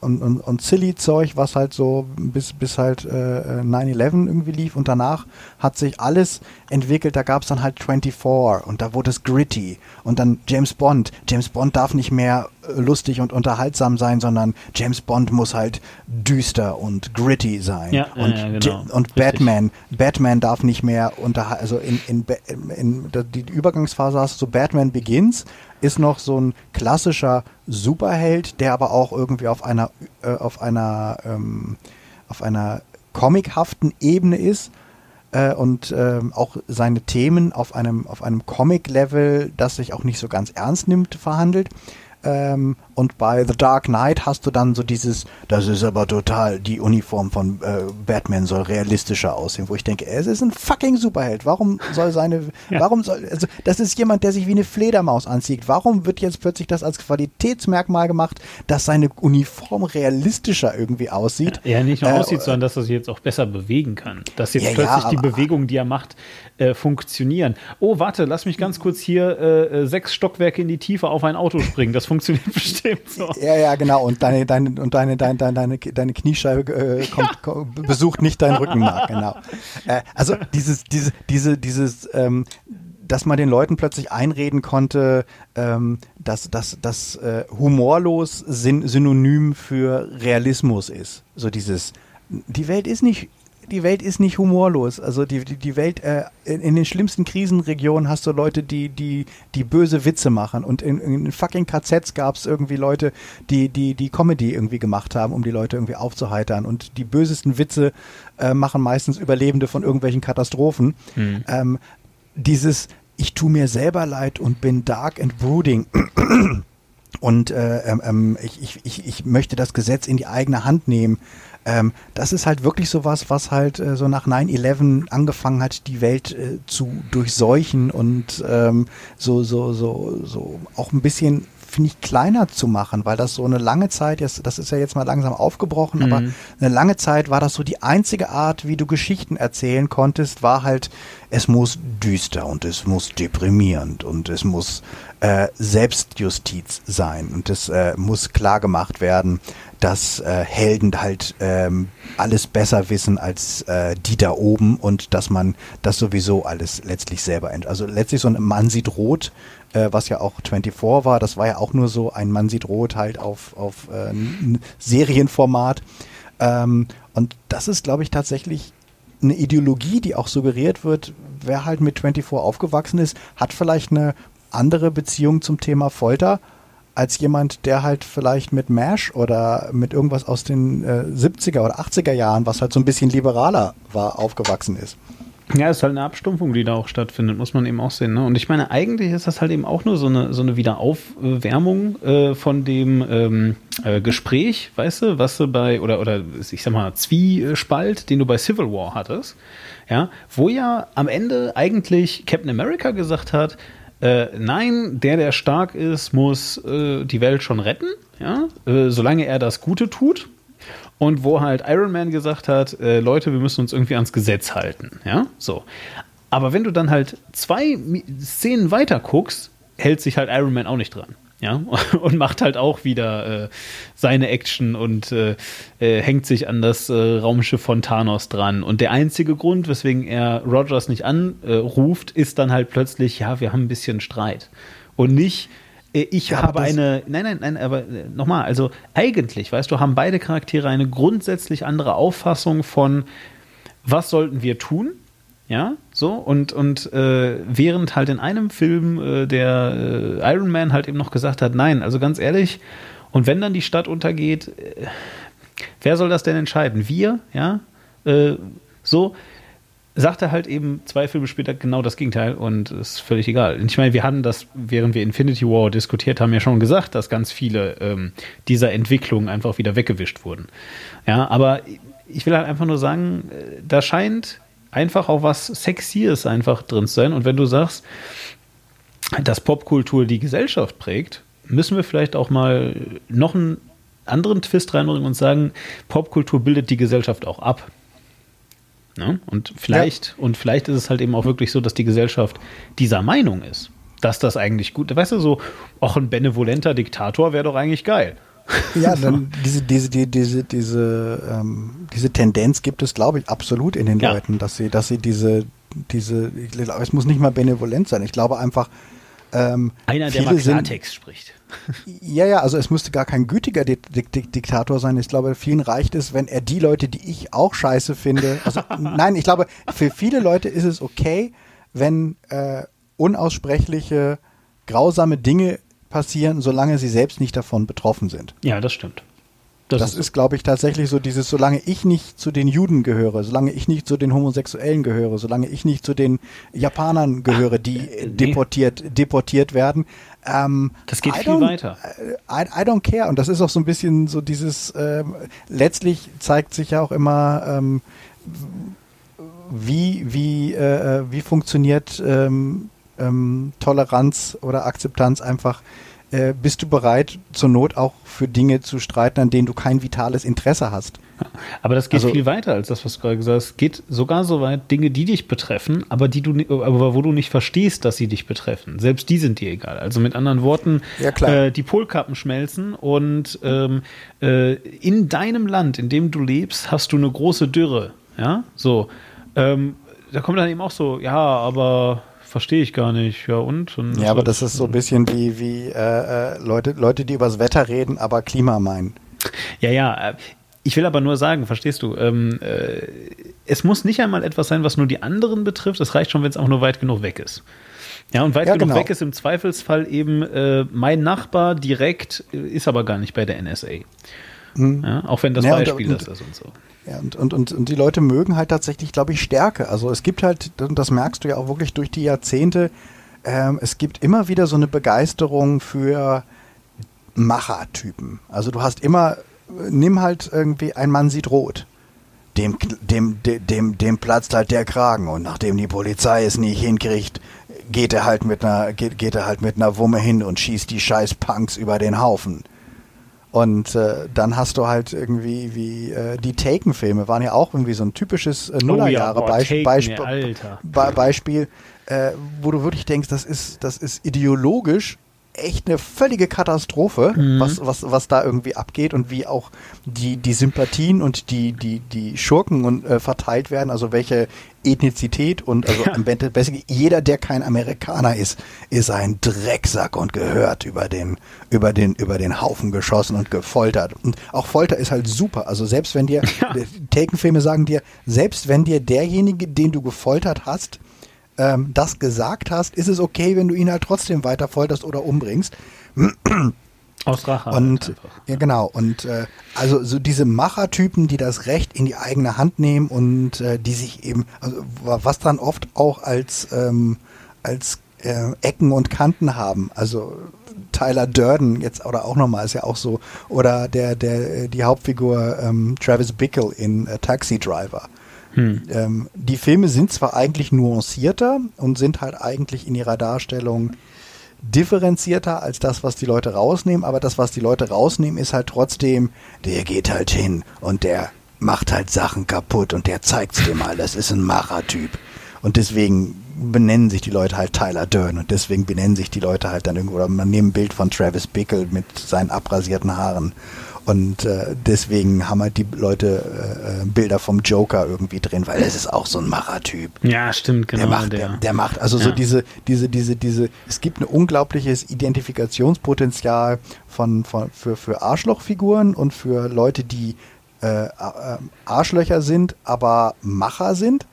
und, und, und Silly-Zeug, was halt so bis, bis halt äh, 9-11 irgendwie lief und danach hat sich alles entwickelt, da gab es dann halt 24 und da wurde es gritty und dann James Bond. James Bond darf nicht mehr äh, lustig und unterhaltsam sein, sondern James Bond muss halt düster und gritty sein.
Ja,
und,
ja, genau.
Und
Richtig.
Batman, Batman darf nicht mehr unter, also in, in, in, in die Übergangsphase hast du so Batman Begins, ist noch so ein klassischer Superheld, der aber auch irgendwie auf einer, äh, auf einer, ähm, auf einer comichaften Ebene ist äh, und ähm, auch seine Themen auf einem, auf einem Comic-Level, das sich auch nicht so ganz ernst nimmt, verhandelt. Ähm, und bei The Dark Knight hast du dann so dieses, das ist aber total, die Uniform von äh, Batman soll realistischer aussehen, wo ich denke, es ist ein fucking Superheld. Warum soll seine, warum soll, also das ist jemand, der sich wie eine Fledermaus anzieht. Warum wird jetzt plötzlich das als Qualitätsmerkmal gemacht, dass seine Uniform realistischer irgendwie aussieht?
Ja, nicht nur
Äh,
aussieht, sondern dass er sich jetzt auch besser bewegen kann. Dass jetzt
Ja, ja,
plötzlich die
aber-
Bewegungen, die er macht, äh, funktionieren. Oh, warte, lass mich ganz kurz hier äh, äh, sechs Stockwerke in die Tiefe auf ein Auto springen. Das funktioniert bestimmt so.
Ja, ja, genau. Und deine, deine, und deine, deine, deine, deine, Kniescheibe äh, kommt, ko- besucht nicht dein Rückenmark, genau. Äh, also dieses, diese, diese, dieses, ähm, dass man den Leuten plötzlich einreden konnte, ähm, dass, dass, dass äh, humorlos syn synonym für Realismus ist. So dieses, die Welt ist nicht die Welt ist nicht humorlos. Also die, die, die Welt, äh, in, in den schlimmsten Krisenregionen hast du Leute, die, die, die böse Witze machen. Und in, in fucking KZs gab es irgendwie Leute, die, die, die Comedy irgendwie gemacht haben, um die Leute irgendwie aufzuheitern. Und die bösesten Witze äh, machen meistens Überlebende von irgendwelchen Katastrophen. Ähm, dieses, ich tu mir selber leid und bin dark and brooding. Und äh, ähm, ähm, ich, ich, ich, ich möchte das Gesetz in die eigene Hand nehmen. Ähm, das ist halt wirklich sowas, was halt äh, so nach 9-11 angefangen hat, die Welt äh, zu durchseuchen und ähm, so, so, so, so auch ein bisschen, finde ich, kleiner zu machen, weil das so eine lange Zeit, jetzt, das ist ja jetzt mal langsam aufgebrochen, aber eine lange Zeit war das so die einzige Art, wie du Geschichten erzählen konntest, war halt, es muss düster und es muss deprimierend und es muss äh, Selbstjustiz sein und es äh, muss klar gemacht werden, dass äh, Helden halt ähm, alles besser wissen als äh, die da oben und dass man das sowieso alles letztlich selber ent. Also letztlich so ein Mann sieht rot, äh, was ja auch 24 war, das war ja auch nur so ein Mann sieht rot halt auf, auf äh, Serienformat. Ähm, und das ist, glaube ich, tatsächlich eine Ideologie, die auch suggeriert wird, wer halt mit 24 aufgewachsen ist, hat vielleicht eine andere Beziehung zum Thema Folter als jemand, der halt vielleicht mit MASH oder mit irgendwas aus den äh, 70er oder 80er Jahren, was halt so ein bisschen liberaler war, aufgewachsen ist.
Ja, es ist halt eine Abstumpfung, die da auch stattfindet, muss man eben auch sehen. Ne? Und ich meine, eigentlich ist das halt eben auch nur so eine, so eine Wiederaufwärmung äh, von dem ähm, äh, Gespräch, weißt du, was du bei, oder, oder ich sag mal, Zwiespalt, den du bei Civil War hattest, ja, wo ja am Ende eigentlich Captain America gesagt hat, äh, nein, der, der stark ist, muss äh, die Welt schon retten, ja, äh, solange er das Gute tut. Und wo halt Iron Man gesagt hat, äh, Leute, wir müssen uns irgendwie ans Gesetz halten, ja, so. Aber wenn du dann halt zwei Szenen weiter guckst, hält sich halt Iron Man auch nicht dran. Ja, und macht halt auch wieder äh, seine Action und äh, äh, hängt sich an das äh, Raumschiff von Thanos dran. Und der einzige Grund, weswegen er Rogers nicht anruft, ist dann halt plötzlich, ja, wir haben ein bisschen Streit. Und nicht, ich
Ja, aber
habe eine, nein, nein, nein, aber äh, nochmal, also eigentlich, weißt du, haben beide Charaktere eine grundsätzlich andere Auffassung von, was sollten wir tun? Ja, so, und, und äh, während halt in einem Film äh, der äh, Iron Man halt eben noch gesagt hat, nein, also ganz ehrlich, und wenn dann die Stadt untergeht, äh, wer soll das denn entscheiden? Wir, ja, äh, so, sagt er halt eben zwei Filme später genau das Gegenteil und ist völlig egal. Ich meine, wir hatten das, während wir Infinity War diskutiert haben, ja schon gesagt, dass ganz viele ähm, dieser Entwicklungen einfach wieder weggewischt wurden. Ja, aber ich will halt einfach nur sagen, äh, da scheint einfach auch was Sexyes einfach drin zu sein. Und wenn du sagst, dass Popkultur die Gesellschaft prägt, müssen wir vielleicht auch mal noch einen anderen Twist reinbringen und sagen, Popkultur bildet die Gesellschaft auch ab. Ne? Und vielleicht, und vielleicht ist es halt eben auch wirklich so, dass die Gesellschaft dieser Meinung ist, dass das eigentlich gut, weißt du, so, auch ein benevolenter Diktator wäre doch eigentlich geil.
Ja, dann diese, diese, die, diese, diese, ähm, diese Tendenz gibt es, glaube ich, absolut in den
Ja.
Leuten, dass sie, dass sie diese, diese, ich glaube, es muss nicht mal benevolent sein. Ich glaube einfach, Ähm,
Einer, der mal Klartext spricht.
Ja, ja, also es müsste gar kein gütiger Di Di Di Diktator sein. Ich glaube, vielen reicht es, wenn er die Leute, die ich auch scheiße finde, also nein, ich glaube, für viele Leute ist es okay, wenn äh, unaussprechliche, grausame Dinge passieren, solange sie selbst nicht davon betroffen sind.
Ja, das stimmt.
Das, ist, glaube ich, tatsächlich so dieses, solange ich nicht zu den Juden gehöre, solange ich nicht zu den Homosexuellen gehöre, solange ich nicht zu den Japanern gehöre, die deportiert, deportiert werden. Ähm,
Das geht
I
viel weiter.
I, I don't care. Und das ist auch so ein bisschen so dieses, ähm, letztlich zeigt sich ja auch immer, ähm, wie, wie, äh, äh, wie funktioniert ähm, ähm, Toleranz oder Akzeptanz einfach. Äh, bist du bereit, zur Not auch für Dinge zu streiten, an denen du kein vitales Interesse hast?
Aber das geht
Also-
viel weiter als das, was du gerade gesagt hast. Es geht sogar so weit, Dinge, die dich betreffen, aber die du, aber wo du nicht verstehst, dass sie dich betreffen. Selbst die sind dir egal. Also mit anderen Worten,
Ja.
Äh, die Polkappen schmelzen und ähm, äh, in deinem Land, in dem du lebst, hast du eine große Dürre. Ja, so. Ähm, da kommt dann eben auch so, ja, aber verstehe ich gar nicht. Ja und? und
Ja, aber das ist so ein bisschen wie, wie äh, äh, Leute, Leute, die übers Wetter reden, aber Klima meinen.
Ja, ja. äh, Ich will aber nur sagen, verstehst du, ähm, äh, es muss nicht einmal etwas sein, was nur die anderen betrifft. Es reicht schon, wenn es auch nur weit genug weg ist. Ja, und weit
Ja,
genug
genau.
weg ist im Zweifelsfall eben äh, mein Nachbar direkt, äh, ist aber gar nicht bei der NSA. Ja, auch wenn das
Hm. Ja, und-
Beispiel
und-
das ist und so.
Ja, und, und, und, und die Leute mögen halt tatsächlich, glaube ich, Stärke. Also es gibt halt, und das merkst du ja auch wirklich durch die Jahrzehnte, ähm, es gibt immer wieder so eine Begeisterung für Machertypen. Also du hast immer, nimm halt irgendwie, ein Mann sieht rot. Dem, dem, dem, dem, dem platzt halt der Kragen und nachdem die Polizei es nicht hinkriegt, geht er halt mit einer, geht, geht er halt mit einer Wumme hin und schießt die scheiß Punks über den Haufen. Und äh, dann hast du halt irgendwie, wie äh, die Taken-Filme waren ja auch irgendwie so ein typisches äh,
Oh ja, boah, Taken,
Beisp. Be Beispiel, äh, wo du wirklich denkst, das ist, das ist ideologisch echt eine völlige Katastrophe,
Mhm.
was, was, was da irgendwie abgeht und wie auch die, die Sympathien und die, die, die Schurken und, äh, verteilt werden, also welche Ethnizität und also am besten jeder, der kein Amerikaner ist, ist ein Drecksack und gehört über den, über den, über den Haufen geschossen und gefoltert. Und auch Folter ist halt super. Also selbst wenn dir, die Taken-Filme sagen dir, selbst wenn dir derjenige, den du gefoltert hast, ähm, das gesagt hast, ist es okay, wenn du ihn halt trotzdem weiter folterst oder umbringst.
Aus Rache.
Und
halt
ja, genau. Und äh, also so diese Machertypen, die das Recht in die eigene Hand nehmen und äh, die sich eben, also, wa- was dann oft auch als ähm, als äh, Ecken und Kanten haben. Also Tyler Durden jetzt oder auch nochmal ist ja auch so oder der der äh, die Hauptfigur ähm, Travis Bickle in äh, Taxi Driver.
Hm.
Ähm, die Filme sind zwar eigentlich nuancierter und sind halt eigentlich in ihrer Darstellung differenzierter als das, was die Leute rausnehmen, aber das, was die Leute rausnehmen, ist halt trotzdem, der geht halt hin und der macht halt Sachen kaputt und der zeigt's dir mal, das ist ein Machertyp. Und deswegen benennen sich die Leute halt Tyler Durden und deswegen benennen sich die Leute halt dann irgendwo, oder man nimmt ein Bild von Travis Bickle mit seinen abrasierten Haaren. Und äh, deswegen haben halt die Leute äh, äh, Bilder vom Joker irgendwie drin, weil es ist auch so ein Machertyp.
Ja, stimmt, genau.
Der macht, der, der macht also so
Ja.
diese, diese, diese, diese, es gibt ein unglaubliches Identifikationspotenzial von, von, für, für Arschlochfiguren und für Leute, die äh, äh, Arschlöcher sind, aber Macher sind.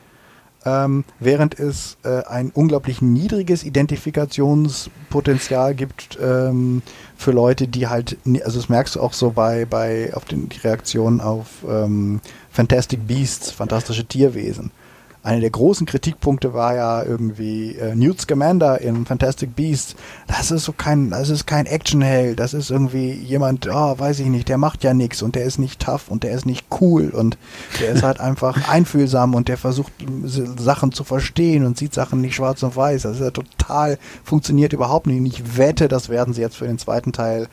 Ähm, während es äh, ein unglaublich niedriges Identifikationspotenzial gibt ähm, für Leute, die halt, also das merkst du auch so bei, bei auf den Reaktionen auf ähm, Fantastic Beasts, fantastische Tierwesen. Einer der großen Kritikpunkte war ja irgendwie äh, Newt Scamander in Fantastic Beasts. Das ist so kein, das ist kein Actionheld. Das ist irgendwie jemand, oh, weiß ich nicht, der macht ja nichts und der ist nicht tough und der ist nicht cool und der ist halt einfach einfühlsam und der versucht Sachen zu verstehen und sieht Sachen nicht schwarz und weiß. Das ist ja total, funktioniert überhaupt nicht. Und ich wette, das werden sie jetzt für den zweiten Teil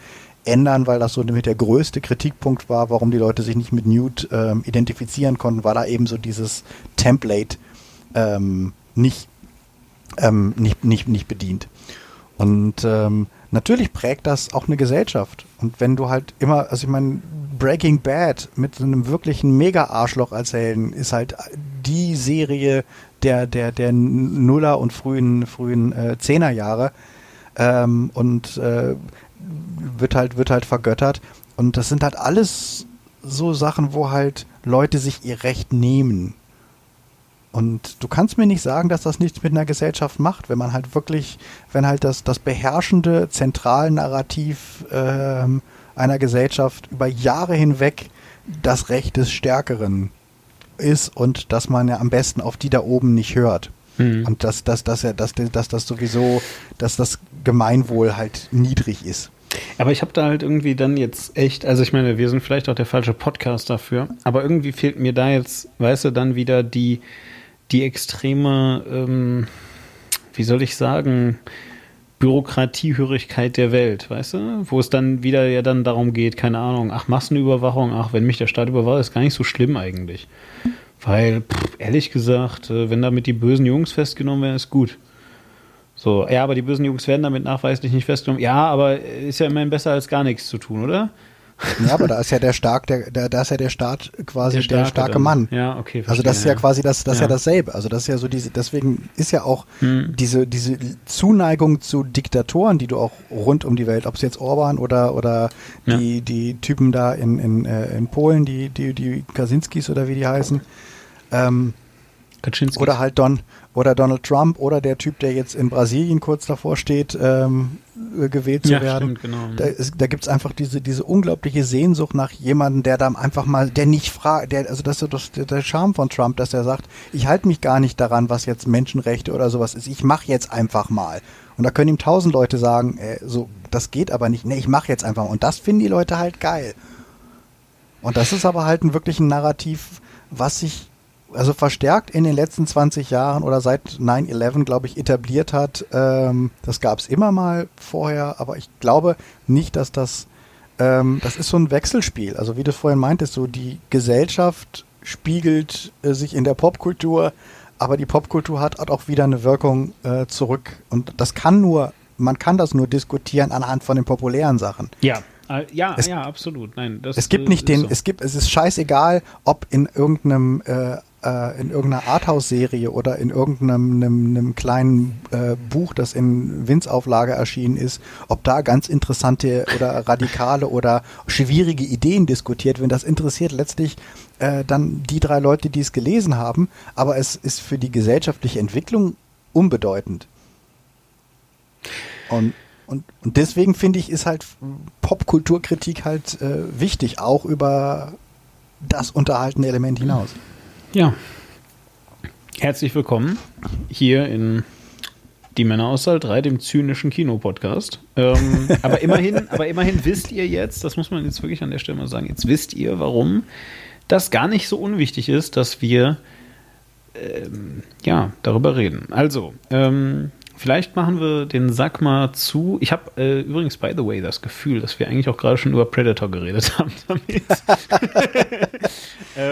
ändern, weil das so mit der größte Kritikpunkt war, warum die Leute sich nicht mit Newt ähm, identifizieren konnten, weil da eben so dieses Template ähm, nicht, ähm, nicht, nicht, nicht bedient. Und ähm, natürlich prägt das auch eine Gesellschaft. Und wenn du halt immer, also ich meine, Breaking Bad mit so einem wirklichen Mega-Arschloch Helden ist halt die Serie der, der, der Nuller und frühen, frühen äh, Zehnerjahre. ähm, und äh, wird halt, wird halt vergöttert. Und das sind halt alles so Sachen, wo halt Leute sich ihr Recht nehmen. Und du kannst mir nicht sagen, dass das nichts mit einer Gesellschaft macht, wenn man halt wirklich, wenn halt das, das beherrschende Zentralnarrativ ähm, einer Gesellschaft über Jahre hinweg das Recht des Stärkeren ist und dass man ja am besten auf die da oben nicht hört.
Mhm.
Und dass, dass, dass, er, dass, dass das sowieso, dass das Gemeinwohl halt niedrig ist.
Aber ich habe da halt irgendwie dann jetzt echt, also ich meine, wir sind vielleicht auch der falsche Podcast dafür, aber irgendwie fehlt mir da jetzt, weißt du, dann wieder die, die extreme, ähm, wie soll ich sagen, Bürokratiehörigkeit der Welt, weißt du? Wo es dann wieder ja dann darum geht, keine Ahnung, ach, Massenüberwachung, ach, wenn mich der Staat überwacht, ist gar nicht so schlimm eigentlich. Weil, pff, ehrlich gesagt, äh, wenn damit die bösen Jungs festgenommen werden, ist gut. So, ja, aber die bösen Jungs werden damit nachweislich nicht festgenommen. Ja, aber ist ja immerhin besser als gar nichts zu tun, oder?
Ja, aber da ist ja der stark, der, der da ist ja der Staat quasi der, der starke. Mann.
Ja, okay.
Also das ist ja,
ja.
quasi das, das ja.
Ja.
dasselbe. Also das ist ja so diese, deswegen ist ja auch
Hm.
diese, diese Zuneigung zu Diktatoren, die du auch rund um die Welt, ob es jetzt Orban oder, oder die, die Typen da in, in, äh, in Polen, die, die, die Kaczynskis oder wie die heißen, ähm,
Kaczynskis.
oder halt Don, oder Donald Trump oder der Typ, der jetzt in Brasilien kurz davor steht, ähm, äh, gewählt zu
Ja,
werden.
stimmt, genau.
Da, ist- da gibt es einfach diese, diese unglaubliche Sehnsucht nach jemandem, der da einfach mal, der nicht fragt, der, also das ist das, der, der Charme von Trump, dass er sagt, ich halte mich gar nicht daran, was jetzt Menschenrechte oder sowas ist. Ich mache jetzt einfach mal. Und da können ihm tausend Leute sagen, äh, so, das geht aber nicht. Nee, ich mache jetzt einfach mal. Und das finden die Leute halt geil. Und das ist aber halt ein wirklich ein Narrativ, was sich also verstärkt in den letzten 20 Jahren oder seit 9-11, glaube ich, etabliert hat. Ähm, das gab es immer mal vorher, aber ich glaube nicht, dass das, ähm, das ist so ein Wechselspiel. Also wie du vorhin meintest, so die Gesellschaft spiegelt äh, sich in der Popkultur, aber die Popkultur hat, hat auch wieder eine Wirkung äh, zurück. Und das kann nur, man kann das nur diskutieren anhand von den populären Sachen.
Ja, äh, ja,
Es-
ja, absolut. Nein, das,
Es gibt
äh,
nicht den,
so.
es gibt, es ist scheißegal, ob in irgendeinem, äh, äh, in irgendeiner Arthouse-Serie oder in irgendeinem einem, einem kleinen äh, Buch, das in Winz-Auflage erschienen ist, ob da ganz interessante oder radikale oder schwierige Ideen diskutiert werden. Das interessiert letztlich äh, dann die drei Leute, die es gelesen haben, aber es ist für die gesellschaftliche Entwicklung unbedeutend. Und, und, und deswegen finde ich, ist halt Popkulturkritik halt äh, wichtig, auch über das unterhaltende Element hinaus.
Ja. Herzlich willkommen hier in Die Männer aus Saal 3, dem zynischen Kinopodcast. Ähm, aber immerhin, aber immerhin wisst ihr jetzt, das muss man jetzt wirklich an der Stelle mal sagen, jetzt wisst ihr, warum das gar nicht so unwichtig ist, dass wir ähm, ja darüber reden. Also, ähm, vielleicht machen wir den Sack mal zu. Ich habe äh, übrigens, by the way, das Gefühl, dass wir eigentlich auch gerade schon über Predator geredet haben.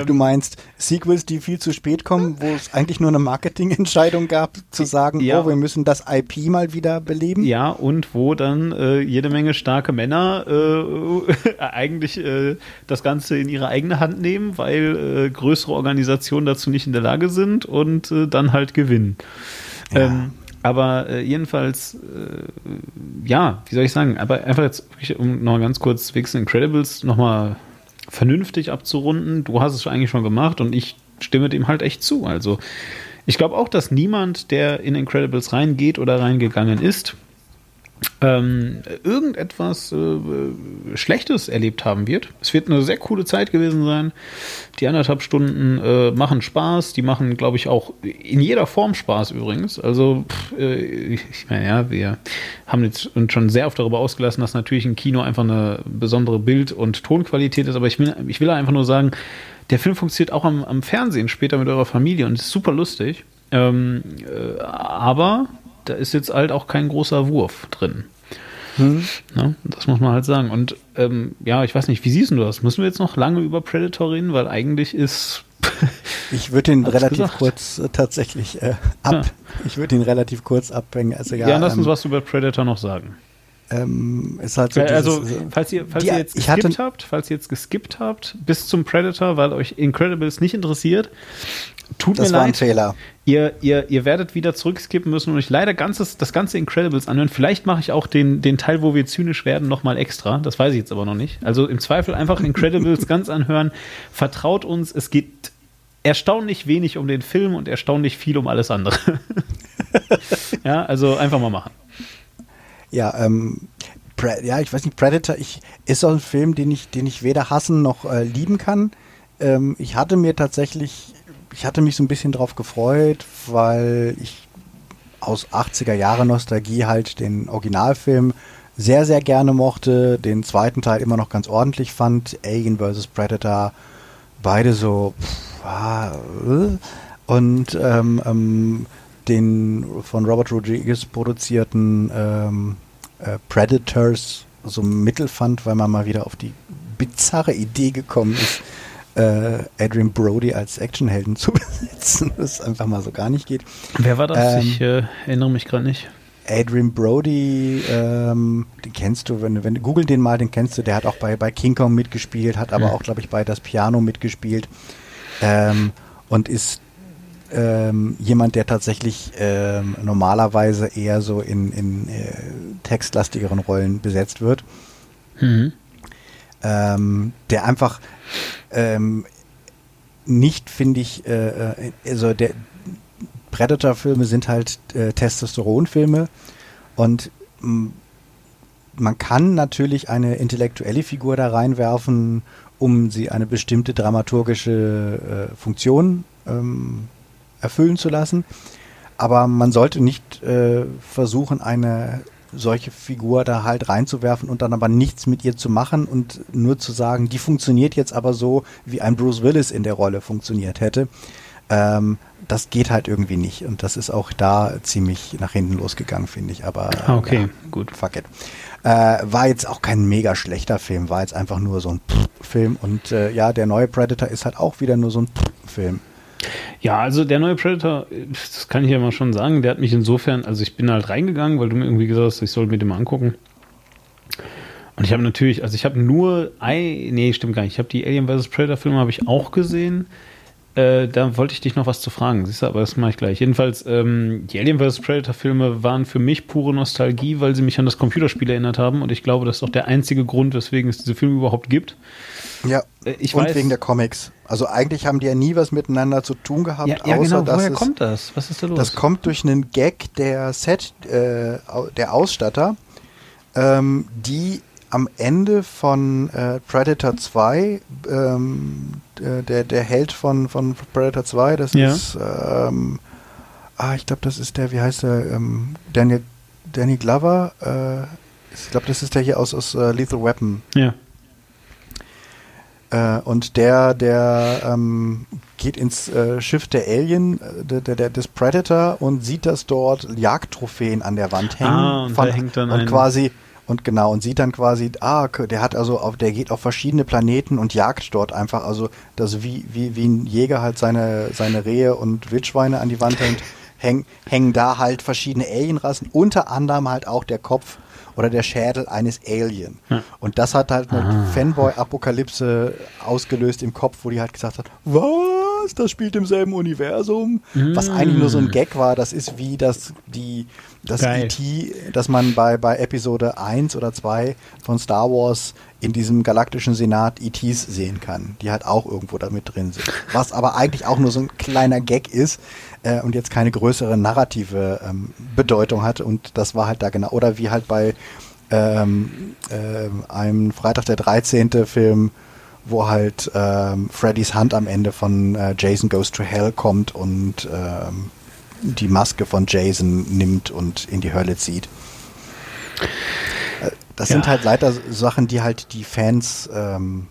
Du meinst Sequels, die viel zu spät kommen, wo es eigentlich nur eine Marketingentscheidung gab, zu sagen,
Ja.
oh, wir müssen das IP mal wieder beleben?
Ja, und wo dann äh, jede Menge starke Männer äh, eigentlich äh, das Ganze in ihre eigene Hand nehmen, weil äh, größere Organisationen dazu nicht in der Lage sind und äh, dann halt gewinnen. Ähm, aber äh, jedenfalls, äh, ja, wie soll ich sagen, aber einfach jetzt, um noch ganz kurz Wix Incredibles nochmal vernünftig abzurunden. Du hast es eigentlich schon gemacht und ich stimme dem halt echt zu. Also ich glaube auch, dass niemand, der in Incredibles reingeht oder reingegangen ist, ähm, irgendetwas äh, Schlechtes erlebt haben wird. Es wird eine sehr coole Zeit gewesen sein. Die anderthalb Stunden äh, machen Spaß. Die machen, glaube ich, auch in jeder Form Spaß übrigens. Also, pff, äh, ich meine, ja, wir haben jetzt uns schon sehr oft darüber ausgelassen, dass natürlich ein Kino einfach eine besondere Bild- und Tonqualität ist. Aber ich will, ich will einfach nur sagen, der Film funktioniert auch am, am Fernsehen später mit eurer Familie und ist super lustig. Ähm, äh, aber da ist jetzt halt auch kein großer Wurf drin. Ne? Das muss man halt sagen. Und ähm, ja, ich weiß nicht, wie siehst du das? Müssen wir jetzt noch lange über Predator reden? Weil eigentlich ist.
Ich würde ihn relativ
gesagt.
kurz äh, tatsächlich äh, ab.
Ja.
Ich würde ihn relativ kurz abhängen. Also ja,
Ja, lass uns
ähm,
was über Predator noch sagen.
ähm, ist halt so
Äh, also,
dieses, äh,
falls ihr, falls
die-
ihr jetzt geskippt
hatte-
habt, falls ihr jetzt geskippt habt bis zum Predator, weil euch Incredibles nicht interessiert, Tut
Das
mir
war ein
leid.
Fehler.
Ihr, ihr, ihr werdet wieder zurückskippen müssen und euch leider ganzes, das ganze Incredibles anhören. Vielleicht mache ich auch den, den Teil, wo wir zynisch werden, nochmal extra. Das weiß ich jetzt aber noch nicht. Also im Zweifel einfach Incredibles ganz anhören. Vertraut uns, es geht erstaunlich wenig um den Film und erstaunlich viel um alles andere. ja, also einfach mal machen.
Ja, ähm, ja, ich weiß nicht, Predator ich, ist so ein Film, den ich, den ich weder hassen noch äh, lieben kann. Ähm, ich hatte mir tatsächlich, ich hatte mich so ein bisschen drauf gefreut, weil ich aus 80er Jahre Nostalgie halt den Originalfilm sehr, sehr gerne mochte, den zweiten Teil immer noch ganz ordentlich fand, Alien vs. Predator, beide so, pff, ah, äh. und ähm, ähm, den von Robert Rodriguez produzierten ähm, äh, Predators so mittel fand, weil man mal wieder auf die bizarre Idee gekommen ist, äh, Adrian Brody als Actionhelden zu besetzen, das einfach mal so gar nicht geht.
Wer war das?
Ähm,
ich äh, erinnere mich gerade nicht.
Adrian Brody, ähm, den kennst du, wenn, du- wenn du google den mal, den kennst du, der hat auch bei, bei King Kong mitgespielt, hat aber
Hm.
auch, glaube ich, bei Das Piano mitgespielt ähm, und ist ähm, jemand, der tatsächlich ähm, normalerweise eher so in, in äh, textlastigeren Rollen besetzt wird.
Mhm.
Ähm, der einfach ähm, nicht, finde ich, äh, äh, also der Predator-Filme sind halt äh, Testosteron-Filme und mh, man kann natürlich eine intellektuelle Figur da reinwerfen, um sie eine bestimmte dramaturgische äh, Funktion ähm, erfüllen zu lassen. Aber man sollte nicht äh, versuchen, eine solche Figur da halt reinzuwerfen und dann aber nichts mit ihr zu machen und nur zu sagen, die funktioniert jetzt aber so, wie ein Bruce Willis in der Rolle funktioniert hätte. Ähm, das geht halt irgendwie nicht. Und das ist auch da ziemlich nach hinten losgegangen, finde ich. Aber
Ah, okay,
ja,
gut.
Fuck it. Äh, war jetzt auch kein mega schlechter Film, war jetzt einfach nur so ein Film. Und äh, ja, der neue Predator ist halt auch wieder nur so ein Film.
Ja, also der neue Predator, das kann ich ja mal schon sagen, der hat mich insofern, also ich bin halt reingegangen, weil du mir irgendwie gesagt hast, ich soll mir den mal angucken. Und ich habe natürlich, also ich habe nur, ein, nee, stimmt gar nicht, ich habe die Alien vs. Predator Filme habe ich auch gesehen. Äh, da wollte ich dich noch was zu fragen, siehst du, aber das mache ich gleich. Jedenfalls, ähm, die Alien vs. Predator Filme waren für mich pure Nostalgie, weil sie mich an das Computerspiel erinnert haben und ich glaube, das ist auch der einzige Grund, weswegen es diese Filme überhaupt gibt.
Ja,
Äh, ich
und
weiß-
wegen der Comics. Also eigentlich haben die ja nie was miteinander zu tun gehabt,
Ja, ja
außer
genau,
dass
woher
es,
kommt das? Was ist da los?
Das kommt durch einen Gag der Set, äh, der Ausstatter, ähm, die am Ende von äh, Predator 2, ähm, äh, der, der Held von, von Predator 2, das
Ja.
ist, ähm, ah, ich glaube, das ist der, wie heißt der, ähm, Daniel, Danny Glover, äh, ich glaube, das ist der hier aus, aus äh, Lethal Weapon.
Ja.
Äh, und der, der ähm, geht ins äh, Schiff der Alien, äh, der, der, des Predator und sieht, dass dort Jagdtrophäen an der Wand hängen.
Ah, und da hängt dann
und
ein-
quasi und genau und sieht dann quasi, ah, der hat also auf, der geht auf verschiedene Planeten und jagt dort einfach, also das wie wie wie ein Jäger halt seine seine Rehe und Wildschweine an die Wand hängt, häng, hängen da halt verschiedene Alienrassen, unter anderem halt auch der Kopf oder der Schädel eines Alien.
Ja.
Und das hat halt eine
Ah.
Fanboy-Apokalypse ausgelöst im Kopf, wo die halt gesagt hat, was, das spielt im selben Universum? Was eigentlich nur so ein Gag war, das ist wie das, die, das. E.T., das man bei, bei Episode 1 oder 2 von Star Wars in diesem galaktischen Senat ETs sehen kann, die halt auch irgendwo damit drin sind. Was aber eigentlich auch nur so ein kleiner Gag ist äh, und jetzt keine größere narrative ähm, Bedeutung hat und das war halt da genau. Oder wie halt bei ähm, ähm, einem Freitag der 13. Film, wo halt ähm, Freddys Hand am Ende von äh, Jason Goes to Hell kommt und ähm, die Maske von Jason nimmt und in die Hölle zieht. Äh, Das sind
Ja.
halt leider Sachen, die halt die Fans ähm,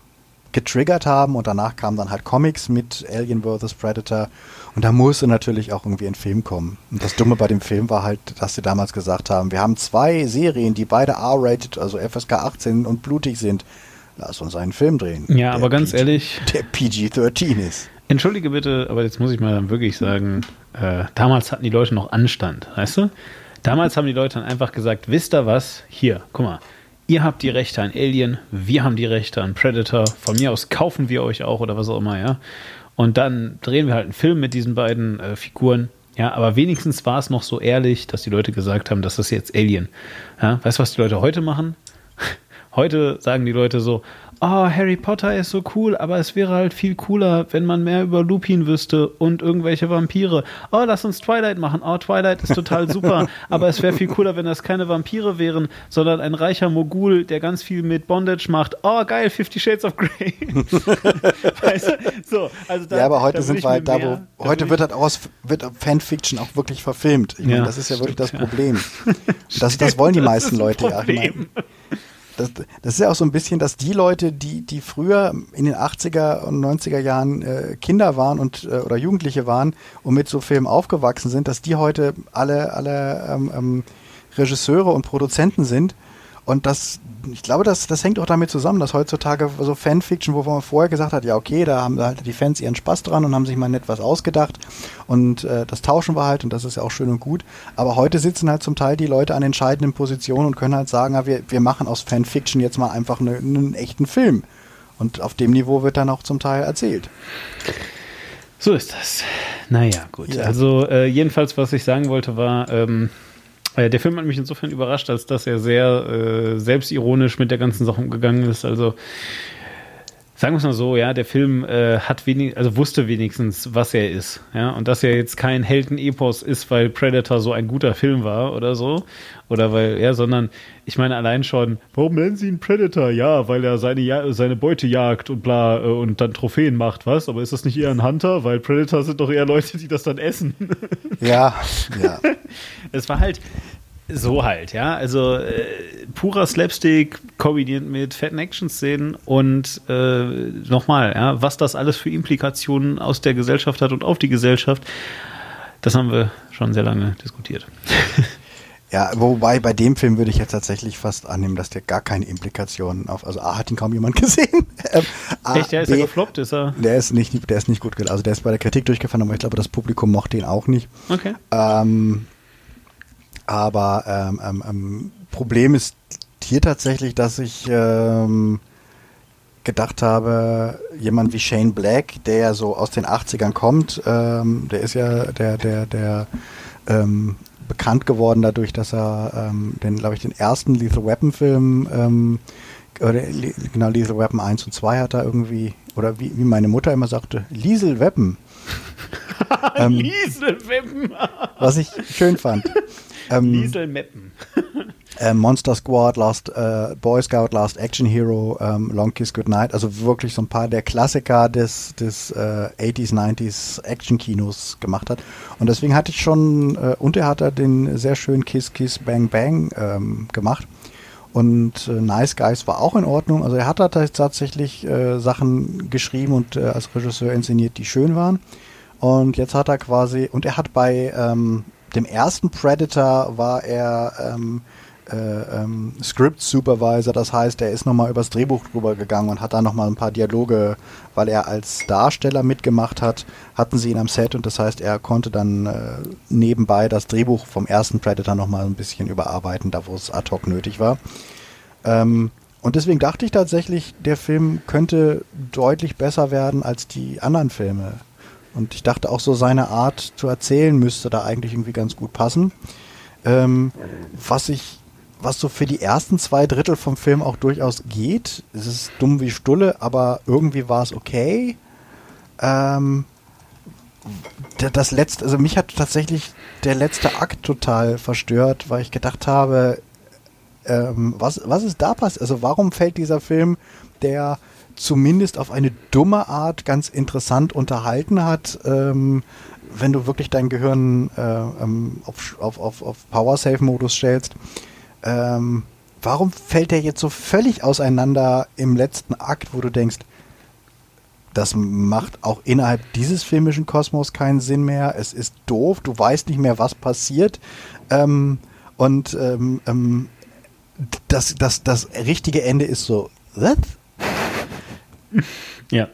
getriggert haben und danach kamen dann halt Comics mit Alien vs. Predator und da musste natürlich auch irgendwie ein Film kommen. Und das Dumme bei dem Film war halt, dass sie damals gesagt haben, wir haben zwei Serien, die beide R-rated, also FSK 18 und blutig sind. Lass uns einen Film drehen.
Ja, aber ganz
PG
ehrlich,
Der PG-13 ist.
Entschuldige bitte, aber jetzt muss ich mal wirklich sagen, äh, damals hatten die Leute noch Anstand, weißt du? Damals haben die Leute dann einfach gesagt, wisst ihr was? Hier, guck mal, ihr habt die Rechte an Alien, wir haben die Rechte an Predator, von mir aus kaufen wir euch auch oder was auch immer, ja? Und dann drehen wir halt einen Film mit diesen beiden äh, Figuren. Ja, aber wenigstens war es noch so ehrlich, dass die Leute gesagt haben, das ist jetzt Alien. Ja, weißt du, was die Leute heute machen? Heute sagen die Leute so, oh, Harry Potter ist so cool, aber es wäre halt viel cooler, wenn man mehr über Lupin wüsste und irgendwelche Vampire. Oh, lass uns Twilight machen. Oh, Twilight ist total super, aber es wäre viel cooler, wenn das keine Vampire wären, sondern ein reicher Mogul, der ganz viel mit Bondage macht. Oh, geil, Fifty Shades of Grey. weißt du? So, also da,
ja, aber heute
da
sind wir halt da,
mehr-
wo
da
heute wird halt auch aus, wird Fanfiction auch wirklich verfilmt. Ich
Ja,
meine, das ist ja wirklich das
stimmt, ja.
Problem. Das, das wollen die
Das
meisten Leute ja. Ich meine,
Problem.
Das, das ist ja auch so ein bisschen, dass die Leute, die, die früher in den 80er und 90er Jahren äh, Kinder waren und äh, oder Jugendliche waren und mit so Filmen aufgewachsen sind, dass die heute alle, alle ähm, ähm, Regisseure und Produzenten sind. Und das, ich glaube, das, das hängt auch damit zusammen, dass heutzutage so Fanfiction, wo man vorher gesagt hat, ja okay, da haben halt die Fans ihren Spaß dran und haben sich mal nett was ausgedacht und äh, das tauschen wir halt und das ist ja auch schön und gut. Aber heute sitzen halt zum Teil die Leute an entscheidenden Positionen und können halt sagen, ja, wir, wir machen aus Fanfiction jetzt mal einfach eine, einen echten Film. Und auf dem Niveau wird dann auch zum Teil erzählt.
So ist das. Naja, gut.
Ja.
Also äh, jedenfalls, was ich sagen wollte, war, ähm, äh, der Film hat mich insofern überrascht, als dass er sehr äh, selbstironisch mit der ganzen Sache umgegangen ist. Also sagen wir es mal so, ja, der Film äh, hat wenig, also wusste wenigstens, was er ist, ja, und dass er jetzt kein Heldenepos ist, weil Predator so ein guter Film war oder so, oder weil, ja, sondern ich meine allein schon, warum nennen sie ihn Predator? Ja, weil er seine, ja seine Beute jagt und bla äh, und dann Trophäen macht, was? Aber ist das nicht eher ein Hunter? Weil Predator sind doch eher Leute, die das dann essen.
Ja, ja.
Es war halt so halt, ja. Also äh, purer Slapstick kombiniert mit fetten Action-Szenen und äh, nochmal, ja, was das alles für Implikationen aus der Gesellschaft hat und auf die Gesellschaft, das haben wir schon sehr lange diskutiert.
Ja, wobei bei dem Film würde ich jetzt tatsächlich fast annehmen, dass der gar keine Implikationen auf. Also A hat ihn kaum jemand gesehen. Ähm, A,
Echt, ja, ist
B,
er gefloppt? Ist er?
Der ist nicht, der ist nicht gut gelaufen. Also der ist bei der Kritik durchgefallen, aber ich glaube, das Publikum mochte ihn auch nicht.
Okay.
Ähm, aber ähm, ähm, ähm, Problem ist hier tatsächlich, dass ich ähm, gedacht habe, jemand wie Shane Black, der ja so aus den 80ern kommt, ähm, der ist ja der, der, der ähm, bekannt geworden dadurch, dass er ähm, den, glaube ich, den ersten Lethal Weapon Film ähm, oder genau Lethal Weapon 1 und 2 hat er irgendwie, oder wie, wie meine Mutter immer sagte, Liesel Weapon. ähm,
Lieselmeppen.
was ich schön fand. Ähm,
Lieselmeppen.
äh, Monster Squad, Last äh, Boy Scout, Last Action Hero, ähm, Long Kiss Goodnight, also wirklich so ein paar der Klassiker des, des äh, 80s, 90s Action-Kinos gemacht hat. Und deswegen hatte ich schon, äh, und er hat da den sehr schönen Kiss Kiss Bang Bang ähm, gemacht. Und äh, Nice Guys war auch in Ordnung. Also er hat da tatsächlich äh, Sachen geschrieben und als Regisseur inszeniert, die schön waren. Und jetzt hat er quasi, und er hat bei ähm, dem ersten Predator war er ähm, äh, ähm, Script Supervisor, das heißt, er ist nochmal übers Drehbuch drüber gegangen und hat da nochmal ein paar Dialoge, weil er als Darsteller mitgemacht hat, hatten sie ihn am Set und das heißt, er konnte dann äh, nebenbei das Drehbuch vom ersten Predator nochmal ein bisschen überarbeiten, da wo es ad hoc nötig war. Ähm, und deswegen dachte ich tatsächlich, der Film könnte deutlich besser werden als die anderen Filme. Und ich dachte auch so, seine Art zu erzählen müsste da eigentlich irgendwie ganz gut passen. Ähm, was ich, was so für die ersten zwei Drittel vom Film auch durchaus geht. Es ist dumm wie Stulle, aber irgendwie war es okay. Ähm, das letzte, also mich hat tatsächlich der letzte Akt total verstört, weil ich gedacht habe, ähm, was, was ist da passiert? Also warum fällt dieser Film, der zumindest auf eine dumme Art ganz interessant unterhalten hat, ähm, wenn du wirklich dein Gehirn äh, ähm, auf, auf, auf, Power-Save-Modus stellst, ähm, warum fällt der jetzt so völlig auseinander im letzten Akt, wo du denkst, das macht auch innerhalb dieses filmischen Kosmos keinen Sinn mehr. Es ist doof, du weißt nicht mehr, was passiert. Ähm, und ähm, ähm, das, das, das richtige Ende ist so, what?
Ja.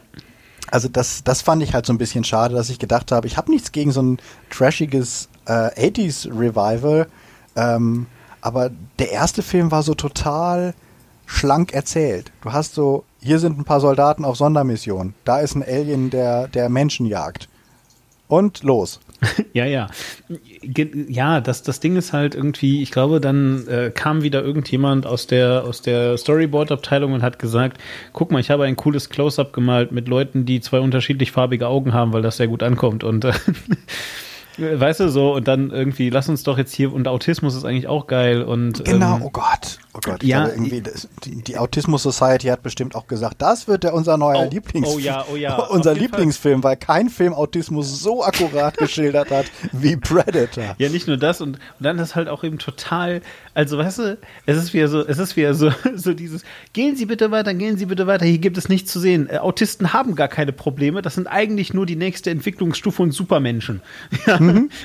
Also das, das fand ich halt so ein bisschen schade, dass ich gedacht habe, ich habe nichts gegen so ein trashiges äh, 80s Revival, ähm, aber der erste Film war so total schlank erzählt. Du hast so, hier sind ein paar Soldaten auf Sondermission. Da ist ein Alien, der, der Menschen jagt. Und los.
Ja, ja. Ja, das, das Ding ist halt irgendwie, ich glaube, dann äh, kam wieder irgendjemand aus der, aus der Storyboard-Abteilung und hat gesagt, guck mal, ich habe ein cooles Close-Up gemalt mit Leuten, die zwei unterschiedlich farbige Augen haben, weil das sehr gut ankommt. Und äh, weißt du so, und dann irgendwie, lass uns doch jetzt hier, und Autismus ist eigentlich auch geil. Und,
Genau,
ähm,
oh Gott. Oh Gott, ich
ja,
glaube irgendwie, das, die, die Autismus Society hat bestimmt auch gesagt, das wird der unser neuer
Oh,
Lieblings
oh ja, oh ja,
unser
jeden Fall.
Lieblingsfilm, weil kein Film Autismus so akkurat geschildert hat wie Predator.
Ja, nicht nur das und, und dann ist halt auch eben total, also weißt du, es ist wieder so, es ist wieder so, so dieses, gehen Sie bitte weiter, gehen Sie bitte weiter, hier gibt es nichts zu sehen. Äh, Autisten haben gar keine Probleme, das sind eigentlich nur die nächste Entwicklungsstufe und Supermenschen. Ja,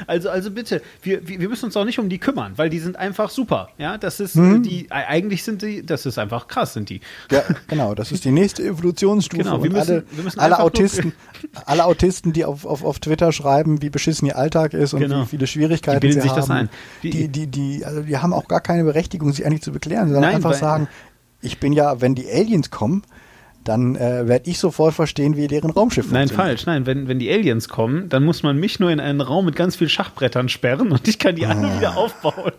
Also, also bitte, wir, wir müssen uns auch nicht um die kümmern, weil die sind einfach super. Ja, das ist, äh, die, äh, eigentlich sind die, das ist einfach krass, sind die.
Ja, genau, das ist die nächste Evolutionsstufe.
Genau, wir müssen-
alle,
wir müssen
alle Autisten, alle Autisten, die auf, auf, auf Twitter schreiben, wie beschissen ihr Alltag ist und
Genau.
wie viele Schwierigkeiten
Die
sie
sich
haben.
das ein.
Die,
Die-
die, die, also die haben auch gar keine Berechtigung, sich eigentlich zu beklären, sondern
Nein,
einfach sagen, ich bin ja, wenn die Aliens kommen, dann äh, werde ich sofort verstehen, wie deren Raumschiff
Nein,
funktioniert.
falsch. Nein, wenn, wenn die Aliens kommen, dann muss man mich nur in einen Raum mit ganz vielen Schachbrettern sperren und ich kann die alle wieder aufbauen.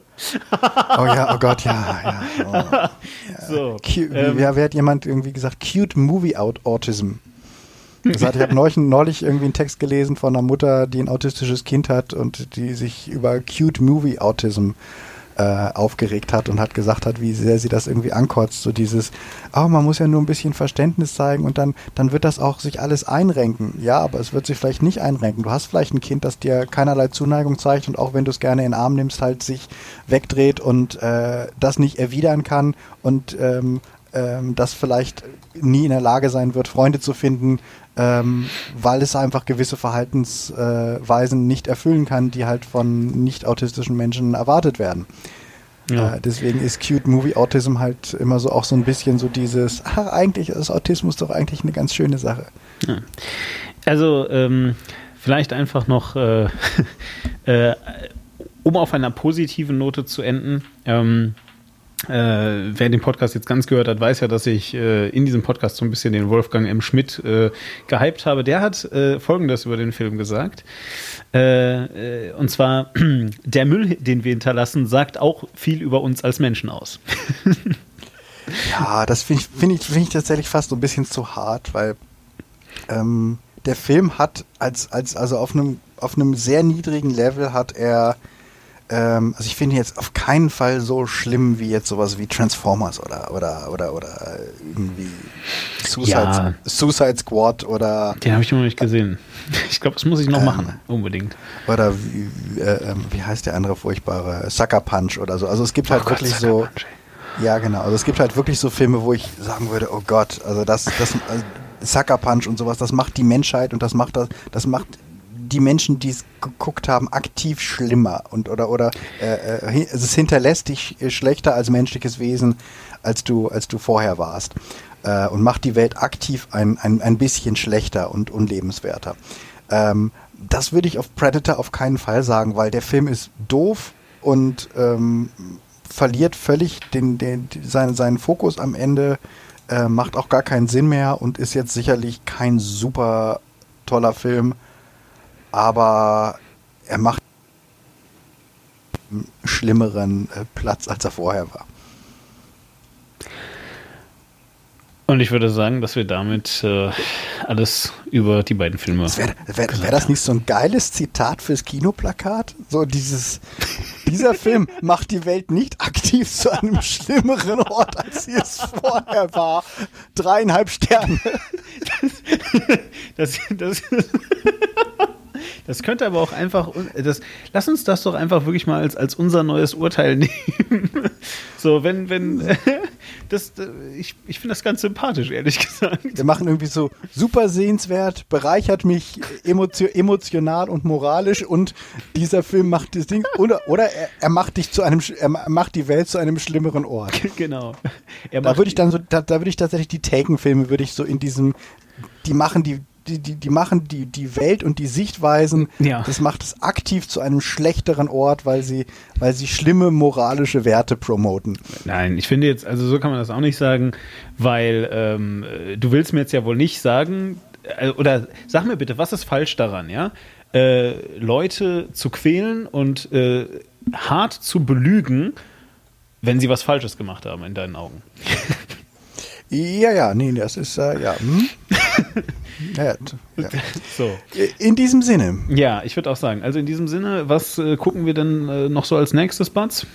Oh ja, oh Gott, ja, ja. Oh.
So.
Cu-
ähm,
wer, wer hat jemand irgendwie gesagt, cute movie out Autism? Gesagt, ich habe neulich, neulich irgendwie einen Text gelesen von einer Mutter, die ein autistisches Kind hat und die sich über cute movie Autism äh, aufgeregt hat und hat gesagt hat, wie sehr sie das irgendwie ankotzt. So dieses, oh, man muss ja nur ein bisschen Verständnis zeigen und dann, dann wird das auch sich alles einrenken. Ja, aber es wird sich vielleicht nicht einrenken. Du hast vielleicht ein Kind, das dir keinerlei Zuneigung zeigt und auch wenn du es gerne in den Arm nimmst, halt sich wegdreht und äh, das nicht erwidern kann und ähm, ähm, das vielleicht nie in der Lage sein wird, Freunde zu finden, ähm, weil es einfach gewisse Verhaltensweisen nicht erfüllen kann, die halt von nicht autistischen Menschen erwartet werden.
Ja.
Äh, deswegen ist Cute Movie Autism halt immer so auch so ein bisschen so dieses, ach, eigentlich ist Autismus doch eigentlich eine ganz schöne Sache.
Also, ähm, vielleicht einfach noch, äh, äh, um auf einer positiven Note zu enden. Ähm, äh, wer den Podcast jetzt ganz gehört hat, weiß ja, dass ich äh, in diesem Podcast so ein bisschen den Wolfgang M. Schmidt äh, gehypt habe. Der hat äh, Folgendes über den Film gesagt. Äh, äh, und zwar, der Müll, den wir hinterlassen, sagt auch viel über uns als Menschen aus.
Ja, das finde ich, find ich, find ich tatsächlich fast so ein bisschen zu hart, weil ähm, der Film hat als, als also auf einem auf einem sehr niedrigen Level hat er ähm, also ich finde jetzt auf keinen Fall so schlimm wie jetzt sowas wie Transformers oder oder oder oder irgendwie Suicide,
Ja.
Suicide Squad oder
Den habe ich noch nicht gesehen. Ich glaube, das muss ich noch machen, unbedingt.
oder wie, äh, ähm, wie heißt der andere furchtbare Sucker Punch oder so. Also es gibt halt
Oh Gott,
wirklich
Sucker
so
Punch,
ja genau. Also es gibt halt wirklich so Filme, wo ich sagen würde, oh Gott, also das das also Sucker Punch und sowas, das macht die Menschheit und das macht das das macht die Menschen, die es geguckt haben, aktiv schlimmer und oder oder äh, äh, es hinterlässt dich äh, schlechter als menschliches Wesen, als du als du vorher warst äh, und macht die Welt aktiv ein, ein, ein bisschen schlechter und unlebenswerter. Ähm, das würde ich auf Predator auf keinen Fall sagen, weil der Film ist doof und ähm, verliert völlig den, den, seinen, seinen Fokus am Ende, äh, macht auch gar keinen Sinn mehr und ist jetzt sicherlich kein super toller Film, aber er macht einen schlimmeren äh, Platz, als er vorher war.
Und ich würde sagen, dass wir damit äh, alles über die beiden Filme.
Wäre wär, wär das nicht so ein geiles Zitat fürs Kinoplakat? So dieses, dieser Film macht die Welt nicht aktiv zu einem schlimmeren Ort, als sie es vorher war. Dreieinhalb Sterne.
Das, das, das könnte aber auch einfach. Das, lass uns das doch einfach wirklich mal als, als unser neues Urteil nehmen. So, wenn, wenn. Das, ich ich finde das ganz sympathisch, ehrlich gesagt.
Wir machen irgendwie so super sehenswert, bereichert mich emotio emotional und moralisch und dieser Film macht das Ding. Oder, oder er, er macht dich zu einem, er ma- macht die Welt zu einem schlimmeren Ort.
Genau.
Da würde ich dann so, da, da würde ich tatsächlich die Taken-Filme, würde ich so in diesem, die machen die, die, die, die machen die, die Welt und die Sichtweisen,
Ja.
das macht es aktiv zu einem schlechteren Ort, weil sie, weil sie schlimme moralische Werte promoten.
Nein, ich finde jetzt, also so kann man das auch nicht sagen, weil ähm, äh, du willst mir jetzt ja wohl nicht sagen, äh, oder sag mir bitte, was ist falsch daran, ja? Äh, Leute zu quälen und äh, hart zu belügen, wenn sie was Falsches gemacht haben in deinen Augen.
Ja, ja, nee, das ist, äh, ja, hm? ja, ja.
So.
In diesem Sinne,
Ja, ich würde auch sagen, also in diesem Sinne, was äh, gucken wir denn äh, noch so als nächstes, Batz?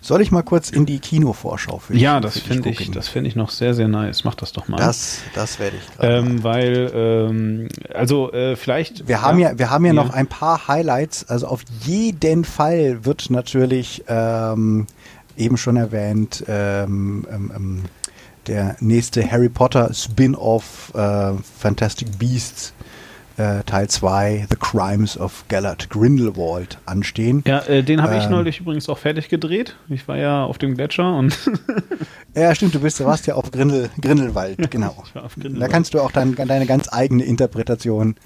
soll ich mal kurz in die Kinovorschau für dich-
Ja, das finde ich, das finde ich noch sehr, sehr nice. Mach das doch mal.
Das, das werde ich gerade.
ähm, weil, ähm, also äh, vielleicht.
Wir haben ja, wir haben ja noch ein paar Highlights. Also auf jeden Fall wird natürlich ähm, eben schon erwähnt ähm, ähm, ähm, der nächste Harry Potter Spin-off äh, Fantastic Beasts äh, Teil 2 The Crimes of Gellert Grindelwald anstehen.
Ja, äh, den habe ich
Ähm,
neulich übrigens auch fertig gedreht. Ich war ja auf dem Gletscher und
Ja, stimmt, du bist, du warst ja auf Grindel, Grindelwald, genau.
ich war auf
Da
Grindelwald.
kannst du auch dein, deine ganz eigene Interpretation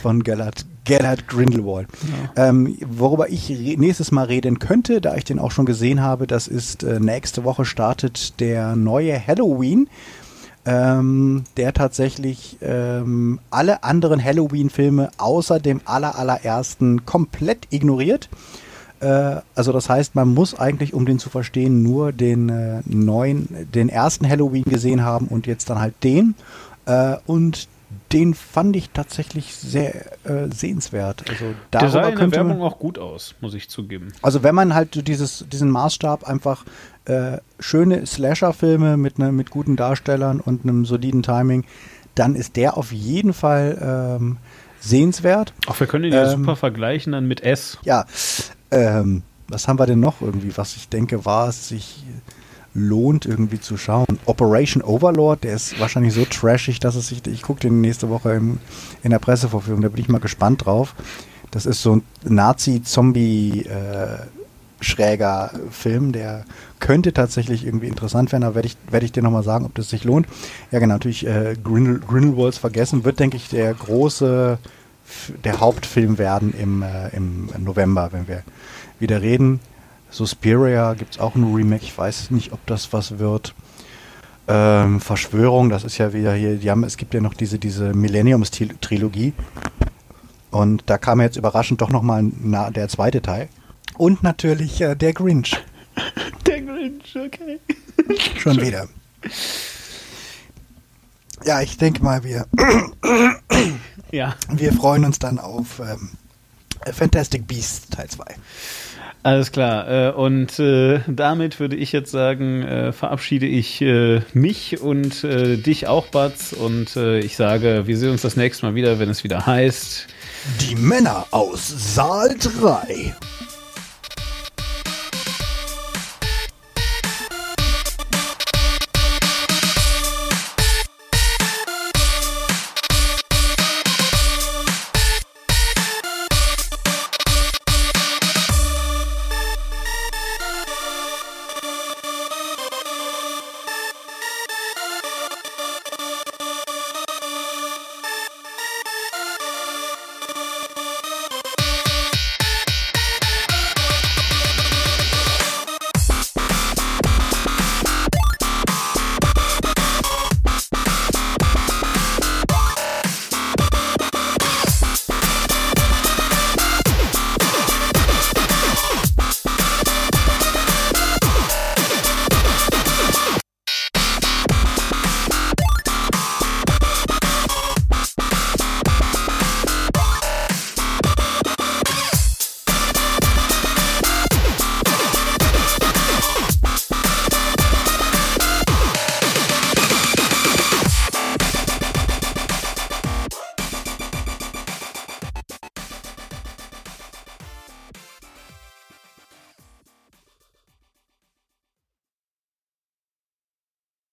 von Gellert, Gellert Grindelwald. Ähm, worüber ich nächstes Mal reden könnte, da ich den auch schon gesehen habe, das ist äh, nächste Woche startet der neue Halloween. Ähm, der tatsächlich ähm, alle anderen Halloween-Filme außer dem aller, allerersten komplett ignoriert. Äh, also das heißt, man muss eigentlich, um den zu verstehen, nur den äh, neuen, den ersten Halloween gesehen haben und jetzt dann halt den. Äh, und den fand ich tatsächlich sehr äh, sehenswert. Also
der sah in der Werbung
man,
auch gut aus, muss ich zugeben.
also wenn man halt dieses, diesen Maßstab einfach äh, schöne Slasher-Filme mit, ne, mit guten Darstellern und einem soliden Timing, dann ist der auf jeden Fall ähm, sehenswert.
Auch wir können den ja
Ähm,
super vergleichen dann mit S.
Ja, ähm, was haben wir denn noch irgendwie, was ich denke, war es sich lohnt irgendwie zu schauen. Operation Overlord, der ist wahrscheinlich so trashig, dass es sich, ich gucke den nächste Woche im, in der Pressevorführung, da bin ich mal gespannt drauf. Das ist so ein Nazi-Zombie- äh, schräger Film, der könnte tatsächlich irgendwie interessant werden, aber werde ich, werde ich dir nochmal sagen, ob das sich lohnt. Ja, genau, natürlich äh, Grindel, Grindelwalds vergessen, wird, denke ich, der große, der Hauptfilm werden im, äh, im November, wenn wir wieder reden. Suspiria gibt es auch ein Remake, ich weiß nicht, ob das was wird. Ähm, Verschwörung, das ist ja wieder hier, die haben, es gibt ja noch diese, diese Millenniums-Trilogie. Und da kam jetzt überraschend doch nochmal der zweite Teil. Und natürlich äh, der Grinch.
Der Grinch, okay.
Schon wieder. Ja, ich denke mal, wir,
Ja,
wir freuen uns dann auf ähm, Fantastic Beasts Teil 2.
alles klar. Äh, und äh, damit würde ich jetzt sagen, äh, verabschiede ich äh, mich und äh, dich auch, Batz. Und äh, ich sage, wir sehen uns das nächste Mal wieder, wenn es wieder heißt.
Die Männer aus Saal 3.